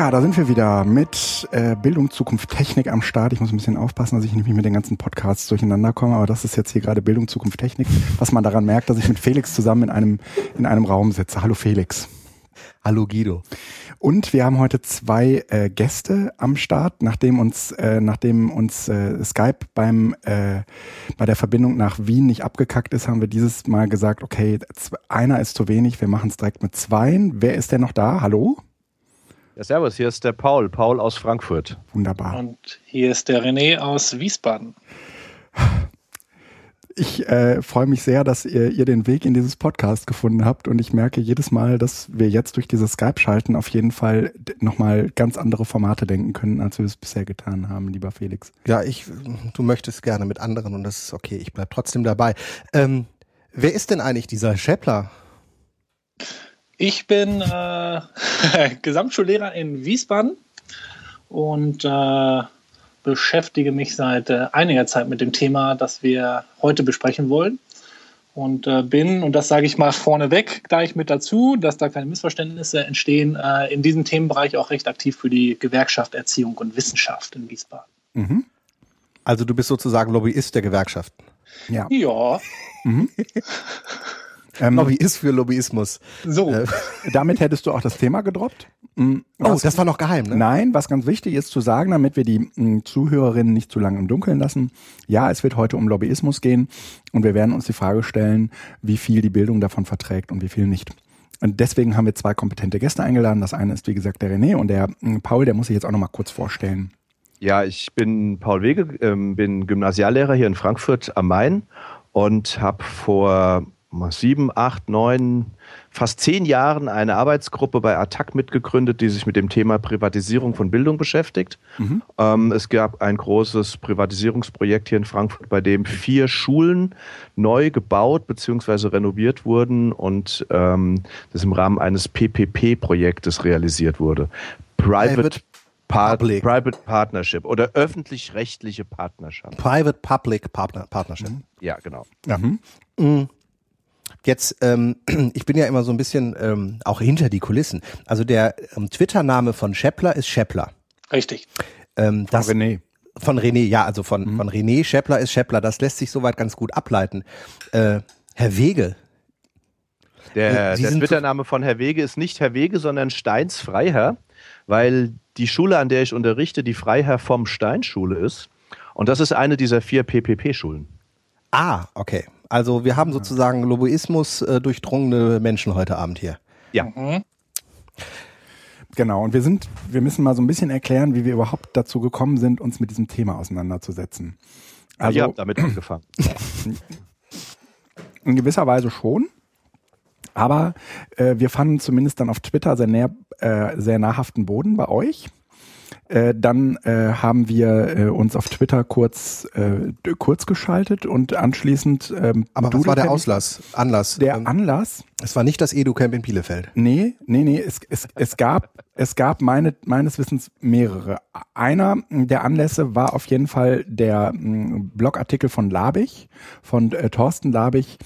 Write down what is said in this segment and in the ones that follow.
Ja, da sind wir wieder mit äh, Bildung, Zukunft, Technik am Start. Ich muss ein bisschen aufpassen, dass ich nicht mit den ganzen Podcasts durcheinander komme, aber das ist jetzt hier gerade Bildung, Zukunft, Technik, was man daran merkt, dass ich mit Felix zusammen in einem, in einem Raum sitze. Hallo Felix. Hallo Guido. Und wir haben heute zwei äh, Gäste am Start, nachdem uns, äh, nachdem uns äh, Skype beim äh, bei der Verbindung nach Wien nicht abgekackt ist, haben wir dieses Mal gesagt, okay, einer ist zu wenig, wir machen es direkt mit zweien. Wer ist denn noch da? Hallo? Ja, servus, hier ist der Paul, Paul aus Frankfurt. Wunderbar. Und hier ist der René aus Wiesbaden. Ich äh, freue mich sehr, dass ihr, ihr den Weg in dieses Podcast gefunden habt und ich merke jedes Mal, dass wir jetzt durch dieses Skype-Schalten auf jeden Fall nochmal ganz andere Formate denken können, als wir es bisher getan haben, lieber Felix. Ja, ich, du möchtest gerne mit anderen und das ist okay, ich bleib trotzdem dabei. Ähm, wer ist denn eigentlich dieser Schäppler? Ich bin äh, Gesamtschullehrer in Wiesbaden und äh, beschäftige mich seit äh, einiger Zeit mit dem Thema, das wir heute besprechen wollen. Und äh, bin, und das sage ich mal vorneweg gleich mit dazu, dass da keine Missverständnisse entstehen, äh, in diesem Themenbereich auch recht aktiv für die Gewerkschaft Erziehung und Wissenschaft in Wiesbaden. Mhm. Also du bist sozusagen Lobbyist der Gewerkschaften. Ja. Ja. Mhm. Ähm, Lobbyist für Lobbyismus. So. Äh, damit hättest du auch das Thema gedroppt. Mhm. Oh, das war noch geheim, ne? Nein, was ganz wichtig ist zu sagen, damit wir die mh, Zuhörerinnen nicht zu lange im Dunkeln lassen. Ja, es wird heute um Lobbyismus gehen und wir werden uns die Frage stellen, wie viel die Bildung davon verträgt und wie viel nicht. Und deswegen haben wir zwei kompetente Gäste eingeladen. Das eine ist, wie gesagt, der René und der Paul, der muss sich jetzt auch noch mal kurz vorstellen. Ja, ich bin Paul Wege, ähm, bin Gymnasiallehrer hier in Frankfurt am Main und habe vor sieben, acht, neun, fast zehn Jahren eine Arbeitsgruppe bei Attac mitgegründet, die sich mit dem Thema Privatisierung von Bildung beschäftigt. Mhm. Ähm, es gab ein großes Privatisierungsprojekt hier in Frankfurt, bei dem vier Schulen neu gebaut bzw. renoviert wurden und ähm, das im Rahmen eines PPP-Projektes realisiert wurde. Private Public. Private Partnership oder öffentlich-rechtliche Partnerschaft. Private Public Partner Partnership. Mhm. Ja, genau. Ja. Mhm. mhm. Jetzt, ähm, ich bin ja immer so ein bisschen ähm, auch hinter die Kulissen. Also der ähm, Twitter-Name von Scheppler ist Scheppler. Richtig. Ähm, das, von René. Von René, ja, also von, mhm. von René Scheppler ist Scheppler. Das lässt sich soweit ganz gut ableiten. Äh, Herr Wege. Der, der Twitter-Name von Herr Wege ist nicht Herr Wege, sondern Steins Freiherr, weil die Schule, an der ich unterrichte, die Freiherr vom Steinschule ist. Und das ist eine dieser vier PPP-Schulen. Ah, okay. Also wir haben sozusagen Lobbyismus äh, durchdrungene Menschen heute Abend hier. Ja. Mhm. Genau, und wir sind, wir müssen mal so ein bisschen erklären, wie wir überhaupt dazu gekommen sind, uns mit diesem Thema auseinanderzusetzen. Also, ihr habt damit angefangen. In gewisser Weise schon. Aber äh, wir fanden zumindest dann auf Twitter sehr, näher, äh, sehr nahrhaften Boden bei euch. Äh, dann äh, haben wir äh, uns auf Twitter kurz äh, kurz geschaltet und anschließend. Ähm, Aber was war der Auslass? Anlass? Der ähm, Anlass? Es war nicht das Edu-Camp in Bielefeld. Nee, nee, nee. Es, es, es gab es gab meine, meines Wissens mehrere. Einer der Anlässe war auf jeden Fall der mh, Blogartikel von Labich, von äh, Thorsten Labich,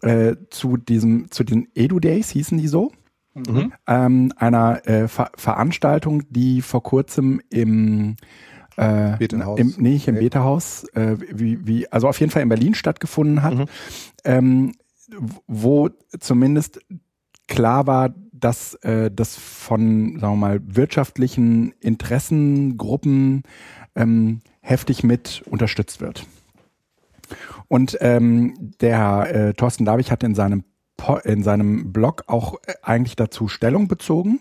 äh, zu diesem, zu den Edu Days hießen die so mhm. ähm, einer äh, Ver Veranstaltung, die vor kurzem im äh, Betehaus. Im, nee, nicht im nee. Betehaus, äh, wie, wie, also auf jeden Fall in Berlin stattgefunden hat, mhm. ähm, wo zumindest klar war, dass äh, das von, sagen wir mal, wirtschaftlichen Interessengruppen ähm, heftig mit unterstützt wird. Und ähm, der äh, Thorsten Davich hat in seinem in seinem Blog auch äh, eigentlich dazu Stellung bezogen.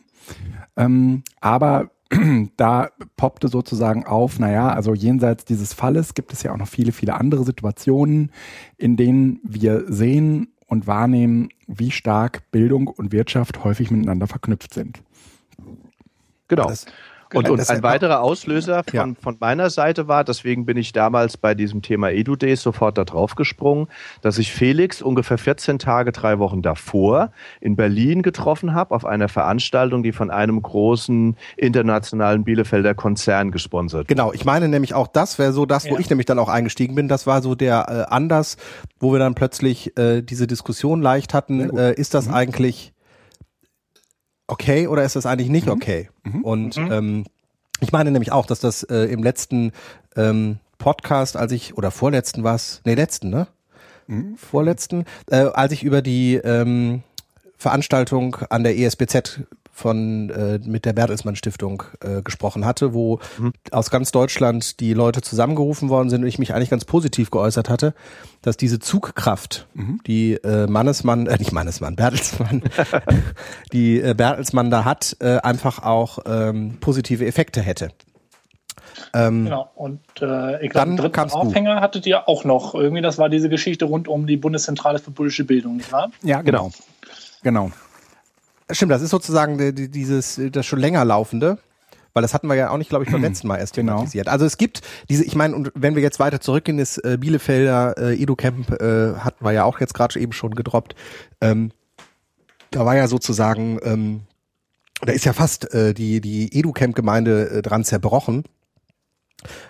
Ähm, aber da poppte sozusagen auf, naja, also jenseits dieses Falles gibt es ja auch noch viele, viele andere Situationen, in denen wir sehen und wahrnehmen, wie stark Bildung und Wirtschaft häufig miteinander verknüpft sind. Genau. Das, genau. und ein weiterer Auslöser von, ja. von meiner Seite war, deswegen bin ich damals bei diesem Thema EduDays sofort da drauf gesprungen, dass ich Felix ungefähr 14 Tage, drei Wochen davor in Berlin getroffen habe auf einer Veranstaltung, die von einem großen internationalen Bielefelder Konzern gesponsert Genau, ich meine nämlich auch das wäre so das, wo ja. ich nämlich dann auch eingestiegen bin. Das war so der äh, Anlass, wo wir dann plötzlich äh, diese Diskussion leicht hatten. Äh, ist das mhm. eigentlich okay oder ist das eigentlich nicht okay? Und ähm, ich meine nämlich auch, dass das äh, im letzten ähm, Podcast, als ich, oder vorletzten was, nee, letzten, ne? Vorletzten, äh, als ich über die ähm, Veranstaltung an der ESBZ von äh, mit der Bertelsmann Stiftung äh, gesprochen hatte, wo aus ganz Deutschland die Leute zusammengerufen worden sind und ich mich eigentlich ganz positiv geäußert hatte, dass diese Zugkraft, die äh, Mannesmann, äh, nicht Mannesmann, Bertelsmann, die äh, Bertelsmann da hat, äh, einfach auch ähm, positive Effekte hätte. Ähm, Genau. Und äh, ich Dann glaube, dritten kamst du. Aufhänger hattet ihr auch noch. Irgendwie, das war diese Geschichte rund um die Bundeszentrale für politische Bildung, nicht wahr? Ja, genau. Genau. Stimmt, das ist sozusagen die, die, dieses das schon länger laufende, weil das hatten wir ja auch nicht, glaube ich, beim letzten Mal erst Genau. thematisiert. Also es gibt diese, ich meine, und wenn wir jetzt weiter zurückgehen, das äh, Bielefelder äh, EduCamp äh, hatten wir ja auch jetzt gerade eben schon gedroppt. Ähm, da war ja sozusagen, ähm, da ist ja fast äh, die die EduCamp-Gemeinde äh, dran zerbrochen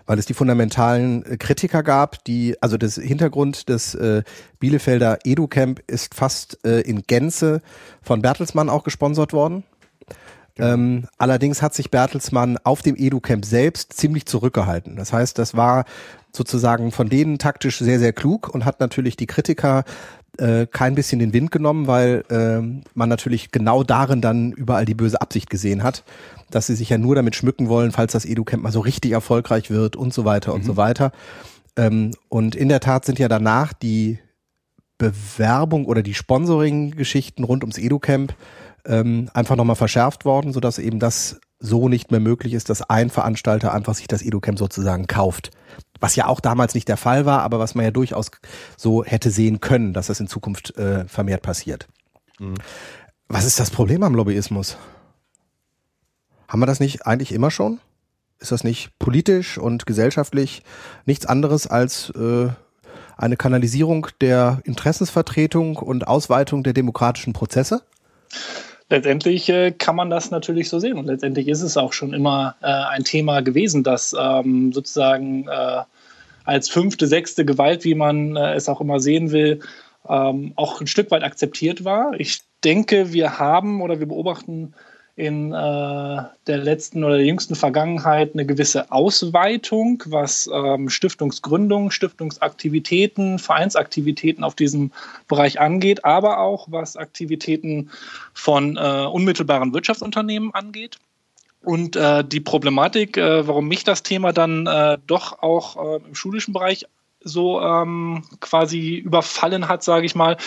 weil es die fundamentalen äh, Kritiker gab, die, also das Hintergrund des äh, Bielefelder EduCamp ist fast äh, in Gänze von Bertelsmann auch gesponsert worden. Ähm, allerdings hat sich Bertelsmann auf dem EduCamp selbst ziemlich zurückgehalten. Das heißt, das war sozusagen von denen taktisch sehr, sehr klug und hat natürlich die Kritiker äh, kein bisschen den Wind genommen, weil ähm, man natürlich genau darin dann überall die böse Absicht gesehen hat, dass sie sich ja nur damit schmücken wollen, falls das EduCamp mal so richtig erfolgreich wird und so weiter und so weiter. Ähm, und in der Tat sind ja danach die Bewerbung oder die Sponsoring-Geschichten rund ums EduCamp ähm, einfach nochmal verschärft worden, sodass eben das so nicht mehr möglich ist, dass ein Veranstalter einfach sich das EduCamp sozusagen kauft. Was ja auch damals nicht der Fall war, aber was man ja durchaus so hätte sehen können, dass das in Zukunft äh, vermehrt passiert. Was ist das Problem am Lobbyismus? Haben wir das nicht eigentlich immer schon? Ist das nicht politisch und gesellschaftlich nichts anderes als äh, eine Kanalisierung der Interessensvertretung und Ausweitung der demokratischen Prozesse? Letztendlich äh, kann man das natürlich so sehen und letztendlich ist es auch schon immer äh, ein Thema gewesen, das ähm, sozusagen äh, als fünfte, sechste Gewalt, wie man äh, es auch immer sehen will, ähm, auch ein Stück weit akzeptiert war. Ich denke, wir haben oder wir beobachten in äh, der letzten oder der jüngsten Vergangenheit eine gewisse Ausweitung, was ähm, Stiftungsgründung, Stiftungsaktivitäten, Vereinsaktivitäten auf diesem Bereich angeht, aber auch was Aktivitäten von äh, unmittelbaren Wirtschaftsunternehmen angeht. Und äh, die Problematik, äh, warum mich das Thema dann äh, doch auch äh, im schulischen Bereich so ähm, quasi überfallen hat, sage ich mal,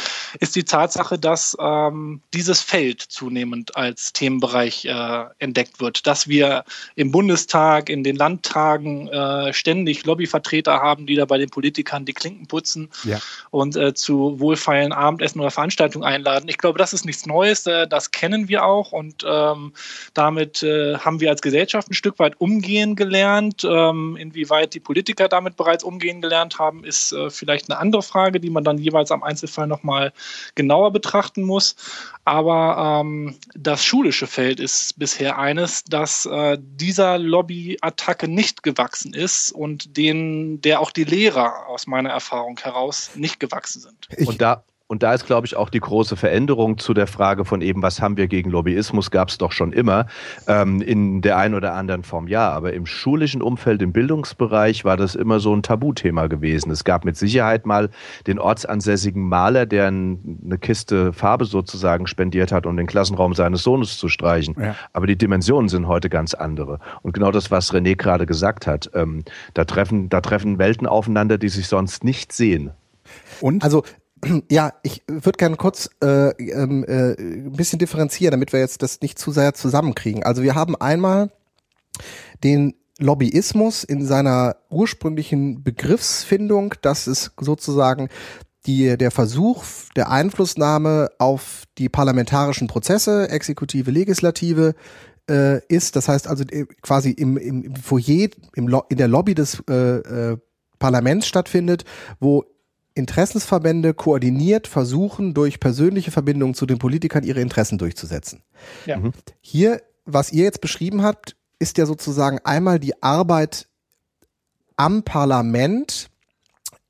ist die Tatsache, dass ähm, dieses Feld zunehmend als Themenbereich äh, entdeckt wird, dass wir im Bundestag, in den Landtagen äh, ständig Lobbyvertreter haben, die da bei den Politikern die Klinken putzen Ja. und äh, zu wohlfeilen Abendessen oder Veranstaltungen einladen. Ich glaube, das ist nichts Neues, äh, das kennen wir auch und ähm, damit äh, haben wir als Gesellschaft ein Stück weit umgehen gelernt. Ähm, inwieweit die Politiker damit bereits umgehen gelernt haben, ist äh, vielleicht eine andere Frage, die man dann jeweils am Einzelfall nochmal genauer betrachten muss. Aber ähm, das schulische Feld ist bisher eines, dass äh, dieser Lobbyattacke nicht gewachsen ist und den, der auch die Lehrer aus meiner Erfahrung heraus nicht gewachsen sind. Ich, Und da, und da ist, glaube ich, auch die große Veränderung zu der Frage von eben, was haben wir gegen Lobbyismus, gab es doch schon immer ähm, in der einen oder anderen Form ja. Aber im schulischen Umfeld, im Bildungsbereich war das immer so ein Tabuthema gewesen. Es gab mit Sicherheit mal den ortsansässigen Maler, der ein, eine Kiste Farbe sozusagen spendiert hat, um den Klassenraum seines Sohnes zu streichen. Ja. Aber die Dimensionen sind heute ganz andere. Und genau das, was René gerade gesagt hat, ähm, da, treffen, da treffen Welten aufeinander, die sich sonst nicht sehen. Und Also ja, ich würde gerne kurz äh, ähm, äh, ein bisschen differenzieren, damit wir jetzt das nicht zu sehr zusammenkriegen. Also wir haben einmal den Lobbyismus in seiner ursprünglichen Begriffsfindung, das ist sozusagen die, der Versuch der Einflussnahme auf die parlamentarischen Prozesse, Exekutive, Legislative, äh, ist. Das heißt also äh, quasi im, im, im Foyer, im Lo in der Lobby des äh, äh, Parlaments stattfindet, wo Interessensverbände koordiniert versuchen, durch persönliche Verbindungen zu den Politikern ihre Interessen durchzusetzen. Ja. Hier, was ihr jetzt beschrieben habt, ist ja sozusagen einmal die Arbeit am Parlament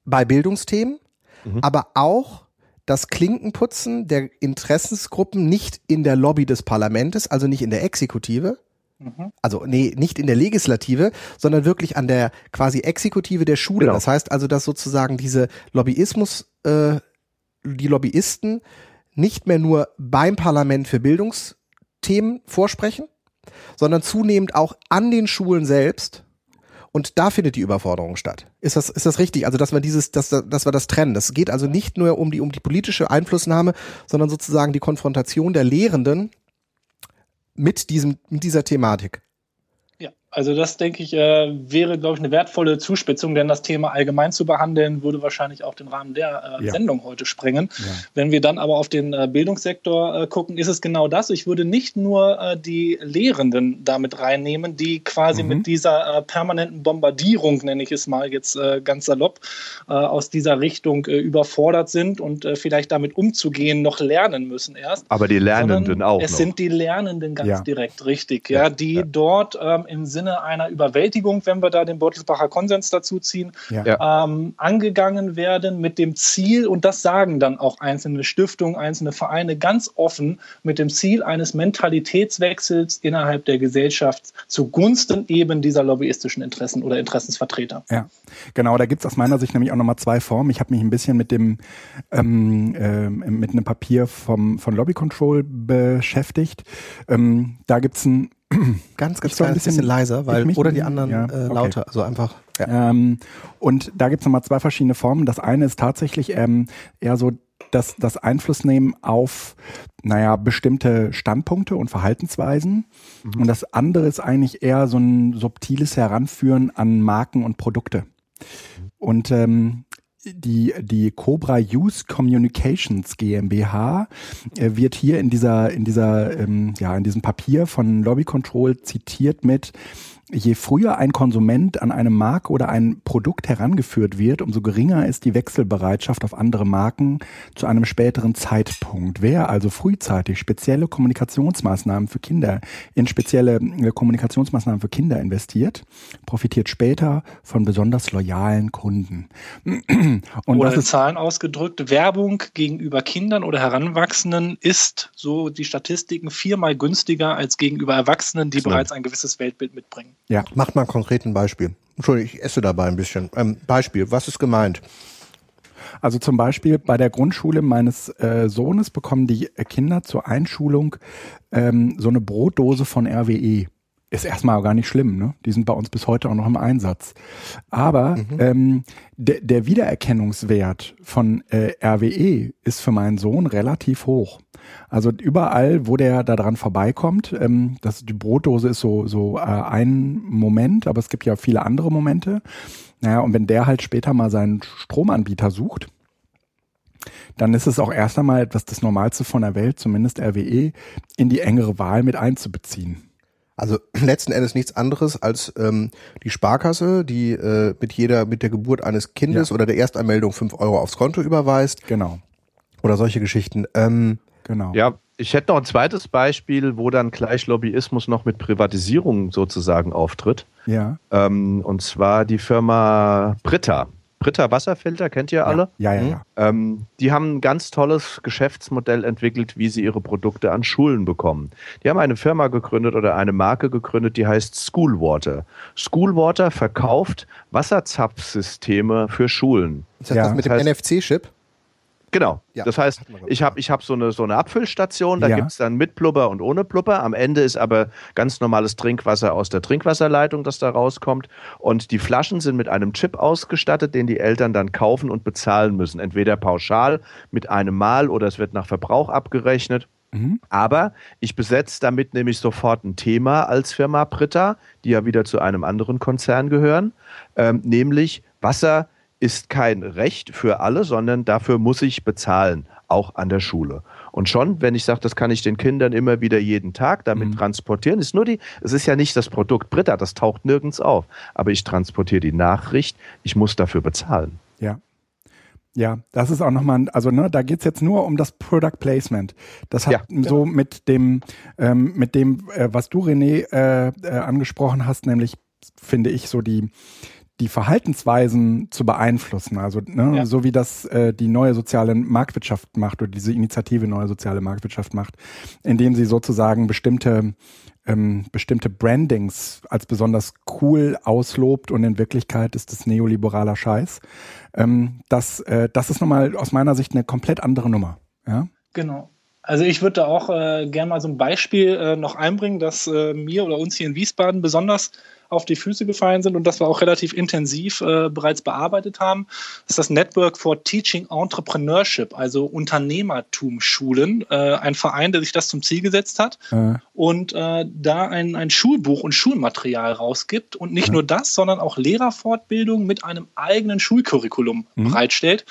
bei Bildungsthemen, aber auch das Klinkenputzen der Interessensgruppen nicht in der Lobby des Parlaments, also nicht in der Exekutive, mhm. also nee, nicht in der Legislative, sondern wirklich an der quasi Exekutive der Schule. Genau. Das heißt also, dass sozusagen diese Lobbyismus, äh, die Lobbyisten nicht mehr nur beim Parlament für Bildungsthemen vorsprechen, sondern zunehmend auch an den Schulen selbst und da findet die Überforderung statt. Ist das, ist das richtig? Also, dass wir dieses, dass, dass wir das trennen. Das geht also nicht nur um die, um die politische Einflussnahme, sondern sozusagen die Konfrontation der Lehrenden mit diesem, mit dieser Thematik. Also das, denke ich, äh, wäre, glaube ich, eine wertvolle Zuspitzung, denn das Thema allgemein zu behandeln, würde wahrscheinlich auch den Rahmen der äh, ja. Sendung heute sprengen. Ja. Wenn wir dann aber auf den äh, Bildungssektor äh, gucken, ist es genau das. Ich würde nicht nur die Lehrenden damit reinnehmen, die quasi mhm. mit dieser permanenten Bombardierung, nenne ich es mal jetzt ganz salopp, aus dieser Richtung überfordert sind und vielleicht damit umzugehen noch lernen müssen erst. Aber die Lernenden auch. Es noch. sind die Lernenden ganz ja. direkt, richtig, ja, die dort ähm, im Sinne Sinne einer Überwältigung, wenn wir da den Beutelsbacher Konsens dazu ziehen, ja. ähm, angegangen werden mit dem Ziel, und das sagen dann auch einzelne Stiftungen, einzelne Vereine ganz offen, mit dem Ziel eines Mentalitätswechsels innerhalb der Gesellschaft zugunsten eben dieser lobbyistischen Interessen oder Interessensvertreter. Ja, genau, da gibt es aus meiner Sicht nämlich auch nochmal zwei Formen. Ich habe mich ein bisschen mit dem ähm, äh, mit einem Papier vom, von Lobby Control beschäftigt. Ähm, da gibt es ein ganz, ganz klein, ein bisschen, bisschen leiser, weil mich, oder die anderen ja, äh, lauter, okay. also einfach. Ja. Ähm, und da gibt es nochmal zwei verschiedene Formen. Das eine ist tatsächlich ähm, eher so das, das Einflussnehmen auf, naja, bestimmte Standpunkte und Verhaltensweisen. Mhm. Und das andere ist eigentlich eher so ein subtiles Heranführen an Marken und Produkte. Mhm. Und ähm, die, die Cobra Use Communications GmbH äh, wird hier in dieser, in dieser, ähm, ja, in diesem Papier von Lobby Control zitiert mit, je früher ein Konsument an eine Marke oder ein Produkt herangeführt wird, umso geringer ist die Wechselbereitschaft auf andere Marken zu einem späteren Zeitpunkt. Wer also frühzeitig spezielle Kommunikationsmaßnahmen für Kinder in spezielle äh, Kommunikationsmaßnahmen für Kinder investiert, profitiert später von besonders loyalen Kunden. Und oder in Zahlen ausgedrückt, Werbung gegenüber Kindern oder Heranwachsenden ist, so die Statistiken, viermal günstiger als gegenüber Erwachsenen, die bereits ein gewisses Weltbild mitbringen. Ja. Macht mal ein konkreten Beispiel. Entschuldigung, ich esse dabei ein bisschen. Ähm, Beispiel, was ist gemeint? Also zum Beispiel bei der Grundschule meines äh, Sohnes bekommen die Kinder zur Einschulung ähm, so eine Brotdose von RWE. Ist erstmal gar nicht schlimm, ne? Die sind bei uns bis heute auch noch im Einsatz. Aber mhm. ähm, de, der Wiedererkennungswert von äh, RWE ist für meinen Sohn relativ hoch. Also überall, wo der da dran vorbeikommt, ähm, das, die Brotdose ist so, so äh, ein Moment, aber es gibt ja viele andere Momente. Naja, und wenn der halt später mal seinen Stromanbieter sucht, dann ist es auch erst einmal etwas das Normalste von der Welt, zumindest RWE, in die engere Wahl mit einzubeziehen. Also letzten Endes nichts anderes als ähm, die Sparkasse, die äh, mit jeder, mit der Geburt eines Kindes ja. oder der Erstanmeldung fünf Euro aufs Konto überweist. Genau. Oder solche Geschichten. Ähm, genau. Ja, ich hätte noch ein zweites Beispiel, wo dann gleich Lobbyismus noch mit Privatisierung sozusagen auftritt. Ja. Ähm, und zwar die Firma Britta. Britta Wasserfilter, kennt ihr alle? Ja, ja, ja. ja. Ähm, die haben ein ganz tolles Geschäftsmodell entwickelt, wie sie ihre Produkte an Schulen bekommen. Die haben eine Firma gegründet oder eine Marke gegründet, die heißt Schoolwater. Schoolwater verkauft Wasserzapfsysteme für Schulen. Ist das ja. das mit dem NFC-Chip? Genau. Ja, das heißt, ich habe ich hab so, eine, so eine Abfüllstation, da ja. gibt es dann mit Plupper und ohne Plupper. Am Ende ist aber ganz normales Trinkwasser aus der Trinkwasserleitung, das da rauskommt. Und die Flaschen sind mit einem Chip ausgestattet, den die Eltern dann kaufen und bezahlen müssen. Entweder pauschal mit einem Mal oder es wird nach Verbrauch abgerechnet. Mhm. Aber ich besetze damit nämlich sofort ein Thema als Firma Britta, die ja wieder zu einem anderen Konzern gehören, ähm, nämlich Wasser ist kein Recht für alle, sondern dafür muss ich bezahlen, auch an der Schule. Und schon, wenn ich sage, das kann ich den Kindern immer wieder jeden Tag damit mhm. transportieren, ist nur die, es ist ja nicht das Produkt Britta, das taucht nirgends auf, aber ich transportiere die Nachricht, ich muss dafür bezahlen. Ja. Ja, das ist auch nochmal, also ne, da geht's jetzt nur um das Product Placement. Das hat ja, so mit dem, ähm, mit dem, äh, was du, René, äh, äh, angesprochen hast, nämlich finde ich so die, die Verhaltensweisen zu beeinflussen. Also ne, Ja. so wie das äh, die neue soziale Marktwirtschaft macht oder diese Initiative neue soziale Marktwirtschaft macht, indem sie sozusagen bestimmte ähm, bestimmte Brandings als besonders cool auslobt und in Wirklichkeit ist es neoliberaler Scheiß. Ähm, das, äh, das ist nochmal aus meiner Sicht eine komplett andere Nummer. Ja? Genau. Also ich würde da auch äh, gerne mal so ein Beispiel äh, noch einbringen, das äh, mir oder uns hier in Wiesbaden besonders auf die Füße gefallen sind und das wir auch relativ intensiv äh, bereits bearbeitet haben. Ist das Network for Teaching Entrepreneurship, also Unternehmertumsschulen, äh, ein Verein, der sich das zum Ziel gesetzt hat Äh, und da ein, ein Schulbuch und Schulmaterial rausgibt und nicht nur das, sondern auch Lehrerfortbildung mit einem eigenen Schulcurriculum Mhm. bereitstellt.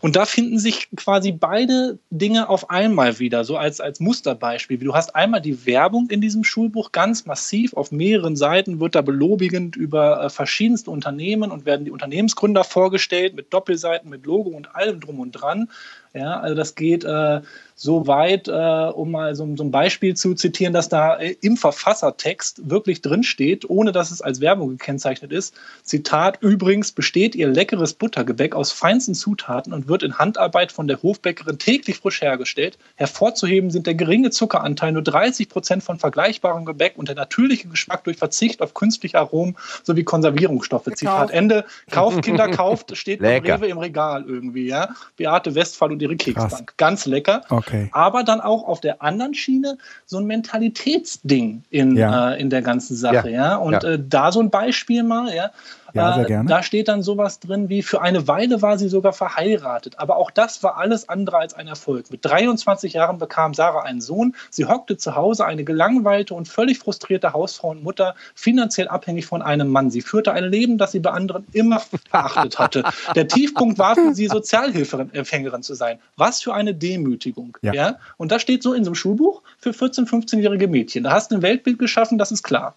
Und da finden sich quasi beide Dinge auf einmal wieder, so als, als Musterbeispiel. Du hast einmal die Werbung in diesem Schulbuch ganz massiv, auf mehreren Seiten wird da belobigend über äh, verschiedenste Unternehmen und werden die Unternehmensgründer vorgestellt mit Doppelseiten, mit Logo und allem drum und dran. Ja, also das geht äh, so weit, äh, um mal so, so ein Beispiel zu zitieren, dass da äh, im Verfassertext wirklich drinsteht, ohne dass es als Werbung gekennzeichnet ist. Zitat, übrigens besteht ihr leckeres Buttergebäck aus feinsten Zutaten und wird in Handarbeit von der Hofbäckerin täglich frisch hergestellt. Hervorzuheben sind der geringe Zuckeranteil, nur 30 Prozent von vergleichbarem Gebäck und der natürliche Geschmack durch Verzicht auf künstliche Aromen sowie Konservierungsstoffe. Zitat Ende. Kauft, Kinder, kauft, steht Lecker. Rewe im Regal irgendwie, ja. Beate Westphal und ihre Krass. Keksbank. Ganz lecker. okay. Aber dann auch auf der anderen Schiene so ein Mentalitätsding in, Ja. äh, in der ganzen Sache, ja. Und Ja. Äh, da so ein Beispiel mal, ja. Ja, sehr Äh, gerne. Da steht dann sowas drin wie, für eine Weile war sie sogar verheiratet. Aber auch das war alles andere als ein Erfolg. Mit 23 Jahren bekam Sarah einen Sohn. Sie hockte zu Hause, eine gelangweilte und völlig frustrierte Hausfrau und Mutter, finanziell abhängig von einem Mann. Sie führte ein Leben, das sie bei anderen immer verachtet hatte. Der Tiefpunkt war für sie, Sozialhilfeempfängerin zu sein. Was für eine Demütigung. Ja. Ja. Und das steht so in so einem Schulbuch für 14-, 15-jährige Mädchen. Da hast du ein Weltbild geschaffen, das ist klar.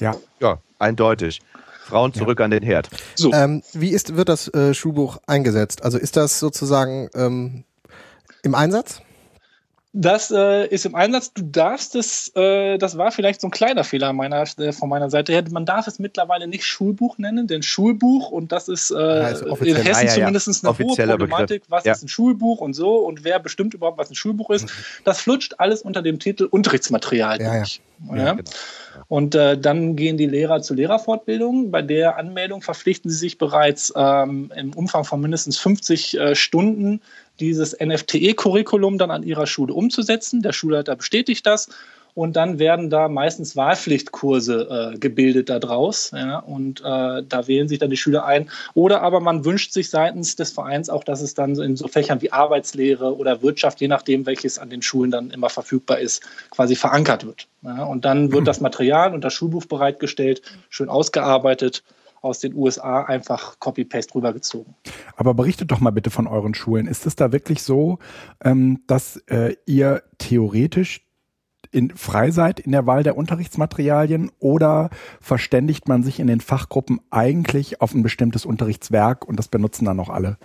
Ja. Ja, eindeutig. Frauen zurück an den Herd. So. Ähm, wie ist, wird das äh, Schulbuch eingesetzt? Also ist das sozusagen ähm, im Einsatz? Das äh, ist im Einsatz. Du darfst es, äh, das war vielleicht so ein kleiner Fehler meiner, äh, von meiner Seite her. Man darf es mittlerweile nicht Schulbuch nennen, denn Schulbuch, und das ist, äh, ist in. Hessen Ah, ja, ja. zumindest eine hohe Problematik. Was Ja. ist ein Schulbuch und so und wer bestimmt überhaupt, was ein Schulbuch ist. Das flutscht alles unter dem Titel Unterrichtsmaterial durch. Genau. Und äh, dann gehen die Lehrer zur Lehrerfortbildung. Bei der Anmeldung verpflichten sie sich bereits ähm, im Umfang von mindestens 50 äh, Stunden dieses NFTE-Curriculum dann an ihrer Schule umzusetzen. Der Schulleiter bestätigt das. Und dann werden da meistens Wahlpflichtkurse äh, gebildet daraus. Ja, und äh, da wählen sich dann die Schüler ein. Oder aber man wünscht sich seitens des Vereins auch, dass es dann in so Fächern wie Arbeitslehre oder Wirtschaft, je nachdem, welches an den Schulen dann immer verfügbar ist, quasi verankert wird. Ja, und dann wird das Material und das Schulbuch bereitgestellt, schön ausgearbeitet, aus den USA einfach Copy-Paste rübergezogen. Aber berichtet doch mal bitte von euren Schulen. Ist es da wirklich so, ähm, dass äh, ihr theoretisch in, frei seid in der Wahl der Unterrichtsmaterialien oder verständigt man sich in den Fachgruppen eigentlich auf ein bestimmtes Unterrichtswerk und das benutzen dann auch alle?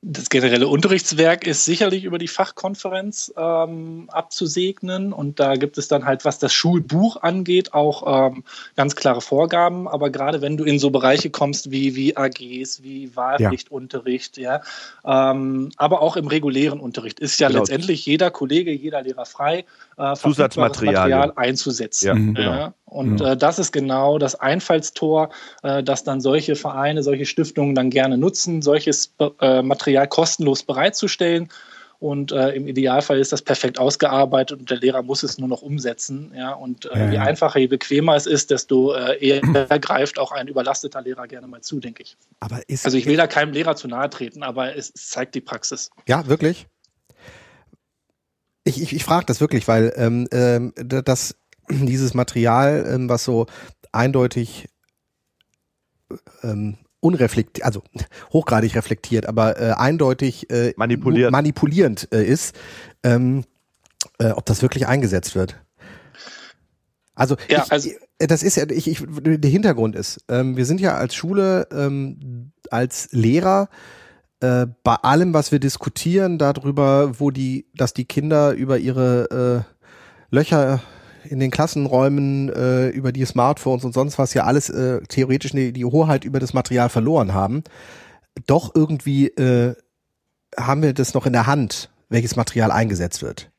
Das generelle Unterrichtswerk ist sicherlich über die Fachkonferenz ähm, abzusegnen und da gibt es dann halt, was das Schulbuch angeht, auch ähm, ganz klare Vorgaben. Aber gerade wenn du in so Bereiche kommst wie, wie AGs, wie Wahlpflichtunterricht, ja, ähm, aber auch im regulären Unterricht ist ja Genau. letztendlich jeder Kollege, jeder Lehrer frei, äh, verfügbares Zusatzmaterialien. Material einzusetzen. Ja, genau. Ja, und äh, das ist genau das Einfallstor, äh, das dann solche Vereine, solche Stiftungen dann gerne nutzen, solches äh, Material kostenlos bereitzustellen. Und äh, im Idealfall ist das perfekt ausgearbeitet und der Lehrer muss es nur noch umsetzen. Ja, und äh, Ja, je einfacher, je bequemer es ist, desto äh, eher greift auch ein überlasteter Lehrer gerne mal zu, denke ich. Aber ist Also ich will da keinem Lehrer zu nahe treten, aber es, es zeigt die Praxis. Ja, wirklich? Ich, ich, ich frage das wirklich, weil ähm, ähm, das, dieses Material, ähm, was so eindeutig ähm, unreflektiert, also hochgradig reflektiert, aber äh, eindeutig äh, manipulierend äh, ist, ähm, äh, ob das wirklich eingesetzt wird. Also, Ja, ich, also- das ist ja, ich, ich, der Hintergrund ist, ähm, wir sind ja als Schule, ähm, als Lehrer äh, bei allem, was wir diskutieren, darüber, wo die, dass die Kinder über ihre äh, Löcher in den Klassenräumen äh, über die Smartphones und sonst was ja alles äh, theoretisch die, die Hoheit über das Material verloren haben, doch irgendwie äh, haben wir das noch in der Hand, welches Material eingesetzt wird.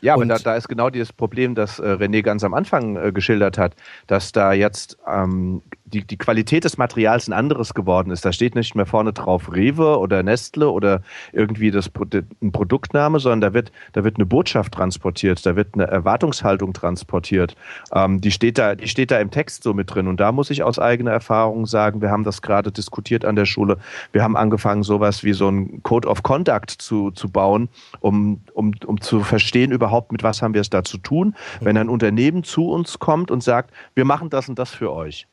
Ja, aber da, da ist genau dieses Problem, das äh, René ganz am Anfang äh, geschildert hat, dass da jetzt ähm, die, die Qualität des Materials ein anderes geworden ist. Da steht nicht mehr vorne drauf Rewe oder Nestle oder irgendwie das ein Produktname, sondern da wird, da wird eine Botschaft transportiert, da wird eine Erwartungshaltung transportiert. Ähm, die steht da, die steht da im Text so mit drin. Und da muss ich aus eigener Erfahrung sagen, wir haben das gerade diskutiert an der Schule. Wir haben angefangen, sowas wie so ein Code of Conduct zu, zu bauen, um, um, um zu verstehen überhaupt, mit was haben wir es da zu tun, wenn ein Unternehmen zu uns kommt und sagt, wir machen das und das für euch.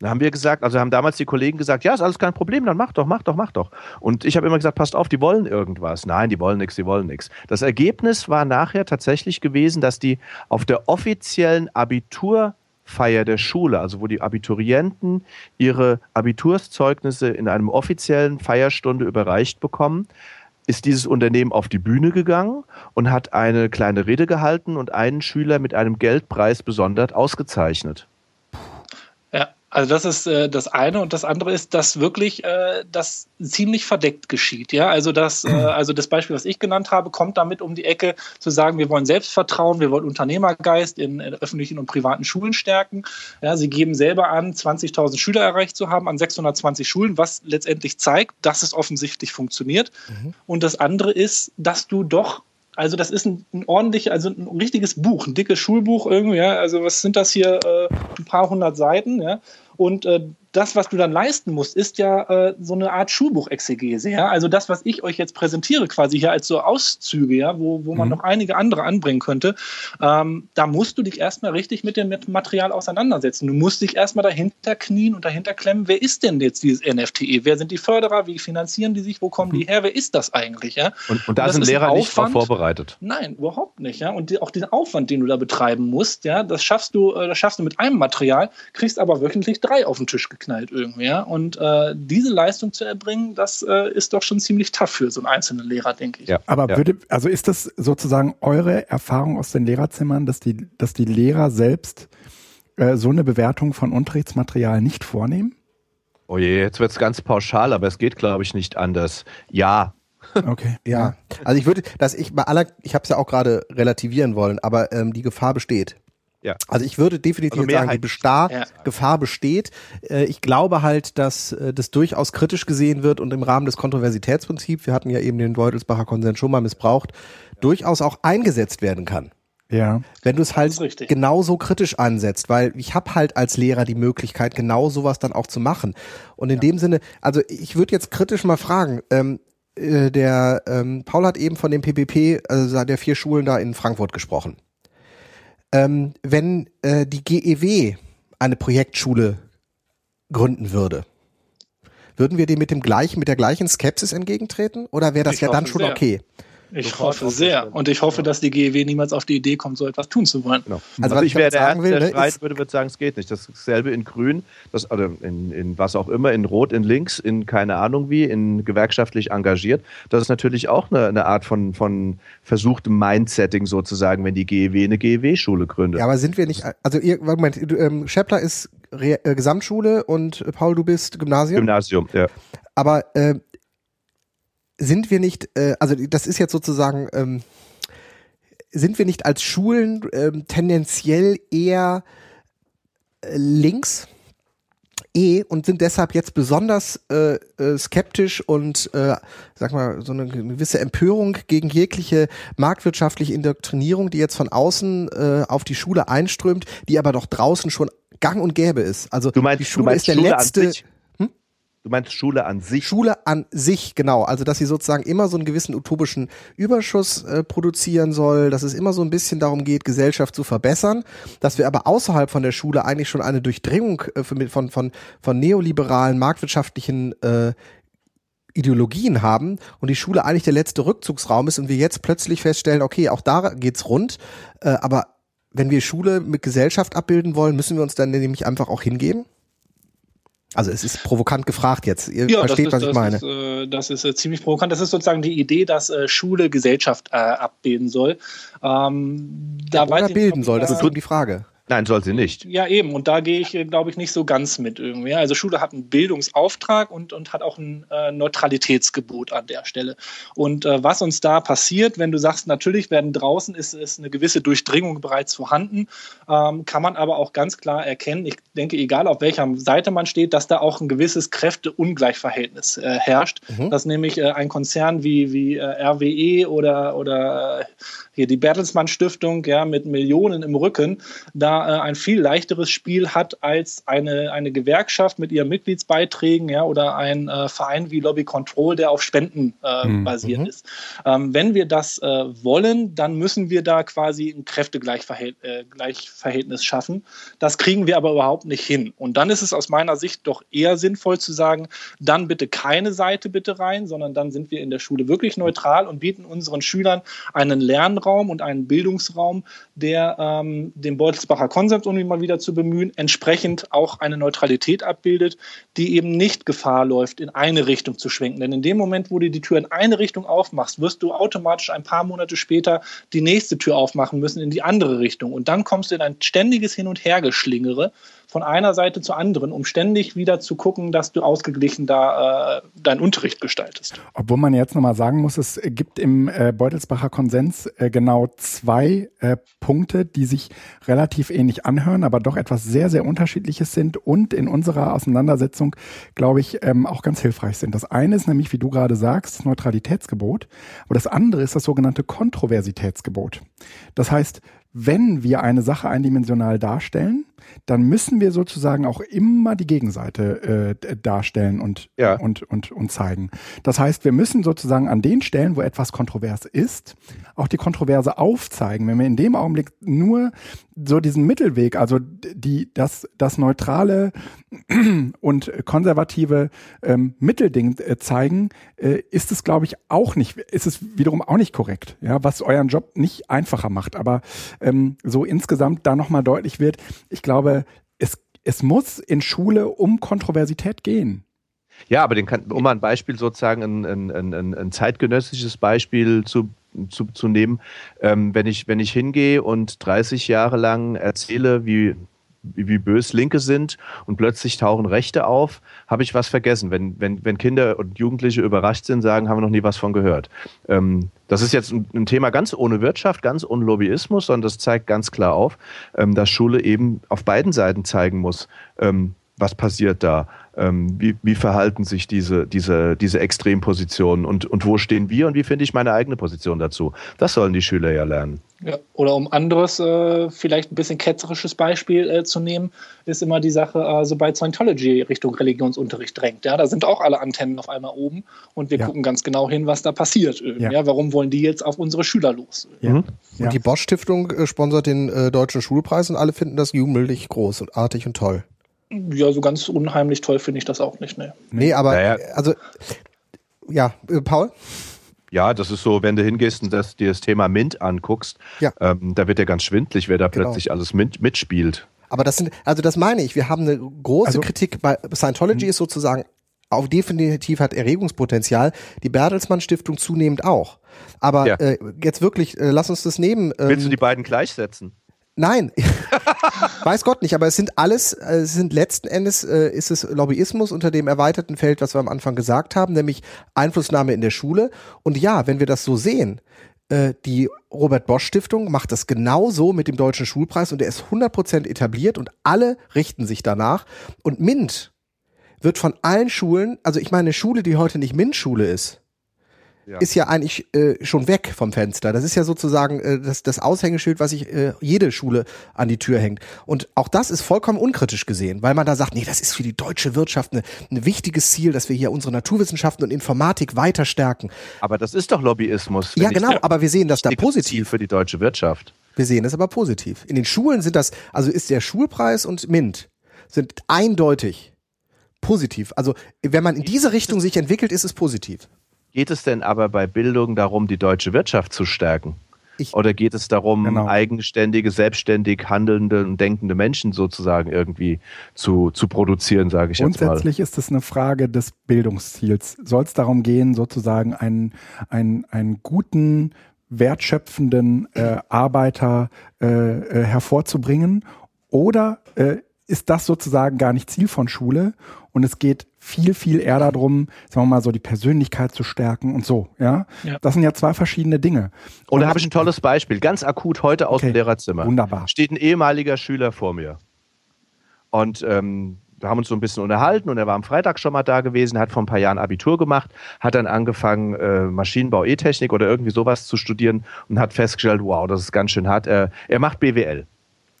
Da haben wir gesagt, also haben damals die Kollegen gesagt, ja, ist alles kein Problem, dann mach doch, mach doch, mach doch. Und ich habe immer gesagt, passt auf, die wollen irgendwas. Nein, die wollen nichts, die wollen nichts. Das Ergebnis war nachher tatsächlich gewesen, dass die auf der offiziellen Abiturfeier der Schule, also wo die Abiturienten ihre Abiturszeugnisse in einem offiziellen Feierstunde überreicht bekommen, ist dieses Unternehmen auf die Bühne gegangen und hat eine kleine Rede gehalten und einen Schüler mit einem Geldpreis besonders ausgezeichnet. Also das ist äh, das eine und das andere ist, dass wirklich äh, das ziemlich verdeckt geschieht. Ja, also das, äh, also das Beispiel, was ich genannt habe, kommt damit um die Ecke zu sagen, wir wollen Selbstvertrauen, wir wollen Unternehmergeist in, in öffentlichen und privaten Schulen stärken. Ja, sie geben selber an, 20.000 Schüler erreicht zu haben an 620 Schulen, was letztendlich zeigt, dass es offensichtlich funktioniert. Mhm. Und das andere ist, dass du doch also das ist ein, ein ordentliches, also ein richtiges Buch, ein dickes Schulbuch irgendwie, ja. Also was sind das hier? Äh, ein paar hundert Seiten, ja. Und äh, das, was du dann leisten musst, ist ja äh, so eine Art Schulbuchexegese. Ja? Also das, was ich euch jetzt präsentiere, quasi hier als so Auszüge, ja, wo, wo man mhm. noch einige andere anbringen könnte, ähm, da musst du dich erstmal richtig mit dem Material auseinandersetzen. Du musst dich erstmal dahinter knien und dahinter klemmen, wer ist denn jetzt dieses NFTE? Wer sind die Förderer? Wie finanzieren die sich? Wo kommen die mhm. her? Wer ist das eigentlich? Ja? Und, und da sind Lehrer nicht darauf vorbereitet. Nein, überhaupt nicht. Ja? Und die, auch diesen Aufwand, den du da betreiben musst, ja, das schaffst du, äh, das schaffst du mit einem Material, kriegst aber wöchentlich drei auf den Tisch geknallt irgendwer. Und äh, diese Leistung zu erbringen, das äh, ist doch schon ziemlich tough für so einen einzelnen Lehrer, denke ich. Ja. Aber ja. würde, also ist das sozusagen eure Erfahrung aus den Lehrerzimmern, dass die, dass die Lehrer selbst äh, so eine Bewertung von Unterrichtsmaterial nicht vornehmen? Oh je, jetzt wird es ganz pauschal, aber es geht, glaube ich, nicht anders. Ja, Okay. Ja, also ich würde, dass ich bei aller, ich habe es ja auch gerade relativieren wollen, aber ähm, die Gefahr besteht. Ja. Also ich würde definitiv also sagen, die Bestar ja. Gefahr besteht. Äh, ich glaube halt, dass äh, das durchaus kritisch gesehen wird und im Rahmen des Kontroversitätsprinzips, wir hatten ja eben den Beutelsbacher Konsens schon mal missbraucht, durchaus auch eingesetzt werden kann. Ja. Wenn du es halt genauso kritisch ansetzt, weil ich habe halt als Lehrer die Möglichkeit, genau sowas dann auch zu machen. Und in ja. dem Sinne, also ich würde jetzt kritisch mal fragen, ähm, äh, der ähm, Paul hat eben von dem PPP, also der vier Schulen da in Frankfurt gesprochen ähm, wenn äh, die GEW eine Projektschule gründen würde. Würden wir dem mit dem gleichen, mit der gleichen Skepsis entgegentreten? Oder wäre das ich ja dann schon sehr. okay? Ich hoffe sehr. Und ich hoffe, dass die GEW niemals auf die Idee kommt, so etwas tun zu wollen. Genau. Also, also ich wäre der Erste, will, der ne, streiten würde, würde sagen, es geht nicht. Dasselbe in Grün, das, oder in, in was auch immer, in Rot, in Links, in keine Ahnung wie, in gewerkschaftlich engagiert. Das ist natürlich auch eine, eine Art von, von versuchtem Mindsetting sozusagen, wenn die GEW eine GEW-Schule gründet. Ja, aber sind wir nicht, also ihr, Moment, ähm, Scheppler ist Re äh, Gesamtschule und Paul, du bist Gymnasium? Gymnasium, ja. Aber äh, sind wir nicht, äh, also das ist jetzt sozusagen, ähm, sind wir nicht als Schulen ähm, tendenziell eher äh, links? eh und sind deshalb jetzt besonders äh, äh, skeptisch und äh, sag mal so eine gewisse Empörung gegen jegliche marktwirtschaftliche Indoktrinierung, die jetzt von außen äh, auf die Schule einströmt, die aber doch draußen schon gang und gäbe ist. Also du meinst, die Schule meinst ist der Schule letzte Du meinst Schule an sich? Schule an sich, genau. Also, dass sie sozusagen immer so einen gewissen utopischen Überschuss äh, produzieren soll, dass es immer so ein bisschen darum geht, Gesellschaft zu verbessern, dass wir aber außerhalb von der Schule eigentlich schon eine Durchdringung äh, von, von, von neoliberalen, marktwirtschaftlichen äh, Ideologien haben und die Schule eigentlich der letzte Rückzugsraum ist und wir jetzt plötzlich feststellen, okay, auch da geht's rund, äh, aber wenn wir Schule mit Gesellschaft abbilden wollen, müssen wir uns dann nämlich einfach auch hingeben? Also es ist provokant gefragt jetzt. Ihr ja, versteht, ist, was ich meine. Ist, äh, das ist äh, ziemlich provokant. Das ist sozusagen die Idee, dass äh, Schule Gesellschaft äh, abbilden soll. Ähm, da ja, oder bilden soll, das ist so die Frage. Nein, soll sie nicht. Ja, eben. Und da gehe ich, glaube ich, nicht so ganz mit irgendwie. Also Schule hat einen Bildungsauftrag und, und hat auch ein äh, Neutralitätsgebot an der Stelle. Und äh, was uns da passiert, wenn du sagst, natürlich werden draußen ist, ist eine gewisse Durchdringung bereits vorhanden, ähm, kann man aber auch ganz klar erkennen, ich denke, egal auf welcher Seite man steht, dass da auch ein gewisses Kräfteungleichverhältnis äh, herrscht. Mhm. Dass nämlich äh, ein Konzern wie, wie äh, RWE oder, oder äh, hier die Bertelsmann Stiftung, ja, mit Millionen im Rücken, da äh, ein viel leichteres Spiel hat als eine, eine Gewerkschaft mit ihren Mitgliedsbeiträgen, ja, oder ein äh, Verein wie Lobby Control, der auf Spenden äh, mhm. basiert ist. Ähm, wenn wir das äh, wollen, dann müssen wir da quasi ein Kräftegleichverhältnis äh, schaffen. Das kriegen wir aber überhaupt nicht hin. Und dann ist es aus meiner Sicht doch eher sinnvoll zu sagen, dann bitte keine Seite bitte rein, sondern dann sind wir in der Schule wirklich neutral und bieten unseren Schülern einen Lernraum Lernraum und einen Bildungsraum, der ähm, den Beutelsbacher Konzept, um ihn mal wieder zu bemühen, entsprechend auch eine Neutralität abbildet, die eben nicht Gefahr läuft, in eine Richtung zu schwenken. Denn in dem Moment, wo du die Tür in eine Richtung aufmachst, wirst du automatisch ein paar Monate später die nächste Tür aufmachen müssen in die andere Richtung. Und dann kommst du in ein ständiges Hin- und Hergeschlingere von einer Seite zur anderen, um ständig wieder zu gucken, dass du ausgeglichen da äh, deinen Unterricht gestaltest. Obwohl man jetzt nochmal sagen muss, es gibt im äh, Beutelsbacher Konsens äh, genau zwei äh, Punkte, die sich relativ ähnlich anhören, aber doch etwas sehr, sehr unterschiedliches sind und in unserer Auseinandersetzung, glaube ich, ähm, auch ganz hilfreich sind. Das eine ist nämlich, wie du gerade sagst, Neutralitätsgebot, aber das andere ist das sogenannte Kontroversitätsgebot. Das heißt, wenn wir eine Sache eindimensional darstellen, dann müssen wir sozusagen auch immer die Gegenseite äh, darstellen und, ja. und, und, und zeigen. Das heißt, wir müssen sozusagen an den Stellen, wo etwas kontrovers ist, auch die Kontroverse aufzeigen. Wenn wir in dem Augenblick nur so diesen Mittelweg, also die, das, das neutrale und konservative ähm, Mittelding äh, zeigen, äh, ist es, glaube ich, auch nicht, ist es wiederum auch nicht korrekt, ja, was euren Job nicht einfacher macht. Aber ähm, so insgesamt da nochmal deutlich wird, ich glaube, es, es muss in Schule um Kontroversität gehen. Ja, aber den kann, um mal ein Beispiel sozusagen, ein, ein, ein, ein zeitgenössisches Beispiel zu zu, zu nehmen. Ähm, wenn, ich, wenn ich hingehe und 30 Jahre lang erzähle, wie, wie, bös Linke sind und plötzlich tauchen Rechte auf, habe ich was vergessen. Wenn, wenn, wenn Kinder und Jugendliche überrascht sind, sagen, haben wir noch nie was von gehört. Ähm, das ist jetzt ein, ein, Thema ganz ohne Wirtschaft, ganz ohne Lobbyismus, sondern das zeigt ganz klar auf, ähm, dass Schule eben auf beiden Seiten zeigen muss, ähm, was passiert da? Ähm, wie, wie, verhalten sich diese, diese, diese Extrempositionen und, und wo stehen wir und wie finde ich meine eigene Position dazu? Das sollen die Schüler ja lernen. Ja, oder um anderes, äh, vielleicht ein bisschen ketzerisches Beispiel äh, zu nehmen, ist immer die Sache, äh, sobald Scientology Richtung Religionsunterricht drängt. Ja, da sind auch alle Antennen auf einmal oben und wir ja. gucken ganz genau hin, was da passiert. Ja. ja. warum wollen die jetzt auf unsere Schüler los? Ja. Mhm. Und die Bosch Stiftung äh, sponsert den äh, Deutschen Schulpreis und alle finden das jugendlich groß und artig und toll. Ja, so ganz unheimlich toll finde ich das auch nicht. Nee, nee aber naja. also ja, äh, Paul? Ja, das ist so, wenn du hingehst und das, dir das Thema Mint anguckst, ja. ähm, da wird ja ganz schwindlig, wer da genau. plötzlich alles Mint, mitspielt. Aber das sind, also das meine ich, wir haben eine große also, Kritik bei Scientology ist sozusagen auch definitiv hat Erregungspotenzial, die Bertelsmann Stiftung zunehmend auch. Aber ja. äh, jetzt wirklich, äh, lass uns das nehmen. Ähm, Willst du die beiden gleichsetzen? Nein, weiß Gott nicht, aber es sind alles, äh, es sind letzten Endes, äh, ist es Lobbyismus unter dem erweiterten Feld, was wir am Anfang gesagt haben, nämlich Einflussnahme in der Schule. Und ja, wenn wir das so sehen, äh, die Robert Bosch Stiftung macht das genauso mit dem Deutschen Schulpreis und der ist 100% etabliert und alle richten sich danach. Und MINT wird von allen Schulen, also ich meine, eine Schule, die heute nicht MINT-Schule ist, ja. ist ja eigentlich äh, schon weg vom Fenster. Das ist ja sozusagen äh, das, das Aushängeschild, was sich äh, jede Schule an die Tür hängt. Und auch das ist vollkommen unkritisch gesehen, weil man da sagt, nee, das ist für die deutsche Wirtschaft ein ne wichtiges Ziel, dass wir hier unsere Naturwissenschaften und Informatik weiter stärken. Aber das ist doch Lobbyismus. Ja, genau, aber wir sehen das da positiv. Ziel für die deutsche Wirtschaft. Wir sehen das aber positiv. In den Schulen sind das, also ist der Schulpreis und MINT sind eindeutig positiv. Also wenn man in diese Richtung sich entwickelt, ist es positiv geht es denn aber bei Bildung darum, die deutsche Wirtschaft zu stärken? Ich, oder geht es darum, genau. eigenständige, selbstständig handelnde und denkende Menschen sozusagen irgendwie zu, zu produzieren, sage ich jetzt mal? Grundsätzlich ist es eine Frage des Bildungsziels. Soll es darum gehen, sozusagen einen, einen, einen guten, wertschöpfenden äh, Arbeiter äh, äh, hervorzubringen? Oder äh, ist das sozusagen gar nicht Ziel von Schule und es geht viel, viel eher darum, sagen wir mal so, die Persönlichkeit zu stärken und so, ja. ja. Das sind ja zwei verschiedene Dinge. Und, da habe ich ein tolles Beispiel, ganz akut heute aus okay. dem Lehrerzimmer. Wunderbar. Steht ein ehemaliger Schüler vor mir. Und ähm, wir haben uns so ein bisschen unterhalten und er war am Freitag schon mal da gewesen, hat vor ein paar Jahren Abitur gemacht, hat dann angefangen, äh, Maschinenbau, E-Technik oder irgendwie sowas zu studieren und hat festgestellt, wow, das ist ganz schön hart. Äh, er macht BWL.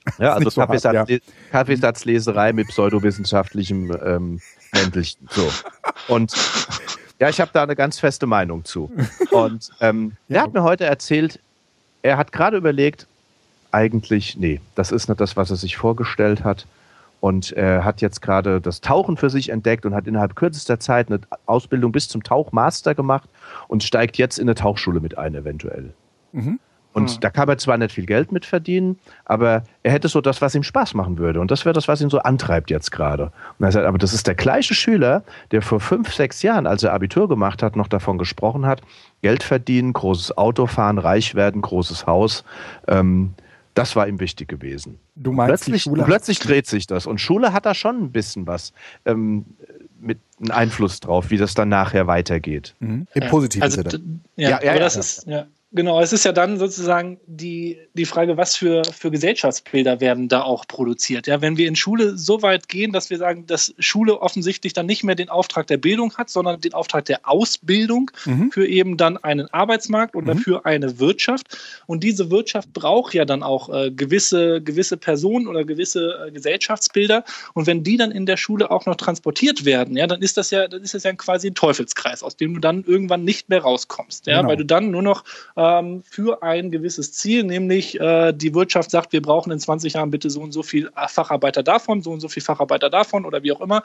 Ja, also so Kaffeesatz, hart, ja. Kaffeesatzleserei mit pseudowissenschaftlichem ähm, Mäntelchen. So. Und ja, ich habe da eine ganz feste Meinung zu. Und ähm, ja. er hat mir heute erzählt, er hat gerade überlegt, eigentlich, nee, das ist nicht das, was er sich vorgestellt hat. Und er hat jetzt gerade das Tauchen für sich entdeckt und hat innerhalb kürzester Zeit eine Ausbildung bis zum Tauchmaster gemacht und steigt jetzt in eine Tauchschule mit ein, eventuell. Mhm. Und mhm. da kann er zwar nicht viel Geld mit verdienen, aber er hätte so das, was ihm Spaß machen würde. Und das wäre das, was ihn so antreibt jetzt gerade. Und er sagt, aber das ist der gleiche Schüler, der vor fünf, sechs Jahren, als er Abitur gemacht hat, noch davon gesprochen hat, Geld verdienen, großes Auto fahren, reich werden, großes Haus. Ähm, das war ihm wichtig gewesen. Du meinst, plötzlich, plötzlich dreht sich das. Und Schule hat da schon ein bisschen was. Ähm, mit einem Einfluss drauf, wie das dann nachher weitergeht. Mhm. Im positiven also, Sinne. Ja, ja, ja, aber das ist, ja, Genau, es ist ja dann sozusagen die, die Frage, was für, für Gesellschaftsbilder werden da auch produziert. Ja, wenn wir in Schule so weit gehen, dass wir sagen, dass Schule offensichtlich dann nicht mehr den Auftrag der Bildung hat, sondern den Auftrag der Ausbildung mhm. für eben dann einen Arbeitsmarkt oder mhm. für eine Wirtschaft. Und diese Wirtschaft braucht ja dann auch äh, gewisse, gewisse Personen oder gewisse äh, Gesellschaftsbilder. Und wenn die dann in der Schule auch noch transportiert werden, ja, dann ist das ja, dann ist das ja quasi ein Teufelskreis, aus dem du dann irgendwann nicht mehr rauskommst. Ja, genau. weil du dann nur noch äh, ähm, für ein gewisses Ziel, nämlich äh, die Wirtschaft sagt, wir brauchen in 20 Jahren bitte so und so viel Facharbeiter davon, so und so viel Facharbeiter davon oder wie auch immer.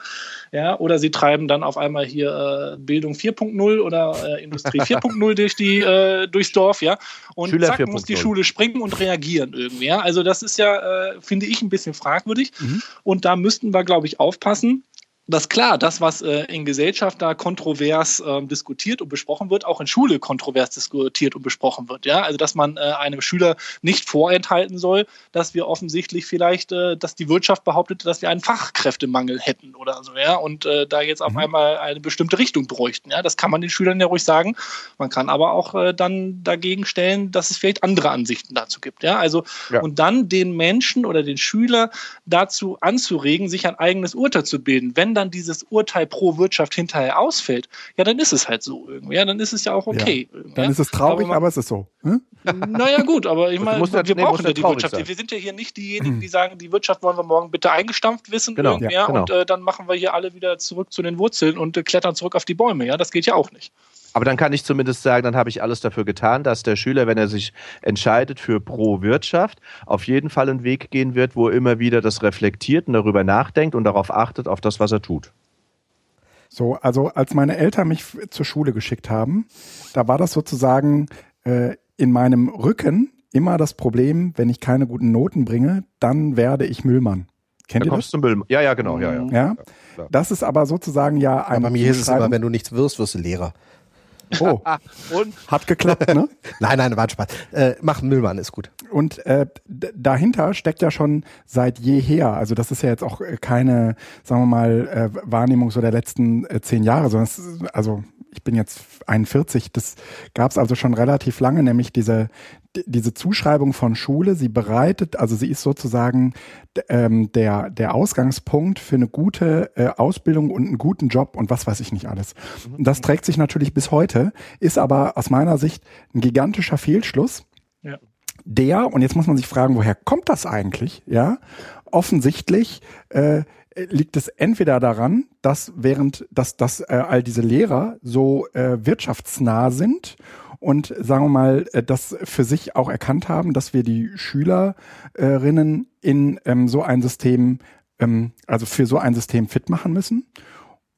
Ja, oder sie treiben dann auf einmal hier äh, Bildung 4.0 oder äh, Industrie 4.0 durch die, äh, durchs Dorf, ja. Und Schüler zack, muss die Schule springen und reagieren irgendwie. Ja? Also das ist ja, äh, finde ich, ein bisschen fragwürdig. Mhm. Und da müssten wir, glaube ich, aufpassen, dass klar, das, was äh, in Gesellschaft da kontrovers äh, diskutiert und besprochen wird, auch in Schule kontrovers diskutiert und besprochen wird. Ja, also dass man äh, einem Schüler nicht vorenthalten soll, dass wir offensichtlich vielleicht, äh, dass die Wirtschaft behauptet, dass wir einen Fachkräftemangel hätten oder so, ja, und äh, da jetzt auf mhm. einmal eine bestimmte Richtung bräuchten. Ja, das kann man den Schülern ja ruhig sagen. Man kann aber auch äh, dann dagegen stellen, dass es vielleicht andere Ansichten dazu gibt. Ja, also ja. und dann den Menschen oder den Schüler dazu anzuregen, sich ein eigenes Urteil zu bilden, wenn dann dieses Urteil pro Wirtschaft hinterher ausfällt, ja, dann ist es halt so irgendwie. Ja, dann ist es ja auch okay. Ja. Dann ja? ist es traurig, aber, man, aber, es ist so. Hm? Naja, gut, aber ich meine, wir halt, brauchen ja die Wirtschaft. Sein. Wir sind ja hier nicht diejenigen, die sagen, die Wirtschaft wollen wir morgen bitte eingestampft wissen. Genau, ja, genau. Und äh, dann machen wir hier alle wieder zurück zu den Wurzeln und äh, klettern zurück auf die Bäume. Ja, das geht ja auch nicht. Aber dann kann ich zumindest sagen, dann habe ich alles dafür getan, dass der Schüler, wenn er sich entscheidet für Pro-Wirtschaft, auf jeden Fall einen Weg gehen wird, wo er immer wieder das reflektiert und darüber nachdenkt und darauf achtet, auf das, was er tut. So, also als meine Eltern mich zur Schule geschickt haben, da war das sozusagen äh, in meinem Rücken immer das Problem, wenn ich keine guten Noten bringe, dann werde ich Müllmann. Kennt da ihr das? Zum Müll. Ja, ja, genau. Ja, ja. ja? Das ist aber sozusagen ja ein. Ja, bei mir ist es immer, wenn du nichts wirst, wirst du Lehrer. Oh. und? Hat geklappt, ne? nein, nein, war Spaß. Äh, mach Müllmann, ist gut. Und äh, dahinter steckt ja schon seit jeher, also das ist ja jetzt auch keine, sagen wir mal, äh, Wahrnehmung so der letzten äh, zehn Jahre, sondern es, also ich bin jetzt 41, das gab es also schon relativ lange, nämlich diese, diese Zuschreibung von Schule, sie bereitet, also sie ist sozusagen ähm, der, der Ausgangspunkt für eine gute äh, Ausbildung und einen guten Job und was weiß ich nicht alles. Und das trägt sich natürlich bis heute, ist aber aus meiner Sicht ein gigantischer Fehlschluss. Ja. Der, und jetzt muss man sich fragen, woher kommt das eigentlich? Ja, offensichtlich äh, liegt es entweder daran, dass während dass, dass äh, all diese Lehrer so äh, wirtschaftsnah sind und sagen wir mal, äh, das für sich auch erkannt haben, dass wir die Schülerinnen in ähm, so ein System, ähm, also für so ein System fit machen müssen.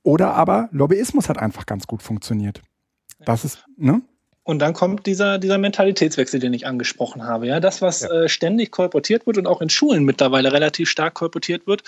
Oder aber Lobbyismus hat einfach ganz gut funktioniert. Das ist, ne? Und dann kommt dieser, dieser Mentalitätswechsel, den ich angesprochen habe. Ja, das, was ja. äh, ständig kolportiert wird und auch in Schulen mittlerweile relativ stark kolportiert wird,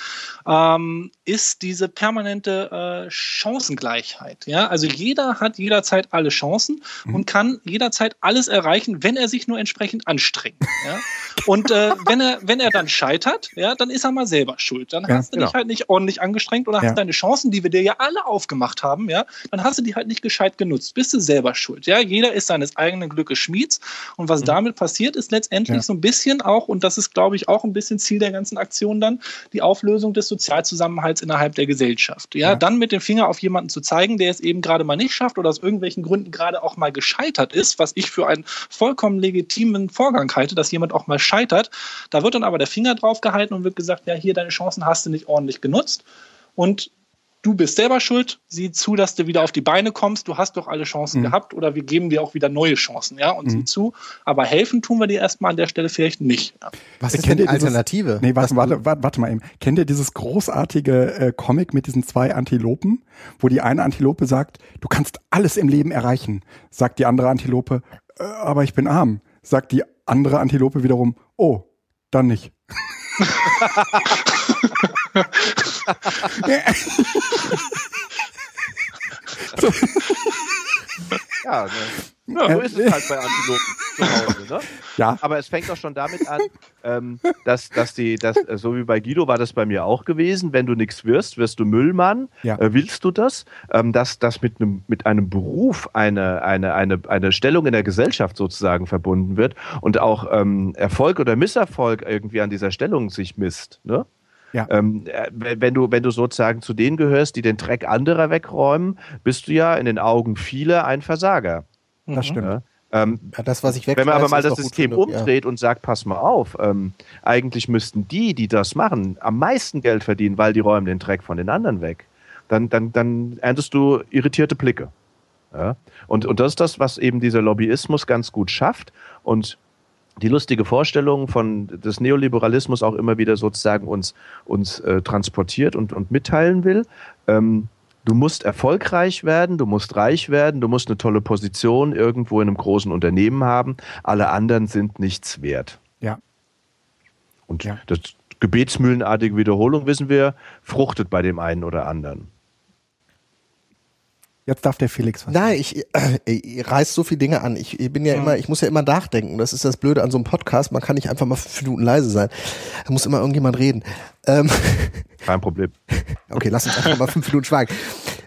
ähm, ist diese permanente äh, Chancengleichheit. Ja, also jeder hat jederzeit alle Chancen mhm. und kann jederzeit alles erreichen, wenn er sich nur entsprechend anstrengt. Ja? Und äh, wenn er, wenn er dann scheitert, ja, dann ist er mal selber schuld. Dann ja, hast du genau. dich halt nicht ordentlich angestrengt oder hast deine Chancen, die wir dir ja alle aufgemacht haben, ja, dann hast du die halt nicht gescheit genutzt. Bist du selber schuld. Ja, jeder ist seines eigenen Glückes Schmieds. Und was mhm. damit passiert, ist letztendlich ja. so ein bisschen auch, und das ist, glaube ich, auch ein bisschen Ziel der ganzen Aktion dann, die Auflösung des Sozialzusammenhalts innerhalb der Gesellschaft. Ja, ja. dann mit dem Finger auf jemanden zu zeigen, der es eben gerade mal nicht schafft oder aus irgendwelchen Gründen gerade auch mal gescheitert ist, was ich für einen vollkommen legitimen Vorgang halte, dass jemand auch mal scheitert. Da wird dann aber der Finger drauf gehalten und wird gesagt, ja, hier deine Chancen hast du nicht ordentlich genutzt. Und du bist selber schuld, sieh zu, dass du wieder auf die Beine kommst, du hast doch alle Chancen mhm. gehabt oder wir geben dir auch wieder neue Chancen, ja, und mhm. sieh zu. Aber helfen tun wir dir erstmal an der Stelle vielleicht nicht. Ja. Was ist denn die Alternative? Nee, warte, warte, warte, warte mal eben. Kennt ihr dieses großartige äh, Comic mit diesen zwei Antilopen, wo die eine Antilope sagt, du kannst alles im Leben erreichen, sagt die andere Antilope, äh, aber ich bin arm. Sagt die andere Antilope wiederum, oh, dann nicht. so. Ja, ne? ja, so ist es halt bei Antilopen zu Hause. Ne? Ja. Aber es fängt doch schon damit an, ähm, dass, dass die, dass, äh, so wie bei Guido war das bei mir auch gewesen, wenn du nichts wirst, wirst du Müllmann. Ja. Äh, willst du das? Ähm, dass das mit einem, mit einem Beruf eine, eine, eine, eine Stellung in der Gesellschaft sozusagen verbunden wird und auch ähm, Erfolg oder Misserfolg irgendwie an dieser Stellung sich misst. Ne? Ja. Ähm, äh, wenn, du, wenn du sozusagen zu denen gehörst, die den Dreck anderer wegräumen, bist du ja in den Augen vieler ein Versager. Das mhm. stimmt. Ja? Ähm, ja, das, was ich wenn man aber mal das System umdreht ja. und sagt, pass mal auf, ähm, eigentlich müssten die, die das machen, am meisten Geld verdienen, weil die räumen den Dreck von den anderen weg. Dann, dann, dann erntest du irritierte Blicke. Ja? Und, und das ist das, was eben dieser Lobbyismus ganz gut schafft. Und die lustige Vorstellung von des Neoliberalismus auch immer wieder sozusagen uns, uns äh, transportiert und, und mitteilen will. Ähm, du musst erfolgreich werden, du musst reich werden, du musst eine tolle Position irgendwo in einem großen Unternehmen haben. Alle anderen sind nichts wert. Ja. Und ja. das gebetsmühlenartige Wiederholung, wissen wir, fruchtet bei dem einen oder anderen. Jetzt darf der Felix was. Nein, ich, äh, ich reiß so viele Dinge an. Ich, ich bin ja, ja, immer, ich muss ja immer nachdenken. Das ist das Blöde an so einem Podcast. Man kann nicht einfach mal fünf Minuten leise sein. Da muss immer irgendjemand reden. Ähm, Kein Problem. okay, lass uns einfach mal fünf Minuten schweigen.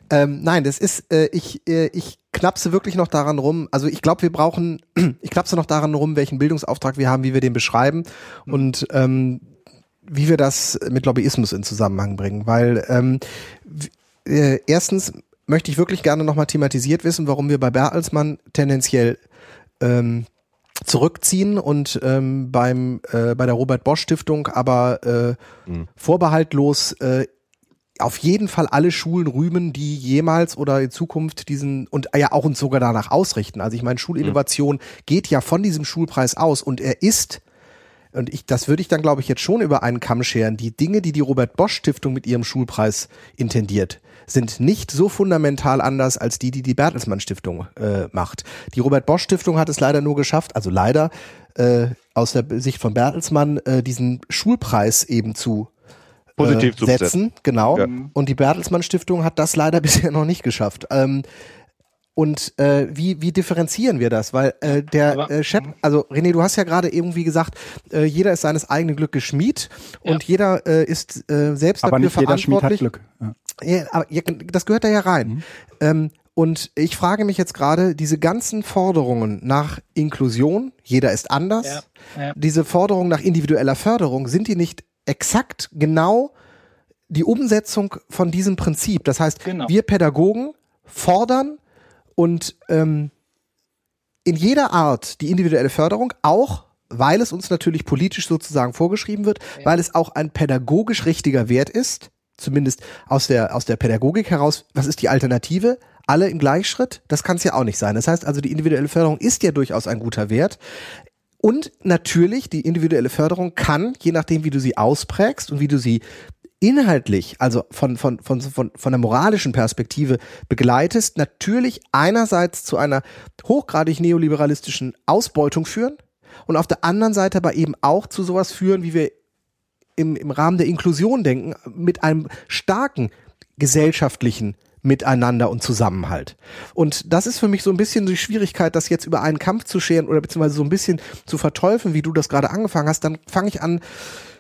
Ähm, nein, das ist, äh, ich, äh, ich knapse wirklich noch daran rum. Also ich glaube, wir brauchen, ich knapse noch daran rum, welchen Bildungsauftrag wir haben, wie wir den beschreiben mhm. und ähm, wie wir das mit Lobbyismus in Zusammenhang bringen. Weil ähm, äh, erstens möchte ich wirklich gerne nochmal thematisiert wissen, warum wir bei Bertelsmann tendenziell ähm, zurückziehen und ähm, beim äh, bei der Robert Bosch Stiftung aber äh, mhm. vorbehaltlos äh, auf jeden Fall alle Schulen rühmen, die jemals oder in Zukunft diesen und ja auch uns sogar danach ausrichten. Also ich meine, Schulinnovation mhm. geht ja von diesem Schulpreis aus und er ist und ich, das würde ich dann, glaube ich, jetzt schon über einen Kamm scheren. Die Dinge, die die Robert Bosch Stiftung mit ihrem Schulpreis intendiert, sind nicht so fundamental anders als die, die die Bertelsmann Stiftung äh, macht. Die Robert Bosch Stiftung hat es leider nur geschafft, also leider äh, aus der Sicht von Bertelsmann, äh, diesen Schulpreis eben zu äh, Positiv äh, setzen, genau. Ja. Und die Bertelsmann Stiftung hat das leider bisher noch nicht geschafft. Ähm, und äh, wie, wie differenzieren wir das? Weil äh, der äh, Chat, also René, du hast ja gerade irgendwie gesagt, äh, jeder ist seines eigenen Glückes Schmied und ja. jeder äh, ist äh, selbst aber dafür nicht jeder Schmied hat Glück. Ja. Ja, aber das gehört da ja rein. Mhm. Ähm, und ich frage mich jetzt gerade, diese ganzen Forderungen nach Inklusion, jeder ist anders, ja, ja. diese Forderungen nach individueller Förderung, sind die nicht exakt genau die Umsetzung von diesem Prinzip? Das heißt, genau. wir Pädagogen fordern und ähm, in jeder Art die individuelle Förderung, auch weil es uns natürlich politisch sozusagen vorgeschrieben wird, ja. weil es auch ein pädagogisch richtiger Wert ist, zumindest aus der, aus der Pädagogik heraus, was ist die Alternative? Alle im Gleichschritt? Das kann es ja auch nicht sein. Das heißt also, die individuelle Förderung ist ja durchaus ein guter Wert. Und natürlich, die individuelle Förderung kann, je nachdem, wie du sie ausprägst und wie du sie inhaltlich, also von, von, von, von, von der moralischen Perspektive begleitest, natürlich einerseits zu einer hochgradig neoliberalistischen Ausbeutung führen und auf der anderen Seite aber eben auch zu sowas führen, wie wir im, im Rahmen der Inklusion denken, mit einem starken gesellschaftlichen Miteinander und Zusammenhalt. Und das ist für mich so ein bisschen die Schwierigkeit, das jetzt über einen Kampf zu scheren oder beziehungsweise so ein bisschen zu verteufeln, wie du das gerade angefangen hast. Dann fange ich an,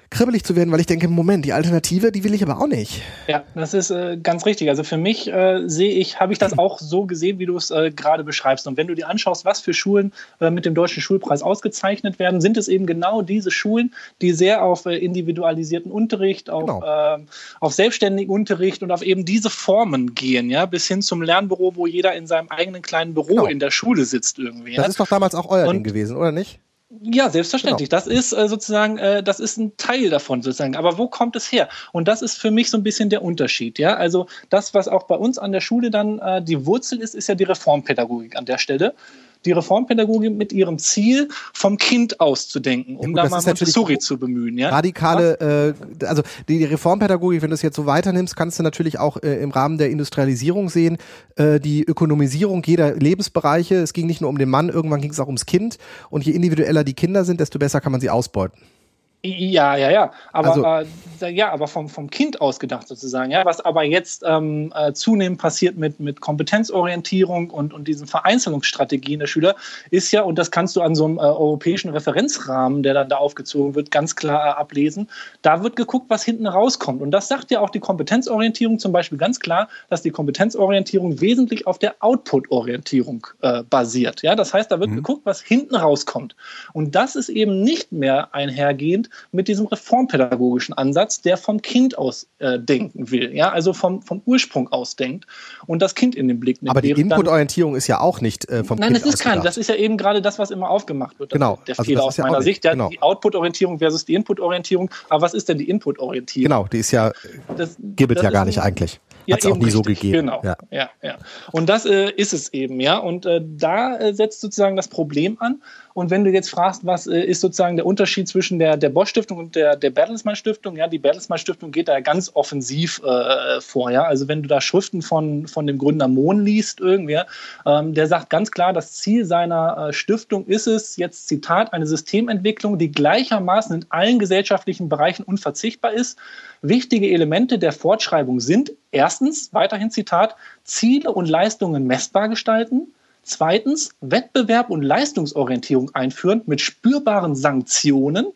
kribbelig zu werden, weil ich denke, Moment, die Alternative, die will ich aber auch nicht. Ja, das ist äh, ganz richtig. Also für mich äh, sehe ich, habe ich das auch so gesehen, wie du es äh, gerade beschreibst. Und wenn du dir anschaust, was für Schulen äh, mit dem Deutschen Schulpreis ausgezeichnet werden, sind es eben genau diese Schulen, die sehr auf äh, individualisierten Unterricht, auf, genau. Ähm, auf selbstständigen Unterricht und auf eben diese Formen gehen, ja, bis hin zum Lernbüro, wo jeder in seinem eigenen kleinen Büro genau. in der Schule sitzt irgendwie. Das ja? ist doch damals auch euer und, Ding gewesen, oder nicht? Ja, selbstverständlich. Genau. Das ist äh, sozusagen, äh, das ist ein Teil davon sozusagen. Aber wo kommt es her? Und das ist für mich so ein bisschen der Unterschied. Ja, also das, was auch bei uns an der Schule dann äh, die Wurzel ist, ist ja die Reformpädagogik an der Stelle die Reformpädagogik mit ihrem Ziel, vom Kind auszudenken, um ja, gut, da mal Montessori zu bemühen. Ja? Radikale, äh, also die Reformpädagogik, wenn du es jetzt so weiternimmst, kannst du natürlich auch äh, im Rahmen der Industrialisierung sehen, äh, die Ökonomisierung jeder Lebensbereiche. Es ging nicht nur um den Mann, irgendwann ging es auch ums Kind. Und je individueller die Kinder sind, desto besser kann man sie ausbeuten. Ja, ja, ja. Aber also, äh, ja, aber vom, vom Kind ausgedacht sozusagen, ja. Was aber jetzt ähm, äh, zunehmend passiert mit, mit Kompetenzorientierung und, und diesen Vereinzelungsstrategien der Schüler, ist ja, und das kannst du an so einem äh, europäischen Referenzrahmen, der dann da aufgezogen wird, ganz klar äh, ablesen. Da wird geguckt, was hinten rauskommt. Und das sagt ja auch die Kompetenzorientierung zum Beispiel ganz klar, dass die Kompetenzorientierung wesentlich auf der Output-Orientierung äh, basiert. Ja, das heißt, da wird mhm. geguckt, was hinten rauskommt. Und das ist eben nicht mehr einhergehend mit diesem reformpädagogischen Ansatz, der vom Kind aus äh, denken will, ja, also vom, vom Ursprung aus denkt und das Kind in den Blick nimmt. Aber die Inputorientierung ist ja auch nicht äh, vom nein, Kind Nein, das ist kein, das ist ja eben gerade das, was immer aufgemacht wird. Genau. Der also Fehler aus meiner ja Sicht, ja, genau. die Output-Orientierung versus die Input-Orientierung. Aber was ist denn die Input-Orientierung? Genau, die ist ja, das, gibt es ja gar nicht eigentlich. Hat es ja, auch nie richtig, so gegeben. Genau. Ja, ja. ja. Und das äh, ist es eben, ja. Und äh, da äh, setzt sozusagen das Problem an. Und wenn du jetzt fragst, was äh, ist sozusagen der Unterschied zwischen der, der Bosch Stiftung und der, der Bertelsmann Stiftung, ja, die Bertelsmann Stiftung geht da ganz offensiv äh, vor, ja. Also wenn du da Schriften von, von dem Gründer Mohn liest, irgendwer, ähm, der sagt ganz klar, das Ziel seiner äh, Stiftung ist es, jetzt Zitat, eine Systementwicklung, die gleichermaßen in allen gesellschaftlichen Bereichen unverzichtbar ist. Wichtige Elemente der Fortschreibung sind erstens, weiterhin Zitat, Ziele und Leistungen messbar gestalten, Zweitens, Wettbewerb und Leistungsorientierung einführen mit spürbaren Sanktionen.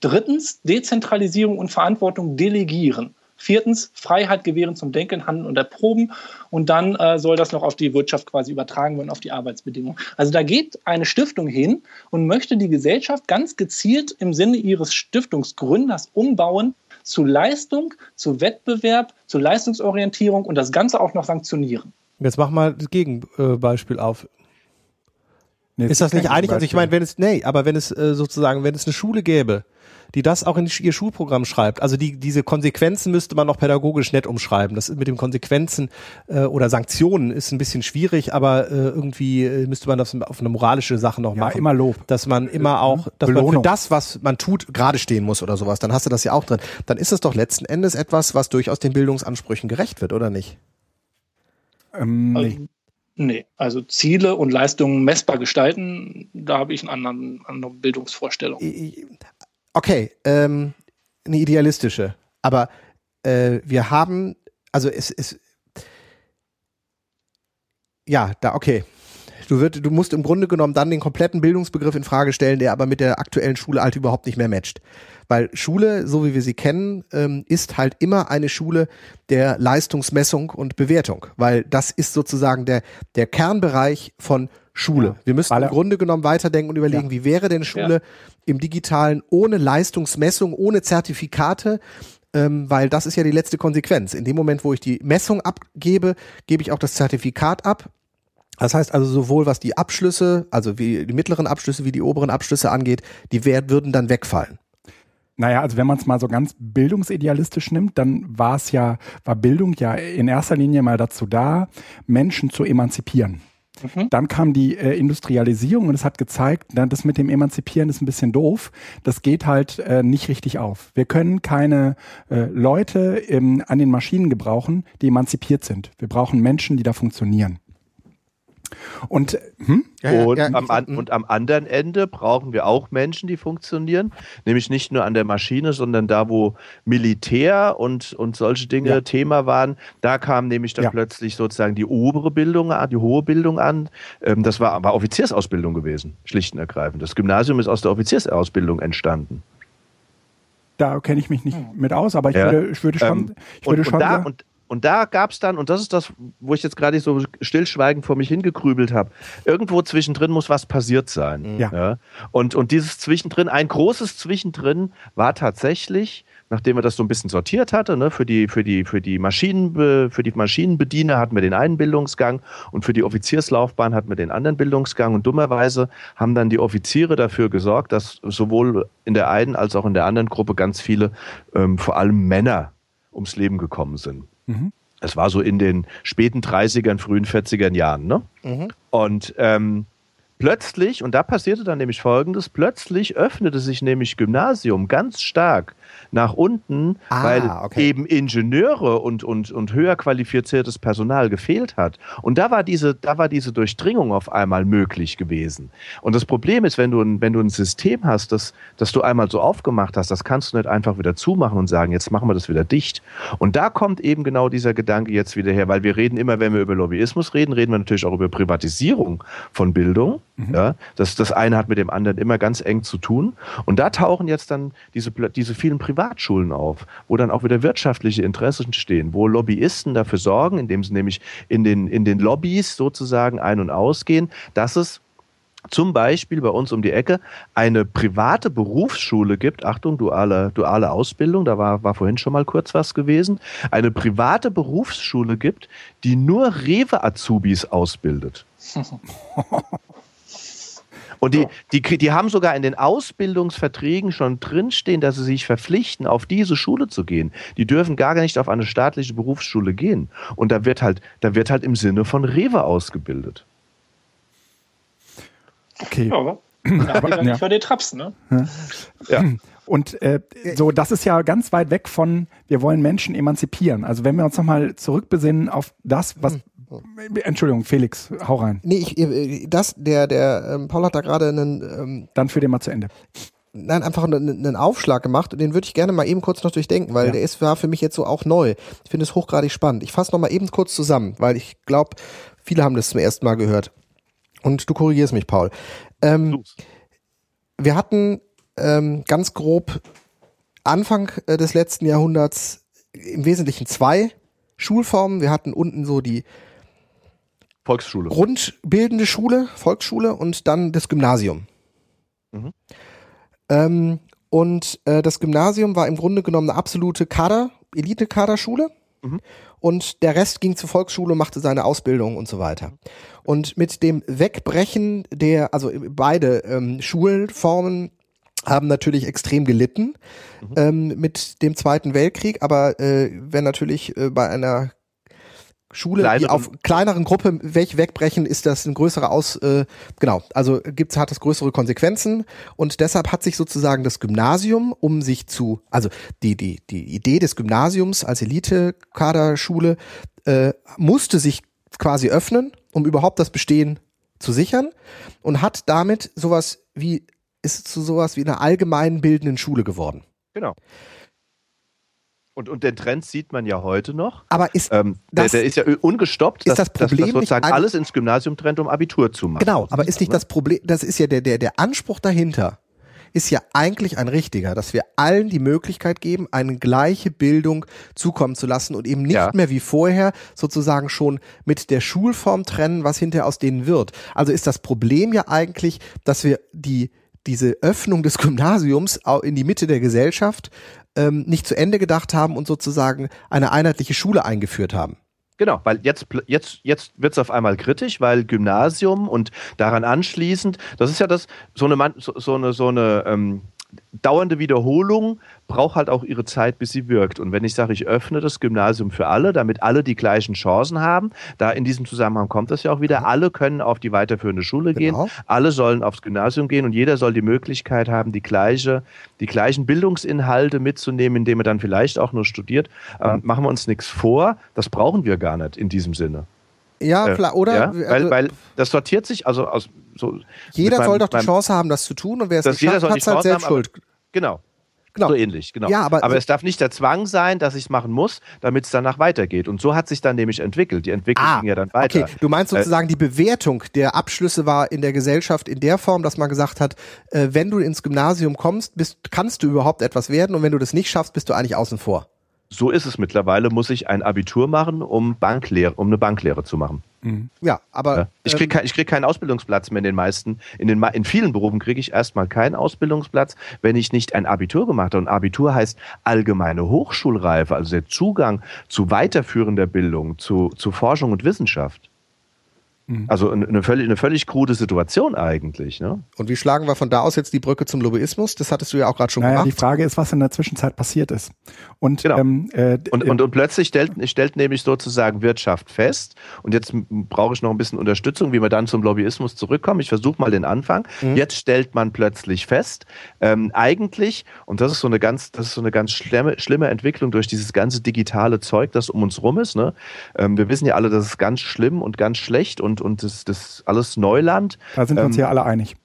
Drittens, Dezentralisierung und Verantwortung delegieren. Viertens, Freiheit gewähren zum Denken, Handeln und Erproben. Und dann äh, soll das noch auf die Wirtschaft quasi übertragen werden, auf die Arbeitsbedingungen. Also da geht eine Stiftung hin und möchte die Gesellschaft ganz gezielt im Sinne ihres Stiftungsgründers umbauen zu Leistung, zu Wettbewerb, zu Leistungsorientierung und das Ganze auch noch sanktionieren. Jetzt mach mal das Gegenbeispiel auf. Nee, ist das nicht einig? Also ich meine, wenn es, nee, aber wenn es äh, sozusagen, wenn es eine Schule gäbe, die das auch in ihr Schulprogramm schreibt, also die, diese Konsequenzen müsste man noch pädagogisch nett umschreiben. Das ist mit den Konsequenzen äh, oder Sanktionen ist ein bisschen schwierig, aber äh, irgendwie äh, müsste man das auf eine moralische Sache noch ja, machen. immer Lob. Dass man immer auch, dass Belohnung. man für das, was man tut, gerade stehen muss oder sowas. Dann hast du das ja auch drin. Dann ist es doch letzten Endes etwas, was durchaus den Bildungsansprüchen gerecht wird, oder nicht? Ähm, nee. Also, nee. also Ziele und Leistungen messbar gestalten, da habe ich eine andere, andere Bildungsvorstellung. Okay, ähm, eine idealistische. Aber äh, wir haben, also es ist, ja, da, okay. Du, wird, du musst im Grunde genommen dann den kompletten Bildungsbegriff in Frage stellen, der aber mit der aktuellen Schule halt überhaupt nicht mehr matcht. Weil Schule, so wie wir sie kennen, ähm, ist halt immer eine Schule der Leistungsmessung und Bewertung. Weil das ist sozusagen der, der Kernbereich von Schule. Ja, wir müssen im Grunde genommen weiterdenken und überlegen, ja. wie wäre denn Schule ja. im digitalen ohne Leistungsmessung, ohne Zertifikate, ähm, weil das ist ja die letzte Konsequenz. In dem Moment, wo ich die Messung abgebe, gebe ich auch das Zertifikat ab. Das heißt also sowohl was die Abschlüsse, also wie die mittleren Abschlüsse wie die oberen Abschlüsse angeht, die würden dann wegfallen. Naja, also wenn man es mal so ganz bildungsidealistisch nimmt, dann war es ja, war Bildung ja in erster Linie mal dazu da, Menschen zu emanzipieren. Mhm. Dann kam die äh, Industrialisierung und es hat gezeigt, na, das mit dem Emanzipieren ist ein bisschen doof. Das geht halt äh, nicht richtig auf. Wir können keine äh, Leute ähm, an den Maschinen gebrauchen, die emanzipiert sind. Wir brauchen Menschen, die da funktionieren. Und, hm? ja, und, ja, am, an, und am anderen Ende brauchen wir auch Menschen, die funktionieren, nämlich nicht nur an der Maschine, sondern da, wo Militär und, und solche Dinge ja. Thema waren, da kam nämlich dann plötzlich sozusagen die obere Bildung an, die hohe Bildung an. Ähm, das war aber Offiziersausbildung gewesen, schlicht und ergreifend. Das Gymnasium ist aus der Offiziersausbildung entstanden da kenne ich mich nicht hm. mit aus, aber ich, ja. würde, ich würde schon, ähm, ich würde und, schon und da, und, und da gab es dann, und das ist das, wo ich jetzt gerade so stillschweigend vor mich hingegrübelt habe, irgendwo zwischendrin muss was passiert sein. Mhm. Ja. ja. Und, und dieses Zwischendrin, ein großes Zwischendrin war tatsächlich, nachdem wir das so ein bisschen sortiert hatte, ne, für die, für die, für die Maschinen, für die Maschinenbediener hatten wir den einen Bildungsgang und für die Offizierslaufbahn hatten wir den anderen Bildungsgang. Und dummerweise haben dann die Offiziere dafür gesorgt, dass sowohl in der einen als auch in der anderen Gruppe ganz viele, ähm, vor allem Männer, ums Leben gekommen sind. Mhm. Es war so in den späten 30ern, frühen 40ern Jahren. Ne? Mhm. Und ähm, plötzlich, und da passierte dann nämlich Folgendes, plötzlich öffnete sich nämlich Gymnasium ganz stark nach unten, ah, weil okay. eben Ingenieure und, und, und höher qualifiziertes Personal gefehlt hat. Und da war diese, da war diese Durchdringung auf einmal möglich gewesen. Und das Problem ist, wenn du, ein, wenn du ein System hast, das, das du einmal so aufgemacht hast, das kannst du nicht einfach wieder zumachen und sagen, jetzt machen wir das wieder dicht. Und da kommt eben genau dieser Gedanke jetzt wieder her, weil wir reden immer, wenn wir über Lobbyismus reden, reden wir natürlich auch über Privatisierung von Bildung. Mhm. Ja, das, das eine hat mit dem anderen immer ganz eng zu tun. Und da tauchen jetzt dann diese, diese vielen Privatschulen auf, wo dann auch wieder wirtschaftliche Interessen stehen, wo Lobbyisten dafür sorgen, indem sie nämlich in den, in den Lobbys sozusagen ein- und ausgehen, dass es zum Beispiel bei uns um die Ecke eine private Berufsschule gibt, Achtung, duale, duale Ausbildung, da war, war vorhin schon mal kurz was gewesen, eine private Berufsschule gibt, die nur Rewe-Azubis ausbildet. Und die, die, die haben sogar in den Ausbildungsverträgen schon drinstehen, dass sie sich verpflichten, auf diese Schule zu gehen. Die dürfen gar nicht auf eine staatliche Berufsschule gehen. Und da wird halt, da wird halt im Sinne von Rewe ausgebildet. Okay. Ja, aber, ja. für die Traps, ne? Ja. Und äh, so, das ist ja ganz weit weg von, wir wollen Menschen emanzipieren. Also wenn wir uns nochmal zurückbesinnen auf das, was hm. Entschuldigung, Felix, hau rein. Nee, ich, äh, das, der, der, ähm, Paul hat da gerade einen. Ähm, Dann führ den mal zu Ende. Nein, einfach einen, einen Aufschlag gemacht und den würde ich gerne mal eben kurz noch durchdenken, weil ja. der ist war für mich jetzt so auch neu. Ich finde es hochgradig spannend. Ich fasse noch mal eben kurz zusammen, weil ich glaube, viele haben das zum ersten Mal gehört. Und du korrigierst mich, Paul. Ähm, wir hatten ähm, ganz grob Anfang äh, des letzten Jahrhunderts im Wesentlichen zwei Schulformen. Wir hatten unten so die Volksschule. Grundbildende Schule, Volksschule und dann das Gymnasium. Mhm. Ähm, und äh, das Gymnasium war im Grunde genommen eine absolute Kader, Elite-Kaderschule. Mhm. Und der Rest ging zur Volksschule, machte seine Ausbildung und so weiter. Und mit dem Wegbrechen der, also beide ähm, Schulformen haben natürlich extrem gelitten mhm. ähm, mit dem Zweiten Weltkrieg, aber äh, wenn natürlich äh, bei einer Schule, kleineren. die auf kleineren Gruppe welche wegbrechen, ist das ein größerer Aus, äh, genau, also gibt's, hat das größere Konsequenzen und deshalb hat sich sozusagen das Gymnasium, um sich zu, also die, die, die Idee des Gymnasiums als Elite-Kaderschule äh, musste sich quasi öffnen, um überhaupt das Bestehen zu sichern und hat damit sowas wie, ist zu sowas wie einer allgemein bildenden Schule geworden. Genau. Und, und den Trend sieht man ja heute noch. Aber ist ähm, das, der, der, ist ja ungestoppt, ist dass, das Problem dass, dass sozusagen alles ins Gymnasium trennt, um Abitur zu machen. Genau, aber ist nicht ne? das Problem, das ist ja der, der, der Anspruch dahinter, ist ja eigentlich ein richtiger, dass wir allen die Möglichkeit geben, eine gleiche Bildung zukommen zu lassen und eben nicht ja. mehr wie vorher sozusagen schon mit der Schulform trennen, was hinterher aus denen wird. Also ist das Problem ja eigentlich, dass wir die diese Öffnung des Gymnasiums in die Mitte der Gesellschaft ähm, nicht zu Ende gedacht haben und sozusagen eine einheitliche Schule eingeführt haben. Genau, weil jetzt, jetzt, jetzt wird es auf einmal kritisch, weil Gymnasium und daran anschließend, das ist ja das, so eine, so eine, so eine ähm, dauernde Wiederholung braucht halt auch ihre Zeit, bis sie wirkt. Und wenn ich sage, ich öffne das Gymnasium für alle, damit alle die gleichen Chancen haben, da in diesem Zusammenhang kommt das ja auch wieder, alle können auf die weiterführende Schule genau. gehen, alle sollen aufs Gymnasium gehen und jeder soll die Möglichkeit haben, die gleiche, die gleichen Bildungsinhalte mitzunehmen, indem er dann vielleicht auch nur studiert. Ähm, machen wir uns nichts vor, das brauchen wir gar nicht in diesem Sinne. Ja, äh, oder? Ja, weil, also, weil das sortiert sich, also aus so. Jeder soll doch die Chance haben, das zu tun und wer es nicht schafft, hat halt selbst haben, Schuld. Genau. Genau. So ähnlich, genau. Ja, aber, aber es darf nicht der Zwang sein, dass ich es machen muss, damit es danach weitergeht. Und so hat sich dann nämlich entwickelt. Die Entwicklung ah, ging ja dann weiter. Okay, du meinst äh, sozusagen, äh, die Bewertung der Abschlüsse war in der Gesellschaft in der Form, dass man gesagt hat, äh, wenn du ins Gymnasium kommst, bist, kannst du überhaupt etwas werden und wenn du das nicht schaffst, bist du eigentlich außen vor. So ist es mittlerweile, muss ich ein Abitur machen, um, Banklehre, um eine Banklehre zu machen. Mhm. Ja, aber. Ja. Ich kriege ähm, krieg keinen Ausbildungsplatz mehr in den meisten. In, den, in vielen Berufen kriege ich erstmal keinen Ausbildungsplatz, wenn ich nicht ein Abitur gemacht habe. Und Abitur heißt allgemeine Hochschulreife, also der Zugang zu weiterführender Bildung, zu, zu Forschung und Wissenschaft. Mhm. Also eine völlig, eine völlig krude Situation eigentlich. Ne? Und wie schlagen wir von da aus jetzt die Brücke zum Lobbyismus? Das hattest du ja auch gerade schon naja, gemacht. Die Frage ist, was in der Zwischenzeit passiert ist. Und, genau. ähm, äh, und, und, und plötzlich stellt, stellt nämlich sozusagen Wirtschaft fest, und jetzt brauche ich noch ein bisschen Unterstützung, wie wir dann zum Lobbyismus zurückkommen. Ich versuche mal den Anfang. Mhm. Jetzt stellt man plötzlich fest, ähm, eigentlich, und das ist so eine ganz, das ist so eine ganz schlimme, schlimme Entwicklung durch dieses ganze digitale Zeug, das um uns rum ist. Ne? Ähm, wir wissen ja alle, das ist ganz schlimm und ganz schlecht und und, und das, das alles Neuland. Da sind wir uns ähm, ja alle einig.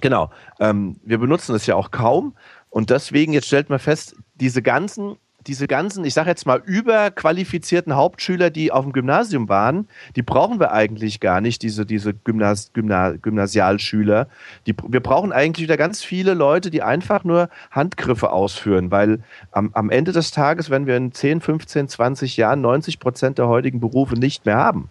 Genau. Ähm, wir benutzen es ja auch kaum. Und deswegen, jetzt stellt man fest, diese ganzen, diese ganzen, ich sage jetzt mal, überqualifizierten Hauptschüler, die auf dem Gymnasium waren, die brauchen wir eigentlich gar nicht, diese, diese Gymnas, Gymna, Gymnasialschüler. Die, wir brauchen eigentlich wieder ganz viele Leute, die einfach nur Handgriffe ausführen, weil am, am Ende des Tages, wenn wir in 10, 15, 20 Jahren 90 Prozent der heutigen Berufe nicht mehr haben,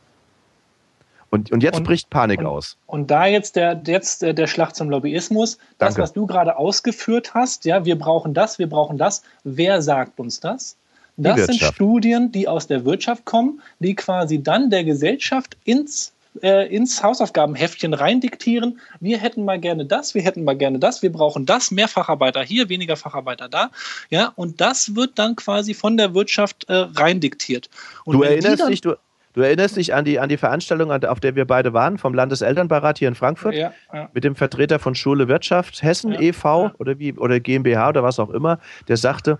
und, und jetzt und, bricht Panik und, aus. Und da jetzt der, jetzt der Schlag zum Lobbyismus, das, Danke. was du gerade ausgeführt hast, ja, wir brauchen das, wir brauchen das. Wer sagt uns das? Das sind Studien, die aus der Wirtschaft kommen, die quasi dann der Gesellschaft ins äh, ins Hausaufgabenheftchen reindiktieren. Wir hätten mal gerne das, wir hätten mal gerne das, wir brauchen das, mehr Facharbeiter hier, weniger Facharbeiter da. Ja, und das wird dann quasi von der Wirtschaft äh, reindiktiert. Und du erinnerst dich, du, Du erinnerst dich an die, an die Veranstaltung, auf der wir beide waren, vom Landeselternbeirat hier in Frankfurt, ja, ja. mit dem Vertreter von Schule Wirtschaft Hessen ja, e.V. oder wie oder GmbH oder was auch immer, der sagte,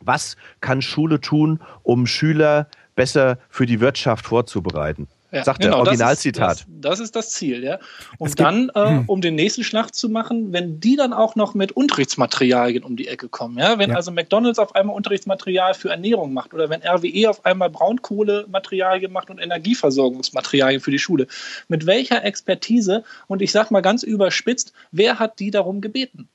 was kann Schule tun, um Schüler besser für die Wirtschaft vorzubereiten? Ja, Sagt genau, der Originalzitat. Das, das, ist das Ziel, ja. Und dann, äh, hm. um den nächsten Schlag zu machen, wenn die dann auch noch mit Unterrichtsmaterialien um die Ecke kommen, ja, wenn ja. also McDonalds auf einmal Unterrichtsmaterial für Ernährung macht oder wenn RWE auf einmal Braunkohlematerialien macht und Energieversorgungsmaterialien für die Schule, mit welcher Expertise und ich sag mal ganz überspitzt, wer hat die darum gebeten?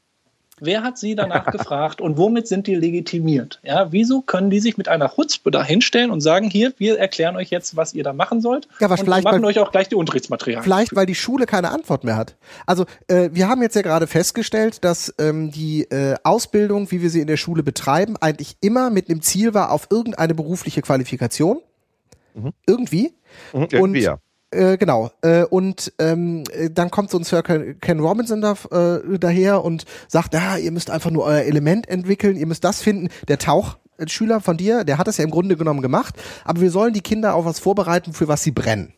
Wer hat sie danach gefragt und womit sind die legitimiert? Ja, wieso können die sich mit einer Chutzpe da hinstellen und sagen, hier, wir erklären euch jetzt, was ihr da machen sollt ja, was und vielleicht, machen weil, euch auch gleich die Unterrichtsmaterialien. Vielleicht, weil die Schule keine Antwort mehr hat. Also äh, wir haben jetzt ja gerade festgestellt, dass ähm, die äh, Ausbildung, wie wir sie in der Schule betreiben, eigentlich immer mit einem Ziel war auf irgendeine berufliche Qualifikation. Mhm. Irgendwie. Mhm, irgendwie und ja. Äh, genau. Äh, und ähm, dann kommt so ein Sir Ken Robinson da, äh, daher und sagt, ja, ihr müsst einfach nur euer Element entwickeln, ihr müsst das finden. Der Tauchschüler von dir, der hat das ja im Grunde genommen gemacht, aber wir sollen die Kinder auf was vorbereiten, für was sie brennen.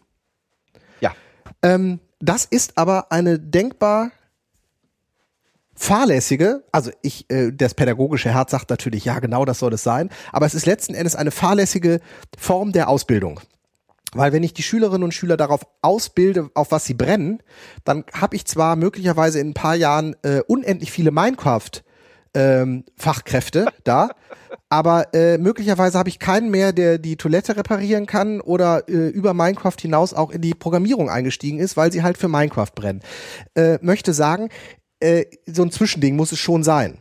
Ja. Ähm, das ist aber eine denkbar fahrlässige, also ich, äh, das pädagogische Herz sagt natürlich, ja, genau das soll es sein, aber es ist letzten Endes eine fahrlässige Form der Ausbildung. Weil wenn ich die Schülerinnen und Schüler darauf ausbilde, auf was sie brennen, dann habe ich zwar möglicherweise in ein paar Jahren äh, unendlich viele Minecraft ähm, Fachkräfte da, aber äh, möglicherweise habe ich keinen mehr, der die Toilette reparieren kann oder äh, über Minecraft hinaus auch in die Programmierung eingestiegen ist, weil sie halt für Minecraft brennen. Äh, möchte sagen, äh, so ein Zwischending muss es schon sein.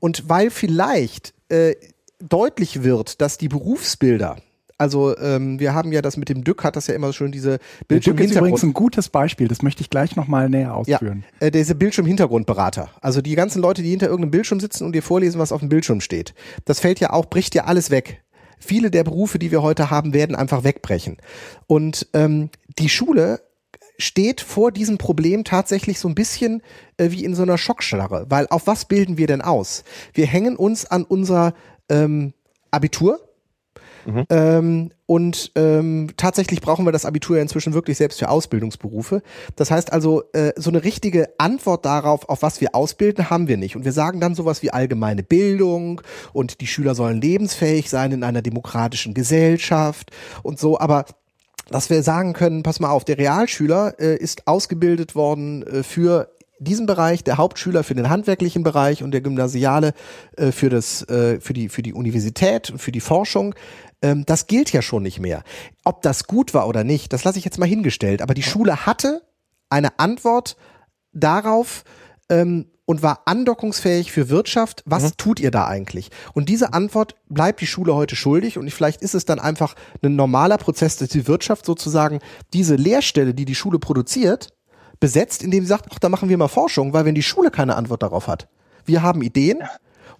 Und weil vielleicht äh, deutlich wird, dass die Berufsbilder also ähm, wir haben ja das mit dem Dück, hat das ja immer schon diese Bildschirm ist übrigens ein gutes Beispiel, das möchte ich gleich nochmal näher ausführen. Ja, äh, diese Bildschirm-Hintergrundberater. Also die ganzen Leute, die hinter irgendeinem Bildschirm sitzen und dir vorlesen, was auf dem Bildschirm steht. Das fällt ja auch, bricht ja alles weg. Viele der Berufe, die wir heute haben, werden einfach wegbrechen. Und ähm, die Schule steht vor diesem Problem tatsächlich so ein bisschen äh, wie in so einer Schockstarre, weil auf was bilden wir denn aus? Wir hängen uns an unser ähm, Abitur, Mhm. Ähm, und ähm, tatsächlich brauchen wir das Abitur ja inzwischen wirklich selbst für Ausbildungsberufe. Das heißt also, äh, so eine richtige Antwort darauf, auf was wir ausbilden, haben wir nicht. Und wir sagen dann sowas wie allgemeine Bildung und die Schüler sollen lebensfähig sein in einer demokratischen Gesellschaft und so. Aber dass wir sagen können, pass mal auf, der Realschüler äh, ist ausgebildet worden äh, für diesen Bereich, der Hauptschüler für den handwerklichen Bereich und der Gymnasiale äh, für das äh, für die für die Universität und für die Forschung ähm, das gilt ja schon nicht mehr. Ob das gut war oder nicht, das lasse ich jetzt mal hingestellt. Aber die Schule hatte eine Antwort darauf ähm, und war andockungsfähig für Wirtschaft. Was mhm. tut ihr da eigentlich? Und diese Antwort bleibt die Schule heute schuldig. Und vielleicht ist es dann einfach ein normaler Prozess, dass die Wirtschaft sozusagen diese Lehrstelle, die die Schule produziert, besetzt, indem sie sagt, ach, da machen wir mal Forschung, weil wenn die Schule keine Antwort darauf hat, wir haben Ideen,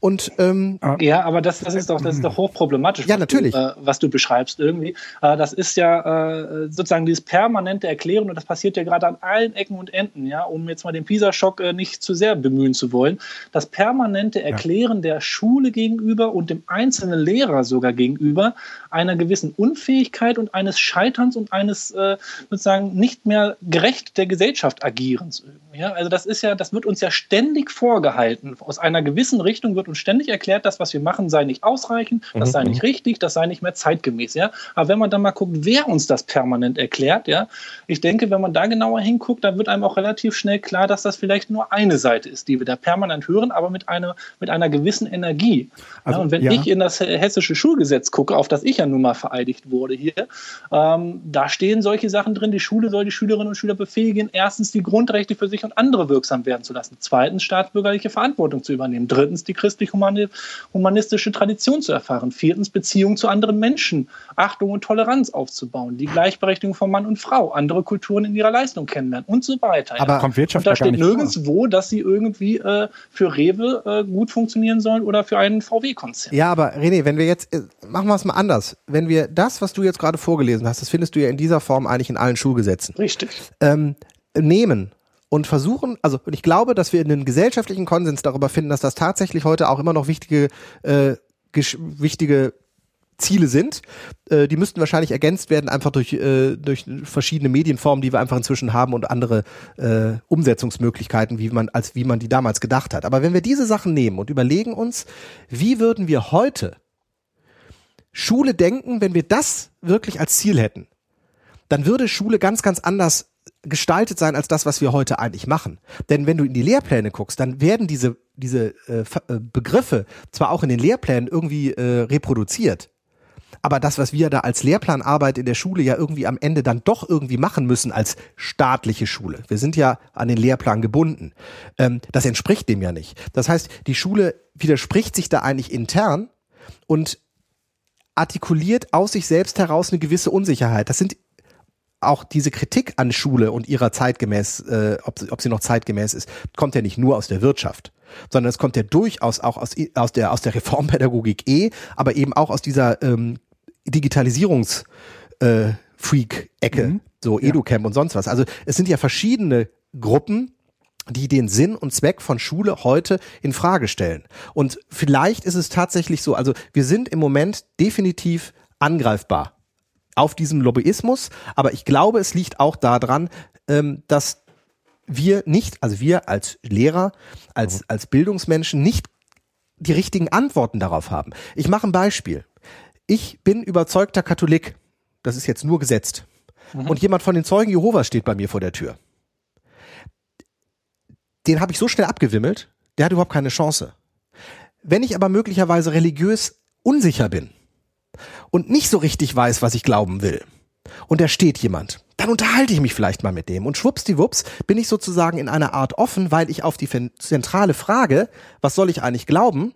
und ähm, ja, aber das, das ist doch das ist doch hochproblematisch. Ja, natürlich. Du, äh, was du beschreibst irgendwie. Äh, das ist ja äh, sozusagen dieses permanente Erklären und das passiert ja gerade an allen Ecken und Enden, ja, um jetzt mal den PISA-Schock äh, nicht zu sehr bemühen zu wollen. Das permanente Erklären ja. der Schule gegenüber und dem einzelnen Lehrer sogar gegenüber einer gewissen Unfähigkeit und eines Scheiterns und eines äh, sozusagen nicht mehr gerecht der Gesellschaft agierens. Ja, also das ist ja, das wird uns ja ständig vorgehalten. Aus einer gewissen Richtung wird uns ständig erklärt, das, was wir machen, sei nicht ausreichend, das mhm. sei nicht mhm. richtig, das sei nicht mehr zeitgemäß. Ja, aber wenn man dann mal guckt, wer uns das permanent erklärt, ja, ich denke, wenn man da genauer hinguckt, dann wird einem auch relativ schnell klar, dass das vielleicht nur eine Seite ist, die wir da permanent hören, aber mit einer mit einer gewissen Energie. Also, ja, und wenn ja. ich in das hessische Schulgesetz gucke, auf das ich ja nun mal vereidigt wurde hier, ähm, da stehen solche Sachen drin. Die Schule soll die Schülerinnen und Schüler befähigen, erstens die Grundrechte für sich und andere wirksam werden zu lassen, zweitens staatsbürgerliche Verantwortung zu übernehmen, drittens die christlich-humanistische Tradition zu erfahren, viertens Beziehungen zu anderen Menschen, Achtung und Toleranz aufzubauen, die Gleichberechtigung von Mann und Frau, andere Kulturen in ihrer Leistung kennenlernen und so weiter. Aber ja. kommt Wirtschaft und da steht nirgendwo, vor. dass sie irgendwie äh, für Rewe äh, gut funktionieren sollen oder für einen VW-Konzern. Ja, aber René, wenn wir jetzt, äh, machen wir es mal anders. Wenn wir das, was du jetzt gerade vorgelesen hast, das findest du ja in dieser Form eigentlich in allen Schulgesetzen. Richtig. Ähm, nehmen und versuchen, also und ich glaube, dass wir einen gesellschaftlichen Konsens darüber finden, dass das tatsächlich heute auch immer noch wichtige, äh, wichtige Ziele sind. Äh, die müssten wahrscheinlich ergänzt werden, einfach durch, äh, durch verschiedene Medienformen, die wir einfach inzwischen haben und andere äh, Umsetzungsmöglichkeiten, wie man, als wie man die damals gedacht hat. Aber wenn wir diese Sachen nehmen und überlegen uns, wie würden wir heute Schule denken, wenn wir das wirklich als Ziel hätten, dann würde Schule ganz, ganz anders gestaltet sein als das, was wir heute eigentlich machen. Denn wenn du in die Lehrpläne guckst, dann werden diese, diese äh, äh, Begriffe zwar auch in den Lehrplänen irgendwie äh, reproduziert, aber das, was wir da als Lehrplanarbeit in der Schule ja irgendwie am Ende dann doch irgendwie machen müssen als staatliche Schule, wir sind ja an den Lehrplan gebunden, ähm, das entspricht dem ja nicht. Das heißt, die Schule widerspricht sich da eigentlich intern und artikuliert aus sich selbst heraus eine gewisse Unsicherheit. Das sind auch diese Kritik an Schule und ihrer zeitgemäß, äh, ob, ob sie noch zeitgemäß ist, kommt ja nicht nur aus der Wirtschaft, sondern es kommt ja durchaus auch aus, aus, der, aus der Reformpädagogik eh, aber eben auch aus dieser ähm, Digitalisierungs- äh, Freak-Ecke, mhm. so EduCamp ja. und sonst was. Also es sind ja verschiedene Gruppen, die den Sinn und Zweck von Schule heute in Frage stellen. Und vielleicht ist es tatsächlich so, also wir sind im Moment definitiv angreifbar auf diesem Lobbyismus, aber ich glaube, es liegt auch daran, ähm, dass wir nicht, also wir als Lehrer, als, als Bildungsmenschen nicht die richtigen Antworten darauf haben. Ich mache ein Beispiel. Ich bin überzeugter Katholik. Das ist jetzt nur gesetzt. Mhm. Und jemand von den Zeugen Jehovas steht bei mir vor der Tür. Den habe ich so schnell abgewimmelt, der hat überhaupt keine Chance. Wenn ich aber möglicherweise religiös unsicher bin, und nicht so richtig weiß, was ich glauben will, und da steht jemand, dann unterhalte ich mich vielleicht mal mit dem und schwuppsdiwupps bin ich sozusagen in einer Art offen, weil ich auf die zentrale Frage, was soll ich eigentlich glauben,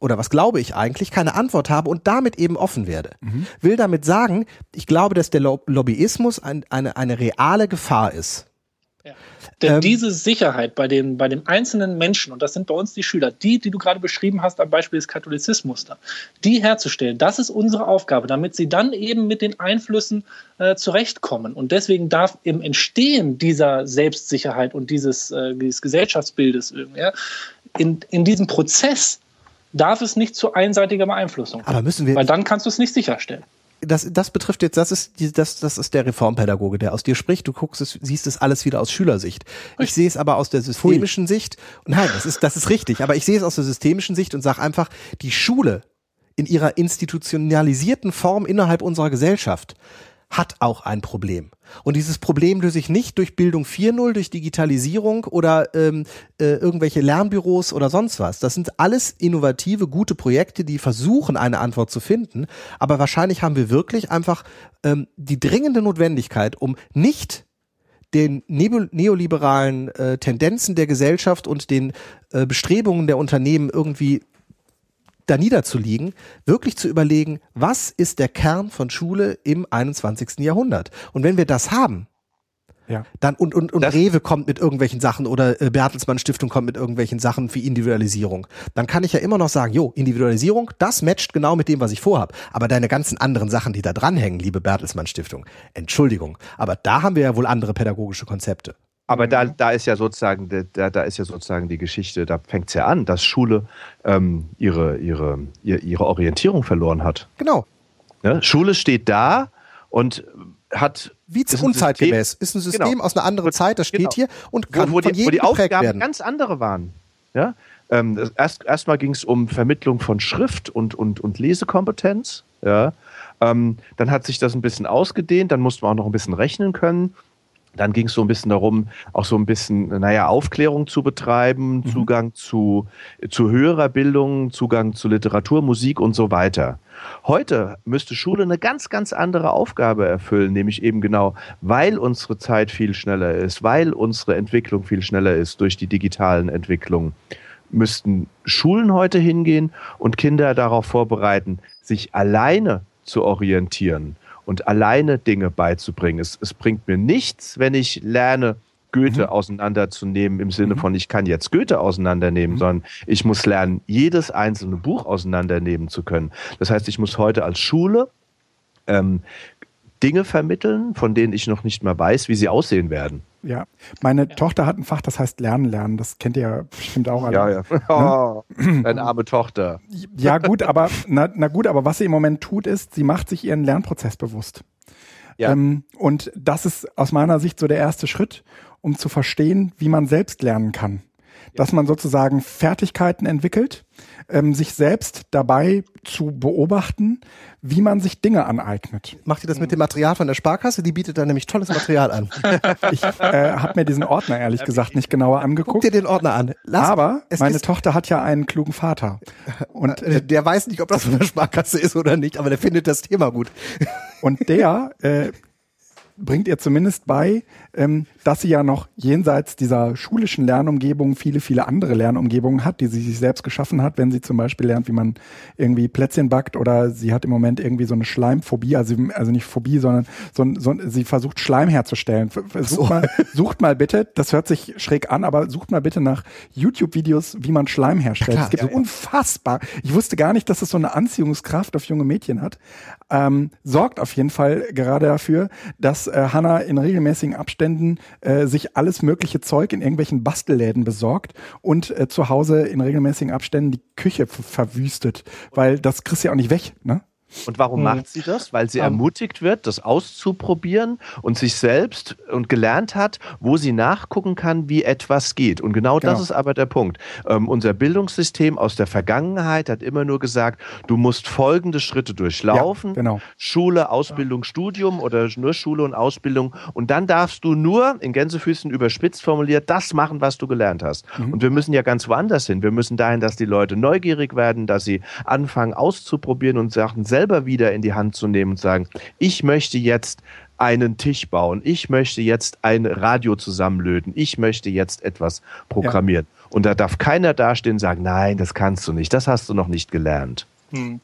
oder was glaube ich eigentlich, keine Antwort habe und damit eben offen werde. Mhm. Will damit sagen, ich glaube, dass der Lobbyismus ein, eine, eine reale Gefahr ist. Denn ähm, diese Sicherheit bei dem, bei dem einzelnen Menschen, und das sind bei uns die Schüler, die, die du gerade beschrieben hast am Beispiel des Katholizismus, die herzustellen, das ist unsere Aufgabe, damit sie dann eben mit den Einflüssen äh, zurechtkommen. Und deswegen darf im Entstehen dieser Selbstsicherheit und dieses, äh, dieses Gesellschaftsbildes ja, in, in diesem Prozess darf es nicht zu einseitiger Beeinflussung. Aber müssen wir. Weil dann kannst du es nicht sicherstellen das, das betrifft jetzt, das ist, die, das, das ist der Reformpädagoge, der aus dir spricht. Du guckst es, siehst es alles wieder aus Schülersicht. Ich sehe es aber aus der systemischen Pfui. Sicht. Nein, das ist, das ist richtig. Aber ich sehe es aus der systemischen Sicht und sage einfach, die Schule in ihrer institutionalisierten Form innerhalb unserer Gesellschaft hat auch ein Problem. Und dieses Problem löse ich nicht durch Bildung 4.0, durch Digitalisierung oder ähm, äh, irgendwelche Lernbüros oder sonst was. Das sind alles innovative, gute Projekte, die versuchen, eine Antwort zu finden. Aber wahrscheinlich haben wir wirklich einfach ähm, die dringende Notwendigkeit, um nicht den neoliberalen äh, Tendenzen der Gesellschaft und den äh, Bestrebungen der Unternehmen irgendwie da niederzuliegen, wirklich zu überlegen, was ist der Kern von Schule im 21. Jahrhundert? Und wenn wir das haben, ja. Dann und und und Rewe kommt mit irgendwelchen Sachen oder äh, Bertelsmann Stiftung kommt mit irgendwelchen Sachen für Individualisierung. Dann kann ich ja immer noch sagen, jo, Individualisierung, das matcht genau mit dem, was ich vorhab. Aber deine ganzen anderen Sachen, die da dranhängen, liebe Bertelsmann Stiftung, Entschuldigung, aber da haben wir ja wohl andere pädagogische Konzepte. Aber da, mhm. da ist ja sozusagen, da, da ist ja sozusagen die Geschichte, da fängt es ja an, dass Schule ähm, ihre, ihre, ihre Orientierung verloren hat. Genau. Ja, Schule steht da und hat wie ist unzeitgemäß. System, ist ein System genau. aus einer anderen Zeit, das steht genau. hier und kann wo, wo von die, jedem wo die Aufgaben werden. ganz andere waren. Ja? Ähm, erst erstmal ging es um Vermittlung von Schrift und, und, und Lesekompetenz. Ja? Ähm, dann hat sich das ein bisschen ausgedehnt, dann musste man auch noch ein bisschen rechnen können. Dann ging es so ein bisschen darum, auch so ein bisschen, naja, Aufklärung zu betreiben, mhm. Zugang zu, zu höherer Bildung, Zugang zu Literatur, Musik und so weiter. Heute müsste Schule eine ganz, ganz andere Aufgabe erfüllen, nämlich eben genau, weil unsere Zeit viel schneller ist, weil unsere Entwicklung viel schneller ist durch die digitalen Entwicklungen, müssten Schulen heute hingehen und Kinder darauf vorbereiten, sich alleine zu orientieren und alleine Dinge beizubringen. Es, es bringt mir nichts, wenn ich lerne, Goethe mhm. auseinanderzunehmen im Sinne mhm. von, ich kann jetzt Goethe auseinandernehmen, mhm. sondern ich muss lernen, jedes einzelne Buch auseinandernehmen zu können. Das heißt, ich muss heute als Schule ähm, Dinge vermitteln, von denen ich noch nicht mal weiß, wie sie aussehen werden. Ja, meine. Tochter hat ein Fach, das heißt Lernen lernen. Das kennt ihr ja bestimmt auch alle. Ja, ja. Oh, ne? Deine arme Tochter. Ja, gut, aber na, na gut, aber was sie im Moment tut, ist, sie macht sich ihren Lernprozess bewusst. Ja. Ähm, und das ist aus meiner Sicht so der erste Schritt, um zu verstehen, wie man selbst lernen kann dass man sozusagen Fertigkeiten entwickelt, ähm, sich selbst dabei zu beobachten, wie man sich Dinge aneignet. Macht ihr das mit dem Material von der Sparkasse? Die bietet da nämlich tolles Material an. ich äh, habe mir diesen Ordner ehrlich gesagt nicht genauer angeguckt. Guck dir den Ordner an. Lass, aber meine Tochter hat ja einen klugen Vater. Und äh, der weiß nicht, ob das von der Sparkasse ist oder nicht, aber der findet das Thema gut. Und der äh, bringt ihr zumindest bei, ähm, dass sie ja noch jenseits dieser schulischen Lernumgebung viele, viele andere Lernumgebungen hat, die sie sich selbst geschaffen hat, wenn sie zum Beispiel lernt, wie man irgendwie Plätzchen backt oder sie hat im Moment irgendwie so eine Schleimphobie, also, also nicht Phobie, sondern so, so, sie versucht Schleim herzustellen. Sucht, so. mal, sucht mal bitte, das hört sich schräg an, aber sucht mal bitte nach YouTube-Videos, wie man Schleim herstellt. Es gibt ja, unfassbar. Ich wusste gar nicht, dass es so eine Anziehungskraft auf junge Mädchen hat. Ähm, sorgt auf jeden Fall gerade dafür, dass äh, Hannah in regelmäßigen Abständen äh, sich alles mögliche Zeug in irgendwelchen Bastelläden besorgt und äh, zu Hause in regelmäßigen Abständen die Küche verwüstet, weil das kriegst du ja auch nicht weg, ne? Und warum hm. macht sie das? Weil sie um. ermutigt wird, das auszuprobieren und sich selbst und gelernt hat, wo sie nachgucken kann, wie etwas geht. Und genau, genau. das ist aber der Punkt. Ähm, unser Bildungssystem aus der Vergangenheit hat immer nur gesagt, du musst folgende Schritte durchlaufen. Ja, genau. Schule, Ausbildung, Studium oder nur Schule und Ausbildung. Und dann darfst du nur, in Gänsefüßen überspitzt formuliert, das machen, was du gelernt hast. Mhm. Und wir müssen ja ganz woanders hin. Wir müssen dahin, dass die Leute neugierig werden, dass sie anfangen auszuprobieren und Sachen selbst selber wieder in die Hand zu nehmen und sagen, ich möchte jetzt einen Tisch bauen, ich möchte jetzt ein Radio zusammenlöten, ich möchte jetzt etwas programmieren. Ja. Und da darf keiner dastehen und sagen, nein, das kannst du nicht, das hast du noch nicht gelernt. Hm.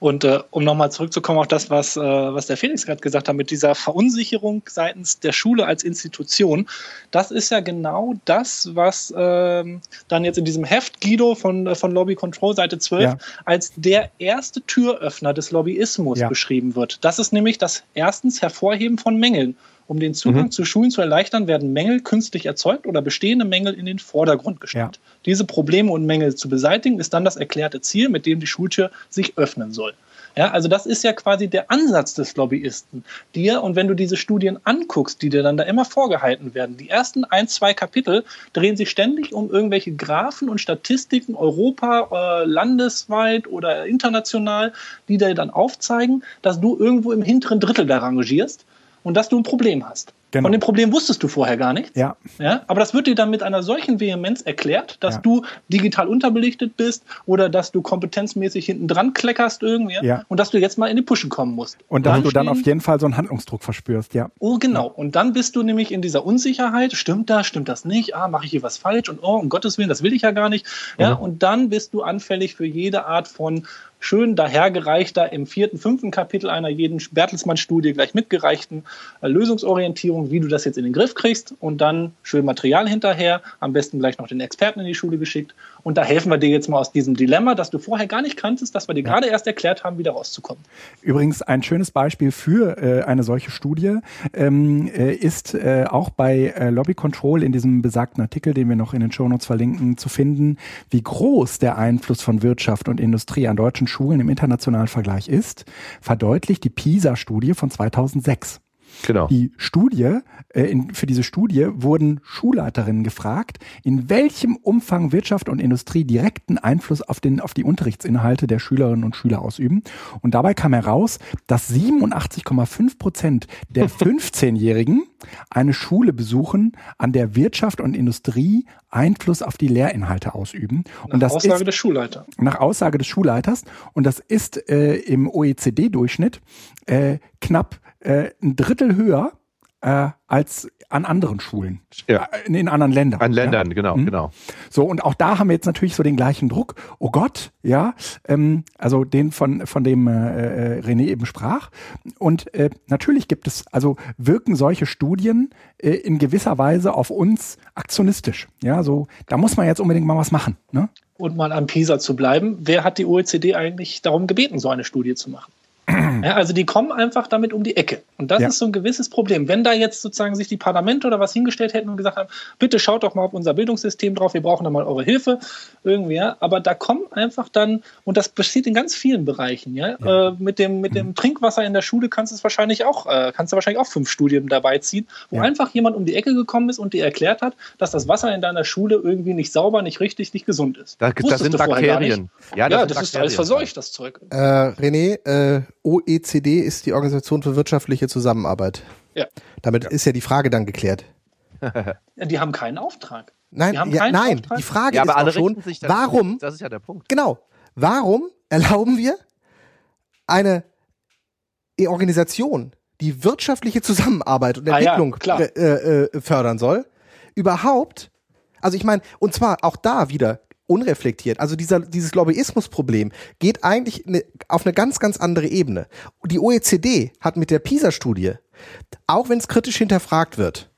Und äh, um nochmal zurückzukommen auf das, was, äh, was der Felix gerade gesagt hat, mit dieser Verunsicherung seitens der Schule als Institution, das ist ja genau das, was ähm, dann jetzt in diesem Heft Guido von, äh, von Lobby Control, Seite 12, ja. als der erste Türöffner des Lobbyismus ja. beschrieben wird. Das ist nämlich das erstens Hervorheben von Mängeln. Um den Zugang mhm. zu Schulen zu erleichtern, werden Mängel künstlich erzeugt oder bestehende Mängel in den Vordergrund gestellt. Ja. Diese Probleme und Mängel zu beseitigen, ist dann das erklärte Ziel, mit dem die Schultür sich öffnen soll. Ja, also das ist ja quasi der Ansatz des Lobbyisten. Dir, und wenn du diese Studien anguckst, die dir dann da immer vorgehalten werden, die ersten ein, zwei Kapitel drehen sich ständig um irgendwelche Graphen und Statistiken, Europa, äh, landesweit oder international, die dir dann aufzeigen, dass du irgendwo im hinteren Drittel da rangierst und dass du ein Problem hast. Genau. Von dem Problem wusstest du vorher gar nichts. Ja. ja. Aber das wird dir dann mit einer solchen Vehemenz erklärt, dass ja. du digital unterbelichtet bist oder dass du kompetenzmäßig hinten dran kleckerst irgendwie ja. und dass du jetzt mal in die Pushen kommen musst. Und dass du dann auf jeden Fall so einen Handlungsdruck verspürst, ja. Oh, genau. Und dann bist du nämlich in dieser Unsicherheit. Stimmt das? Stimmt das nicht? Ah, mache ich hier was falsch? Und oh, um Gottes Willen, das will ich ja gar nicht. Ja. Mhm. Und dann bist du anfällig für jede Art von schön dahergereichter im vierten, fünften Kapitel einer jeden Bertelsmann-Studie gleich mitgereichten äh, Lösungsorientierung, wie du das jetzt in den Griff kriegst und dann schön Material hinterher, am besten gleich noch den Experten in die Schule geschickt und da helfen wir dir jetzt mal aus diesem Dilemma, das du vorher gar nicht kanntest, das wir dir ja. gerade erst erklärt haben, wieder rauszukommen. Übrigens ein schönes Beispiel für äh, eine solche Studie ähm, äh, ist äh, auch bei äh, Lobby Control in diesem besagten Artikel, den wir noch in den Shownotes verlinken, zu finden, wie groß der Einfluss von Wirtschaft und Industrie an deutschen Schulen im internationalen Vergleich ist, verdeutlicht die PISA-Studie von 2006. Genau. Die Studie, äh, in, für diese Studie wurden Schulleiterinnen gefragt, in welchem Umfang Wirtschaft und Industrie direkten Einfluss auf, den, auf die Unterrichtsinhalte der Schülerinnen und Schüler ausüben. Und dabei kam heraus, dass 87,5 Prozent der 15-Jährigen eine Schule besuchen, an der Wirtschaft und Industrie Einfluss auf die Lehrinhalte ausüben. Nach und das Aussage ist, des Schulleiters. Nach Aussage des Schulleiters. Und das ist äh, im OECD-Durchschnitt äh, knapp äh, ein Drittel höher äh, als an anderen Schulen. Ja. Äh, in, in anderen Ländern. An Ländern, ja? genau, mhm. genau. So, und auch da haben wir jetzt natürlich so den gleichen Druck. Oh Gott, ja, ähm, also den von, von dem äh, äh, René eben sprach. Und äh, natürlich gibt es, also wirken solche Studien äh, in gewisser Weise auf uns aktionistisch. Ja, so, da muss man jetzt unbedingt mal was machen. Ne? Und mal am PISA zu bleiben. Wer hat die OECD eigentlich darum gebeten, so eine Studie zu machen? Ja, also die kommen einfach damit um die Ecke. Und das ja. ist so ein gewisses Problem. Wenn da jetzt sozusagen sich die Parlamente oder was hingestellt hätten und gesagt haben, bitte schaut doch mal auf unser Bildungssystem drauf, wir brauchen da mal eure Hilfe, irgendwie, ja. Aber da kommen einfach dann, und das passiert in ganz vielen Bereichen, ja. ja. Äh, mit dem, mit dem mhm. Trinkwasser in der Schule kannst du es wahrscheinlich auch, äh, kannst du wahrscheinlich auch fünf Studien dabei ziehen, wo einfach jemand um die Ecke gekommen ist und dir erklärt hat, dass das Wasser in deiner Schule irgendwie nicht sauber, nicht richtig, nicht gesund ist. Da, das sind Bakterien. Ja, das, ja, das ist alles verseucht, das Zeug. Äh, René, äh, OECD ist die Organisation für wirtschaftliche Zusammenarbeit. Ja. Damit ja. ist ja die Frage dann geklärt. ja, die haben keinen Auftrag. Nein, ja, nein, Auftrag. die Frage ja, ist auch schon, warum, das ist ja der Punkt. Genau, warum erlauben wir eine Organisation, die wirtschaftliche Zusammenarbeit und Entwicklung ah, ja, äh, äh, fördern soll, überhaupt, also ich meine, und zwar auch da wieder unreflektiert. Also dieser, dieses Lobbyismusproblem geht eigentlich ne, auf eine ganz, ganz andere Ebene. Die OECD hat mit der PISA-Studie, auch wenn es kritisch hinterfragt wird,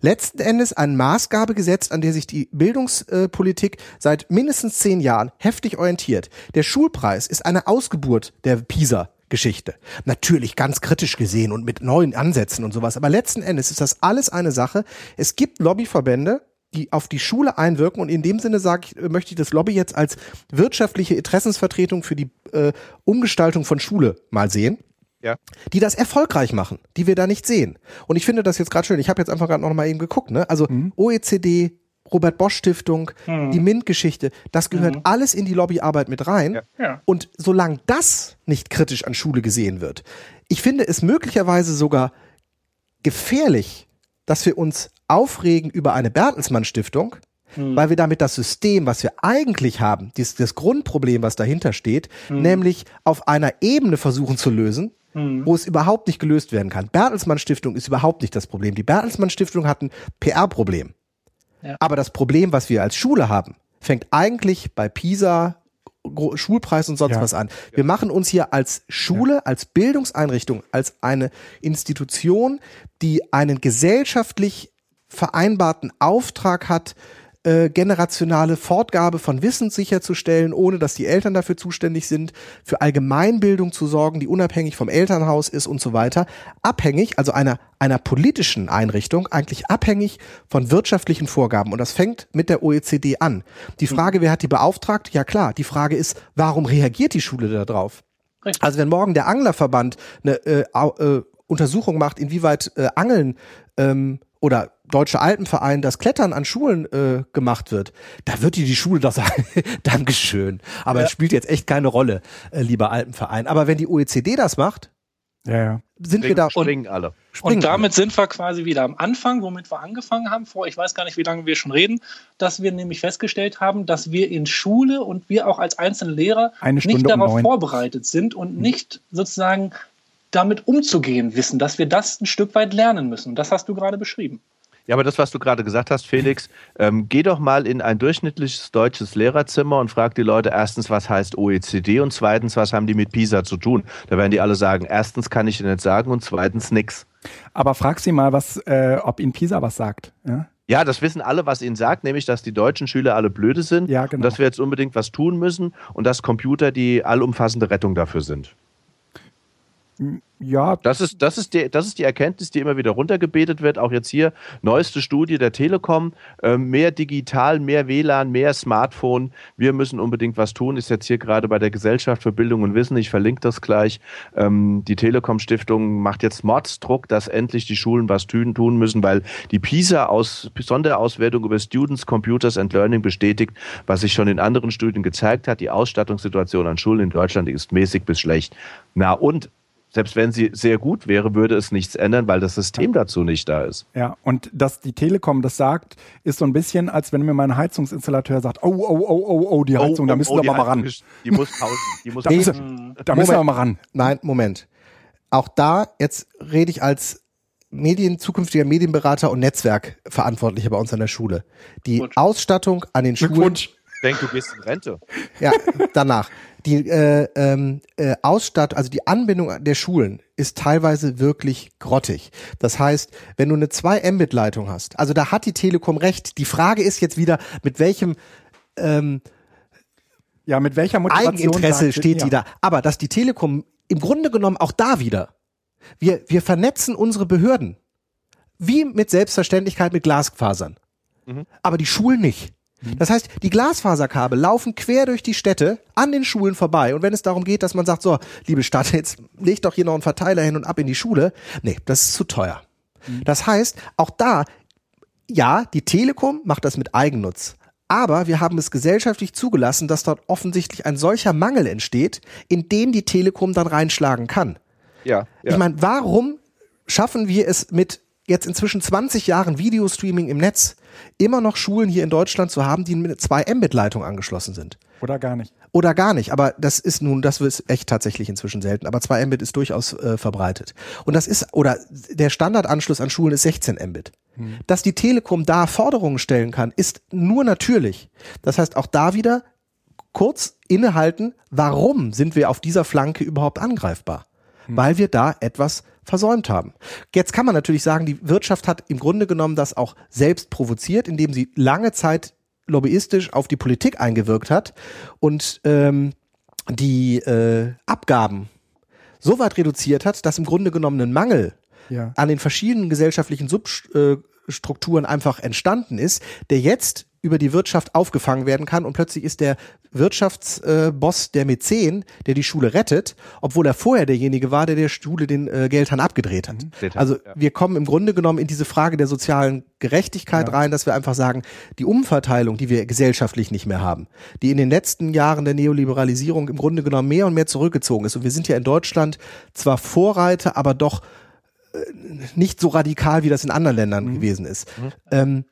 letzten Endes eine Maßgabe gesetzt, an der sich die Bildungspolitik seit mindestens zehn Jahren heftig orientiert. Der Schulpreis ist eine Ausgeburt der PISA. Geschichte. Natürlich ganz kritisch gesehen und mit neuen Ansätzen und sowas. Aber letzten Endes ist das alles eine Sache. Es gibt Lobbyverbände, die auf die Schule einwirken und in dem Sinne sage ich, möchte ich das Lobby jetzt als wirtschaftliche Interessensvertretung für die äh, Umgestaltung von Schule mal sehen. Ja. Die das erfolgreich machen, die wir da nicht sehen. Und ich finde das jetzt gerade schön. Ich habe jetzt einfach gerade noch mal eben geguckt. Ne? Also mhm. OECD, Robert Bosch Stiftung, mhm. die MINT-Geschichte, das gehört mhm. alles in die Lobbyarbeit mit rein. Ja. Ja. Und solange das nicht kritisch an Schule gesehen wird, ich finde es möglicherweise sogar gefährlich, dass wir uns aufregen über eine Bertelsmann Stiftung, hm. weil wir damit das System, was wir eigentlich haben, das, das Grundproblem, was dahinter steht, hm. nämlich auf einer Ebene versuchen zu lösen, hm. wo es überhaupt nicht gelöst werden kann. Bertelsmann Stiftung ist überhaupt nicht das Problem. Die Bertelsmann Stiftung hat ein PR-Problem. Ja. Aber das Problem, was wir als Schule haben, fängt eigentlich bei PISA, Schulpreis und sonst Ja. was an. Wir machen uns hier als Schule, als Bildungseinrichtung, als eine Institution, die einen gesellschaftlich vereinbarten Auftrag hat, äh, generationale Fortgabe von Wissen sicherzustellen, ohne dass die Eltern dafür zuständig sind, für Allgemeinbildung zu sorgen, die unabhängig vom Elternhaus ist und so weiter, abhängig, also einer, einer politischen Einrichtung, eigentlich abhängig von wirtschaftlichen Vorgaben. Und das fängt mit der OECD an. Die Frage, wer hat die beauftragt? Ja klar, die Frage ist, warum reagiert die Schule darauf? Also wenn morgen der Anglerverband eine äh, äh, Untersuchung macht, inwieweit äh, Angeln ähm, oder Deutsche Alpenverein das Klettern an Schulen äh, gemacht wird, da wird dir die Schule doch sagen, Dankeschön. Aber es spielt jetzt echt keine Rolle, äh, lieber Alpenverein. Aber wenn die OECD das macht, Ja, ja. sind wir da springen alle. springen Und damit sind wir quasi wieder am Anfang, womit wir angefangen haben, vor ich weiß gar nicht, wie lange wir schon reden, dass wir nämlich festgestellt haben, dass wir in Schule und wir auch als einzelne Lehrer nicht um darauf neun. vorbereitet sind und nicht sozusagen damit umzugehen wissen, dass wir das ein Stück weit lernen müssen. Und das hast du gerade beschrieben. Ja, aber das, was du gerade gesagt hast, Felix, ähm, geh doch mal in ein durchschnittliches deutsches Lehrerzimmer und frag die Leute erstens, was heißt OECD und zweitens, was haben die mit PISA zu tun? Da werden die alle sagen, erstens kann ich dir nicht sagen und zweitens nix. Aber frag sie mal, was, äh, ob Ihnen Pisa was sagt. Ja? Ja, das wissen alle, was ihnen sagt, nämlich, dass die deutschen Schüler alle blöde sind Ja, genau. und dass wir jetzt unbedingt was tun müssen und dass Computer die allumfassende Rettung dafür sind. Ja, Das ist, das, ist die, das ist die Erkenntnis, die immer wieder runtergebetet wird. Auch jetzt hier, neueste Studie der Telekom, ähm, mehr digital, mehr WLAN, mehr Smartphone. Wir müssen unbedingt was tun. Ist jetzt hier gerade bei der Gesellschaft für Bildung und Wissen. Ich verlinke das gleich. Ähm, die Telekom Stiftung macht jetzt Mordsdruck, dass endlich die Schulen was tun, müssen, weil die PISA aus, Sonderauswertung über Students, Computers and Learning bestätigt, was sich schon in anderen Studien gezeigt hat. Die Ausstattungssituation an Schulen in Deutschland ist mäßig bis schlecht. Na und selbst wenn sie sehr gut wäre, würde es nichts ändern, weil das System dazu nicht da ist. Ja, und dass die Telekom das sagt, ist so ein bisschen, als wenn mir mein Heizungsinstallateur sagt, oh, oh, oh, oh, oh, die Heizung, da müssen wir die aber mal ran. Ist- Die muss pausen. Die muss Da müssen, da müssen wir mal ran. Nein, Moment. Auch da, jetzt rede ich als Medien, zukünftiger Medienberater und Netzwerkverantwortlicher bei uns an der Schule. Die. Ausstattung an den Schulen. Ich denke, du gehst in Rente. Ja, danach. Die äh, ähm, äh, Ausstatt, also die Anbindung der Schulen ist teilweise wirklich grottig. Das heißt, wenn du eine 2 Mbit Leitung hast, also da hat die Telekom recht. Die Frage ist jetzt wieder, mit welchem ähm, Ja, mit welcher Motivation Eigeninteresse steht ja. die da. Aber dass die Telekom im Grunde genommen auch da wieder, wir, wir vernetzen unsere Behörden wie mit Selbstverständlichkeit mit Glasfasern. Aber die Schulen nicht. Das heißt, die Glasfaserkabel laufen quer durch die Städte an den Schulen vorbei. Und wenn es darum geht, dass man sagt, so, liebe Stadt, jetzt leg doch hier noch einen Verteiler hin und ab in die Schule. Nee, das ist zu teuer. Das heißt, auch da, ja, die Telekom macht das mit Eigennutz. Aber wir haben es gesellschaftlich zugelassen, dass dort offensichtlich ein solcher Mangel entsteht, in den die Telekom dann reinschlagen kann. Ja. ja. Ich meine, warum schaffen wir es mit jetzt inzwischen 20 Jahren Videostreaming im Netz immer noch Schulen hier in Deutschland zu haben, die mit einer 2 Mbit-Leitung angeschlossen sind? Oder gar nicht. Oder gar nicht, aber das ist nun, das ist echt tatsächlich inzwischen selten, aber 2 Mbit ist durchaus äh, verbreitet. Und das ist, oder der Standardanschluss an Schulen ist 16 Mbit. Dass die Telekom da Forderungen stellen kann, ist nur natürlich. Das heißt, auch da wieder kurz innehalten, warum sind wir auf dieser Flanke überhaupt angreifbar? Weil wir da etwas versäumt haben. Jetzt kann man natürlich sagen, die Wirtschaft hat im Grunde genommen das auch selbst provoziert, indem sie lange Zeit lobbyistisch auf die Politik eingewirkt hat und ähm, die äh, Abgaben so weit reduziert hat, dass im Grunde genommen ein Mangel Ja. an den verschiedenen gesellschaftlichen Substrukturen einfach entstanden ist, der jetzt über die Wirtschaft aufgefangen werden kann und plötzlich ist der Wirtschaftsboss der Mäzen, der die Schule rettet, obwohl er vorher derjenige war, der der Schule den äh, Geldhahn abgedreht hat. Hat, Also ja. wir kommen im Grunde genommen in diese Frage der sozialen Gerechtigkeit rein, dass wir einfach sagen, die Umverteilung, die wir gesellschaftlich nicht mehr haben, die in den letzten Jahren der Neoliberalisierung im Grunde genommen mehr und mehr zurückgezogen ist. Und wir sind ja in Deutschland zwar Vorreiter, aber doch äh, nicht so radikal, wie das in anderen Ländern gewesen ist. Ähm,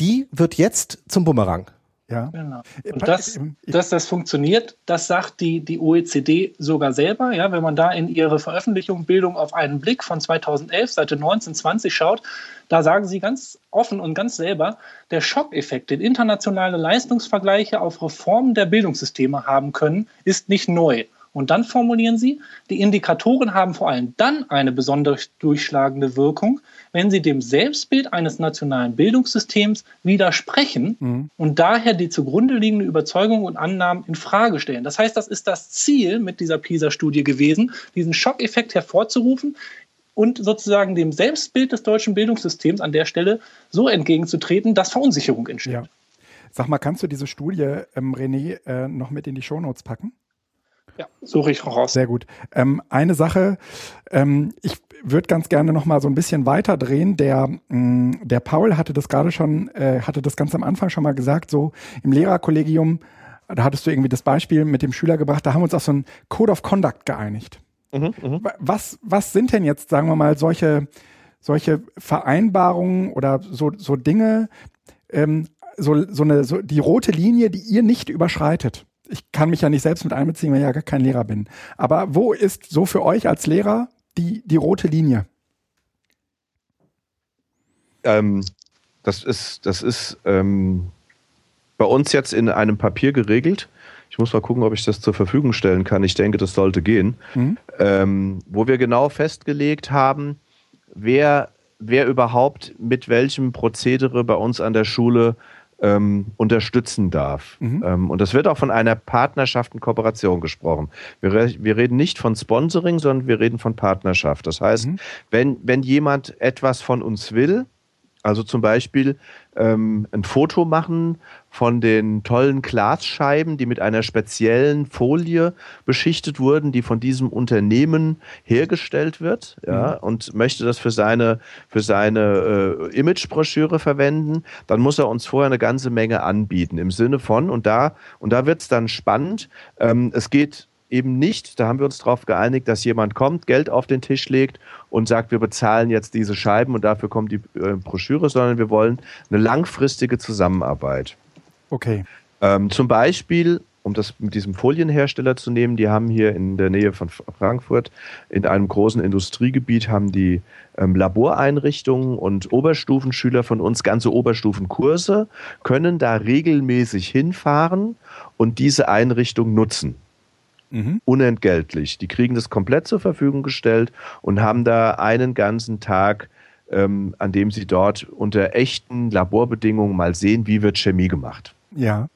die wird jetzt zum Bumerang. Ja. Genau. Und das, dass das funktioniert, das sagt die, die OECD sogar selber. Ja, wenn man da in ihre Veröffentlichung Bildung auf einen Blick von 2011, Seite 19, 20 schaut, da sagen sie ganz offen und ganz selber, der Schockeffekt, den internationale Leistungsvergleiche auf Reformen der Bildungssysteme haben können, ist nicht neu. Und dann formulieren sie, die Indikatoren haben vor allem dann eine besonders durchschlagende Wirkung, wenn sie dem Selbstbild eines nationalen Bildungssystems widersprechen mhm. und daher die zugrunde liegende Überzeugung und Annahmen in Frage stellen. Das heißt, das ist das Ziel mit dieser PISA-Studie gewesen, diesen Schockeffekt hervorzurufen und sozusagen dem Selbstbild des deutschen Bildungssystems an der Stelle so entgegenzutreten, dass Verunsicherung entsteht. Ja. Sag mal, kannst du diese Studie, ähm, René, äh, noch mit in die Shownotes packen? Ja, suche ich raus. Sehr gut. Ähm, eine Sache, ähm, ich würde ganz gerne noch mal so ein bisschen weiter drehen. Der, mh, mm, der Paul hatte das gerade schon, äh, hatte das ganz am Anfang schon mal gesagt, so im Lehrerkollegium, da hattest du irgendwie das Beispiel mit dem Schüler gebracht, da haben wir uns auf so ein Code of Conduct geeinigt. Mhm, mh. Was, was sind denn jetzt, sagen wir mal, solche, solche Vereinbarungen oder so, so Dinge, ähm, so, so eine, so die rote Linie, die ihr nicht überschreitet? ich kann mich ja nicht selbst mit einbeziehen, weil ich ja gar kein Lehrer bin. Aber wo ist so für euch als Lehrer die, die rote Linie? Ähm, das ist, das ist ähm, bei uns jetzt in einem Papier geregelt. Ich muss mal gucken, ob ich das zur Verfügung stellen kann. Ich denke, das sollte gehen. Mhm. Ähm, wo wir genau festgelegt haben, wer, wer überhaupt mit welchem Prozedere bei uns an der Schule ähm, unterstützen darf. Mhm. Ähm, und das wird auch von einer Partnerschaft und Kooperation gesprochen. Wir, re wir, reden nicht von Sponsoring, sondern wir reden von Partnerschaft. Das heißt, mhm. wenn, wenn jemand etwas von uns will, also zum Beispiel ähm, ein Foto machen von den tollen Glasscheiben, die mit einer speziellen Folie beschichtet wurden, die von diesem Unternehmen hergestellt wird, ja, mhm. und möchte das für seine, für seine äh, Imagebroschüre verwenden, dann muss er uns vorher eine ganze Menge anbieten. Im Sinne von, und da, und da wird es dann spannend, ähm, es geht eben nicht, da haben wir uns darauf geeinigt, dass jemand kommt, Geld auf den Tisch legt und sagt, wir bezahlen jetzt diese Scheiben und dafür kommt die äh, Broschüre, sondern wir wollen eine langfristige Zusammenarbeit. Okay. Ähm, zum Beispiel, um das mit diesem Folienhersteller zu nehmen, die haben hier in der Nähe von Frankfurt in einem großen Industriegebiet haben die ähm, Laboreinrichtungen und Oberstufenschüler von uns ganze Oberstufenkurse können da regelmäßig hinfahren und diese Einrichtung nutzen. Mhm. Unentgeltlich. Die kriegen das komplett zur Verfügung gestellt und haben da einen ganzen Tag, ähm, an dem sie dort unter echten Laborbedingungen mal sehen, wie wird Chemie gemacht. Ja.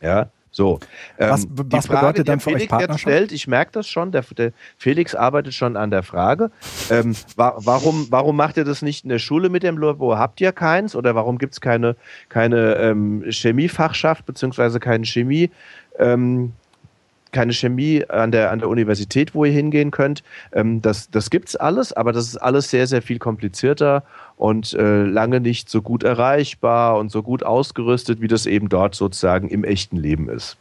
Ja. So. Ähm, was, was Frage, bedeutet dann für Felix euch Partnerschaft? Stellt, ich merke das schon, der, der, Felix arbeitet schon an der Frage. Ähm, wa warum, warum macht ihr das nicht in der Schule mit dem Labor? Habt ihr keins? Oder warum gibt es keine, keine ähm, Chemiefachschaft beziehungsweise keine Chemie? Ähm, keine Chemie an der, an der Universität, wo ihr hingehen könnt. Ähm, das das gibt es alles, aber das ist alles sehr, sehr viel komplizierter und äh, lange nicht so gut erreichbar und so gut ausgerüstet, wie das eben dort sozusagen im echten Leben ist.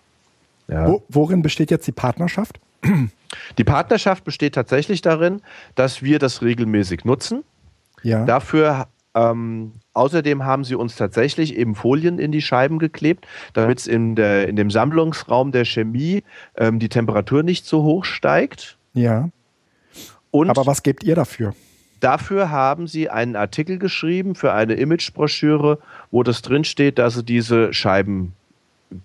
Ja. Wo, worin besteht jetzt die Partnerschaft? Die Partnerschaft besteht tatsächlich darin, dass wir das regelmäßig nutzen. Ja. Dafür ähm, außerdem haben sie uns tatsächlich eben Folien in die Scheiben geklebt, damit es in, in dem Sammlungsraum der Chemie ähm, die Temperatur nicht so hoch steigt. Ja. Und Aber was gebt ihr dafür? Dafür haben sie einen Artikel geschrieben für eine Imagebroschüre, wo das drinsteht, dass sie diese Scheiben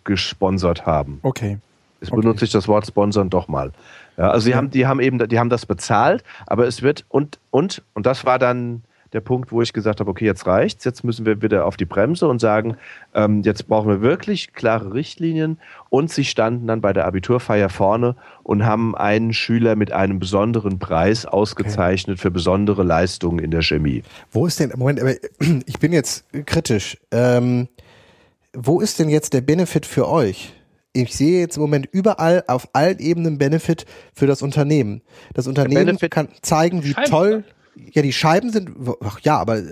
gesponsert haben. Okay. Jetzt benutze okay. ich das Wort sponsern doch mal. Ja, also sie ja. haben, die haben eben, die haben das bezahlt, aber es wird und und und das war dann der Punkt, wo ich gesagt habe, okay, jetzt reicht's, jetzt müssen wir wieder auf die Bremse und sagen, ähm, jetzt brauchen wir wirklich klare Richtlinien. Und sie standen dann bei der Abiturfeier vorne und haben einen Schüler mit einem besonderen Preis ausgezeichnet okay. für besondere Leistungen in der Chemie. Wo ist denn, Moment, aber ich bin jetzt kritisch. Ähm, wo ist denn jetzt der Benefit für euch? ich sehe jetzt im Moment überall auf allen Ebenen Benefit für das Unternehmen. Das Unternehmen kann zeigen, wie toll, ja, die Scheiben sind, ach ja, aber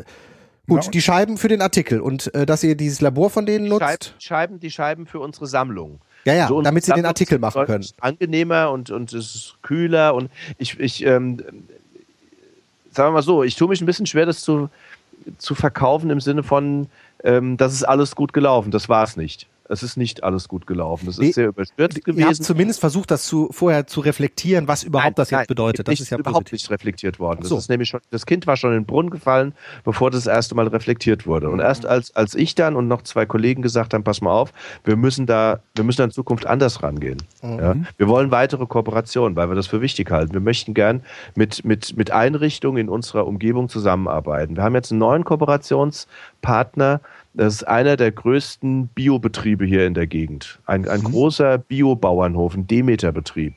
gut, ja. die Scheiben für den Artikel und äh, dass ihr dieses Labor von denen die nutzt. Scheiben, die Scheiben für unsere Sammlung. Ja, ja, so, damit sie den Artikel machen können. Angenehmer und, und es ist kühler und ich, ich ähm, sagen wir mal so, ich tue mich ein bisschen schwer, das zu, zu verkaufen im Sinne von, ähm, das ist alles gut gelaufen. Das war es nicht. Es ist nicht alles gut gelaufen. Es Nee, ist sehr überstürzt Ihr habt gewesen. zumindest versucht, das zu, vorher zu reflektieren, was überhaupt Nein, das jetzt nein, bedeutet. Das nicht, ist ja überhaupt positiv. nicht reflektiert worden. Das So. ist nämlich schon, das Kind war schon in den Brunnen gefallen, bevor das erste Mal reflektiert wurde. Und erst als, als ich dann und noch zwei Kollegen gesagt haben, pass mal auf, wir müssen da, wir müssen da in Zukunft anders rangehen. Ja? Wir wollen weitere Kooperationen, weil wir das für wichtig halten. Wir möchten gern mit, mit, mit Einrichtungen in unserer Umgebung zusammenarbeiten. Wir haben jetzt einen neuen Kooperationspartner, das ist einer der größten Biobetriebe hier in der Gegend. Ein, ein großer Biobauernhof, ein Demeter-Betrieb.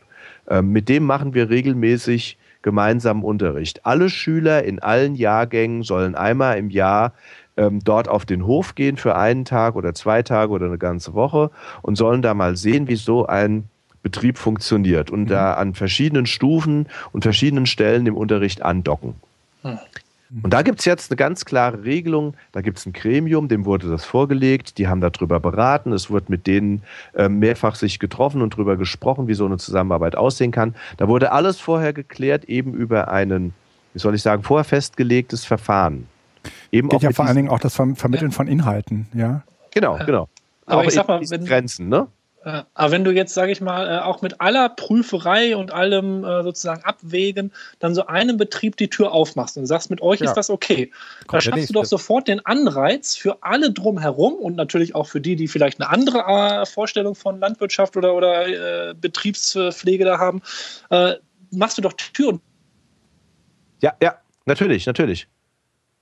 Ähm, mit dem machen wir regelmäßig gemeinsamen Unterricht. Alle Schüler in allen Jahrgängen sollen einmal im Jahr ähm, dort auf den Hof gehen für einen Tag oder zwei Tage oder eine ganze Woche und sollen da mal sehen, wie so ein Betrieb funktioniert und da an verschiedenen Stufen und verschiedenen Stellen im Unterricht andocken. Und da gibt es jetzt eine ganz klare Regelung. Da gibt es ein Gremium, dem wurde das vorgelegt. Die haben darüber beraten. Es wurde mit denen ähm, mehrfach sich getroffen und darüber gesprochen, wie so eine Zusammenarbeit aussehen kann. Da wurde alles vorher geklärt, eben über einen, wie soll ich sagen, vorher festgelegtes Verfahren. Eben Geht ja vor allen Dingen auch das Ver Vermitteln von Inhalten, ja. Genau, genau. Aber auch ich sag mal, wenn- Grenzen, ne? Äh, Aber wenn du jetzt, sage ich mal, äh, auch mit aller Prüferei und allem äh, sozusagen Abwägen, dann so einem Betrieb die Tür aufmachst und sagst, mit euch Ja. ist das okay, da Kommt der schaffst du doch sofort den Anreiz für alle drumherum und natürlich auch für die, die vielleicht eine andere Vorstellung von Landwirtschaft oder, oder äh, Betriebspflege da haben, äh, machst du doch die Tür und Ja, ja, natürlich, natürlich.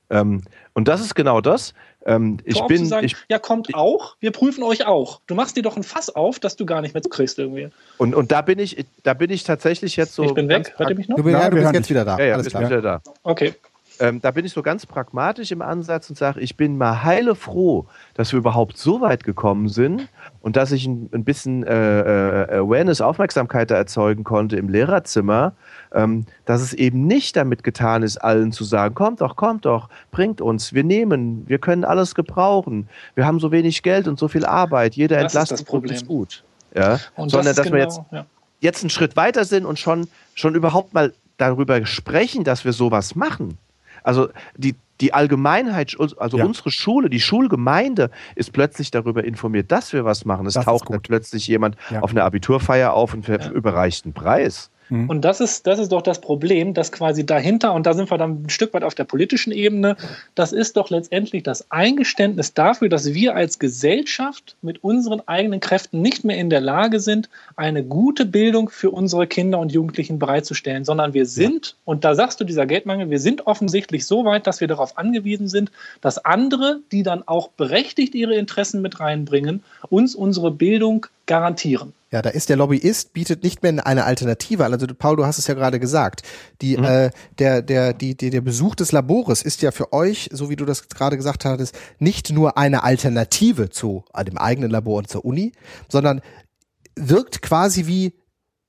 Ähm, und das ist genau das. Ähm, ich bin, aufzusagen, ich, ja, kommt auch, wir prüfen euch auch. Du machst dir doch ein Fass auf, dass du gar nicht mehr zukriegst irgendwie. und, und da bin ich, da bin ich tatsächlich jetzt so. ich bin weg, hört ihr mich noch? Du, bist- Ja, du wir bist jetzt wieder da. Ja, ja, Alles bist klar. wieder da. Okay. Ähm, da bin ich so ganz pragmatisch im Ansatz und sage, ich bin mal heile froh, dass wir überhaupt so weit gekommen sind und dass ich ein, ein bisschen äh, äh, Awareness, Aufmerksamkeit da erzeugen konnte im Lehrerzimmer, ähm, dass es eben nicht damit getan ist, allen zu sagen, kommt doch, kommt doch, bringt uns, wir nehmen, wir können alles gebrauchen, wir haben so wenig Geld und so viel Arbeit, jeder Das ist Entlastung das Problem. ist gut. Ja? Und Sondern das dass ist wir genau, jetzt ja. jetzt einen Schritt weiter sind und schon, schon überhaupt mal darüber sprechen, dass wir sowas machen. Also die, die Allgemeinheit, also Ja. unsere Schule, die Schulgemeinde ist plötzlich darüber informiert, dass wir was machen. Es Das taucht plötzlich jemand Ja. auf einer Abiturfeier auf und überreicht einen Preis. Und das ist, das ist doch das Problem, dass quasi dahinter, und da sind wir dann ein Stück weit auf der politischen Ebene, das ist doch letztendlich das Eingeständnis dafür, dass wir als Gesellschaft mit unseren eigenen Kräften nicht mehr in der Lage sind, eine gute Bildung für unsere Kinder und Jugendlichen bereitzustellen, sondern wir sind, und da sagst du dieser Geldmangel, wir sind offensichtlich so weit, dass wir darauf angewiesen sind, dass andere, die dann auch berechtigt ihre Interessen mit reinbringen, uns unsere Bildung garantieren. Ja, da ist der Lobbyist, bietet nicht mehr eine Alternative an. Also Paul, du hast es ja gerade gesagt. Die, äh, der, der, die, die, der Besuch des Labores ist ja für euch, so wie du das gerade gesagt hattest, nicht nur eine Alternative zu äh, dem eigenen Labor und zur Uni, sondern wirkt quasi wie,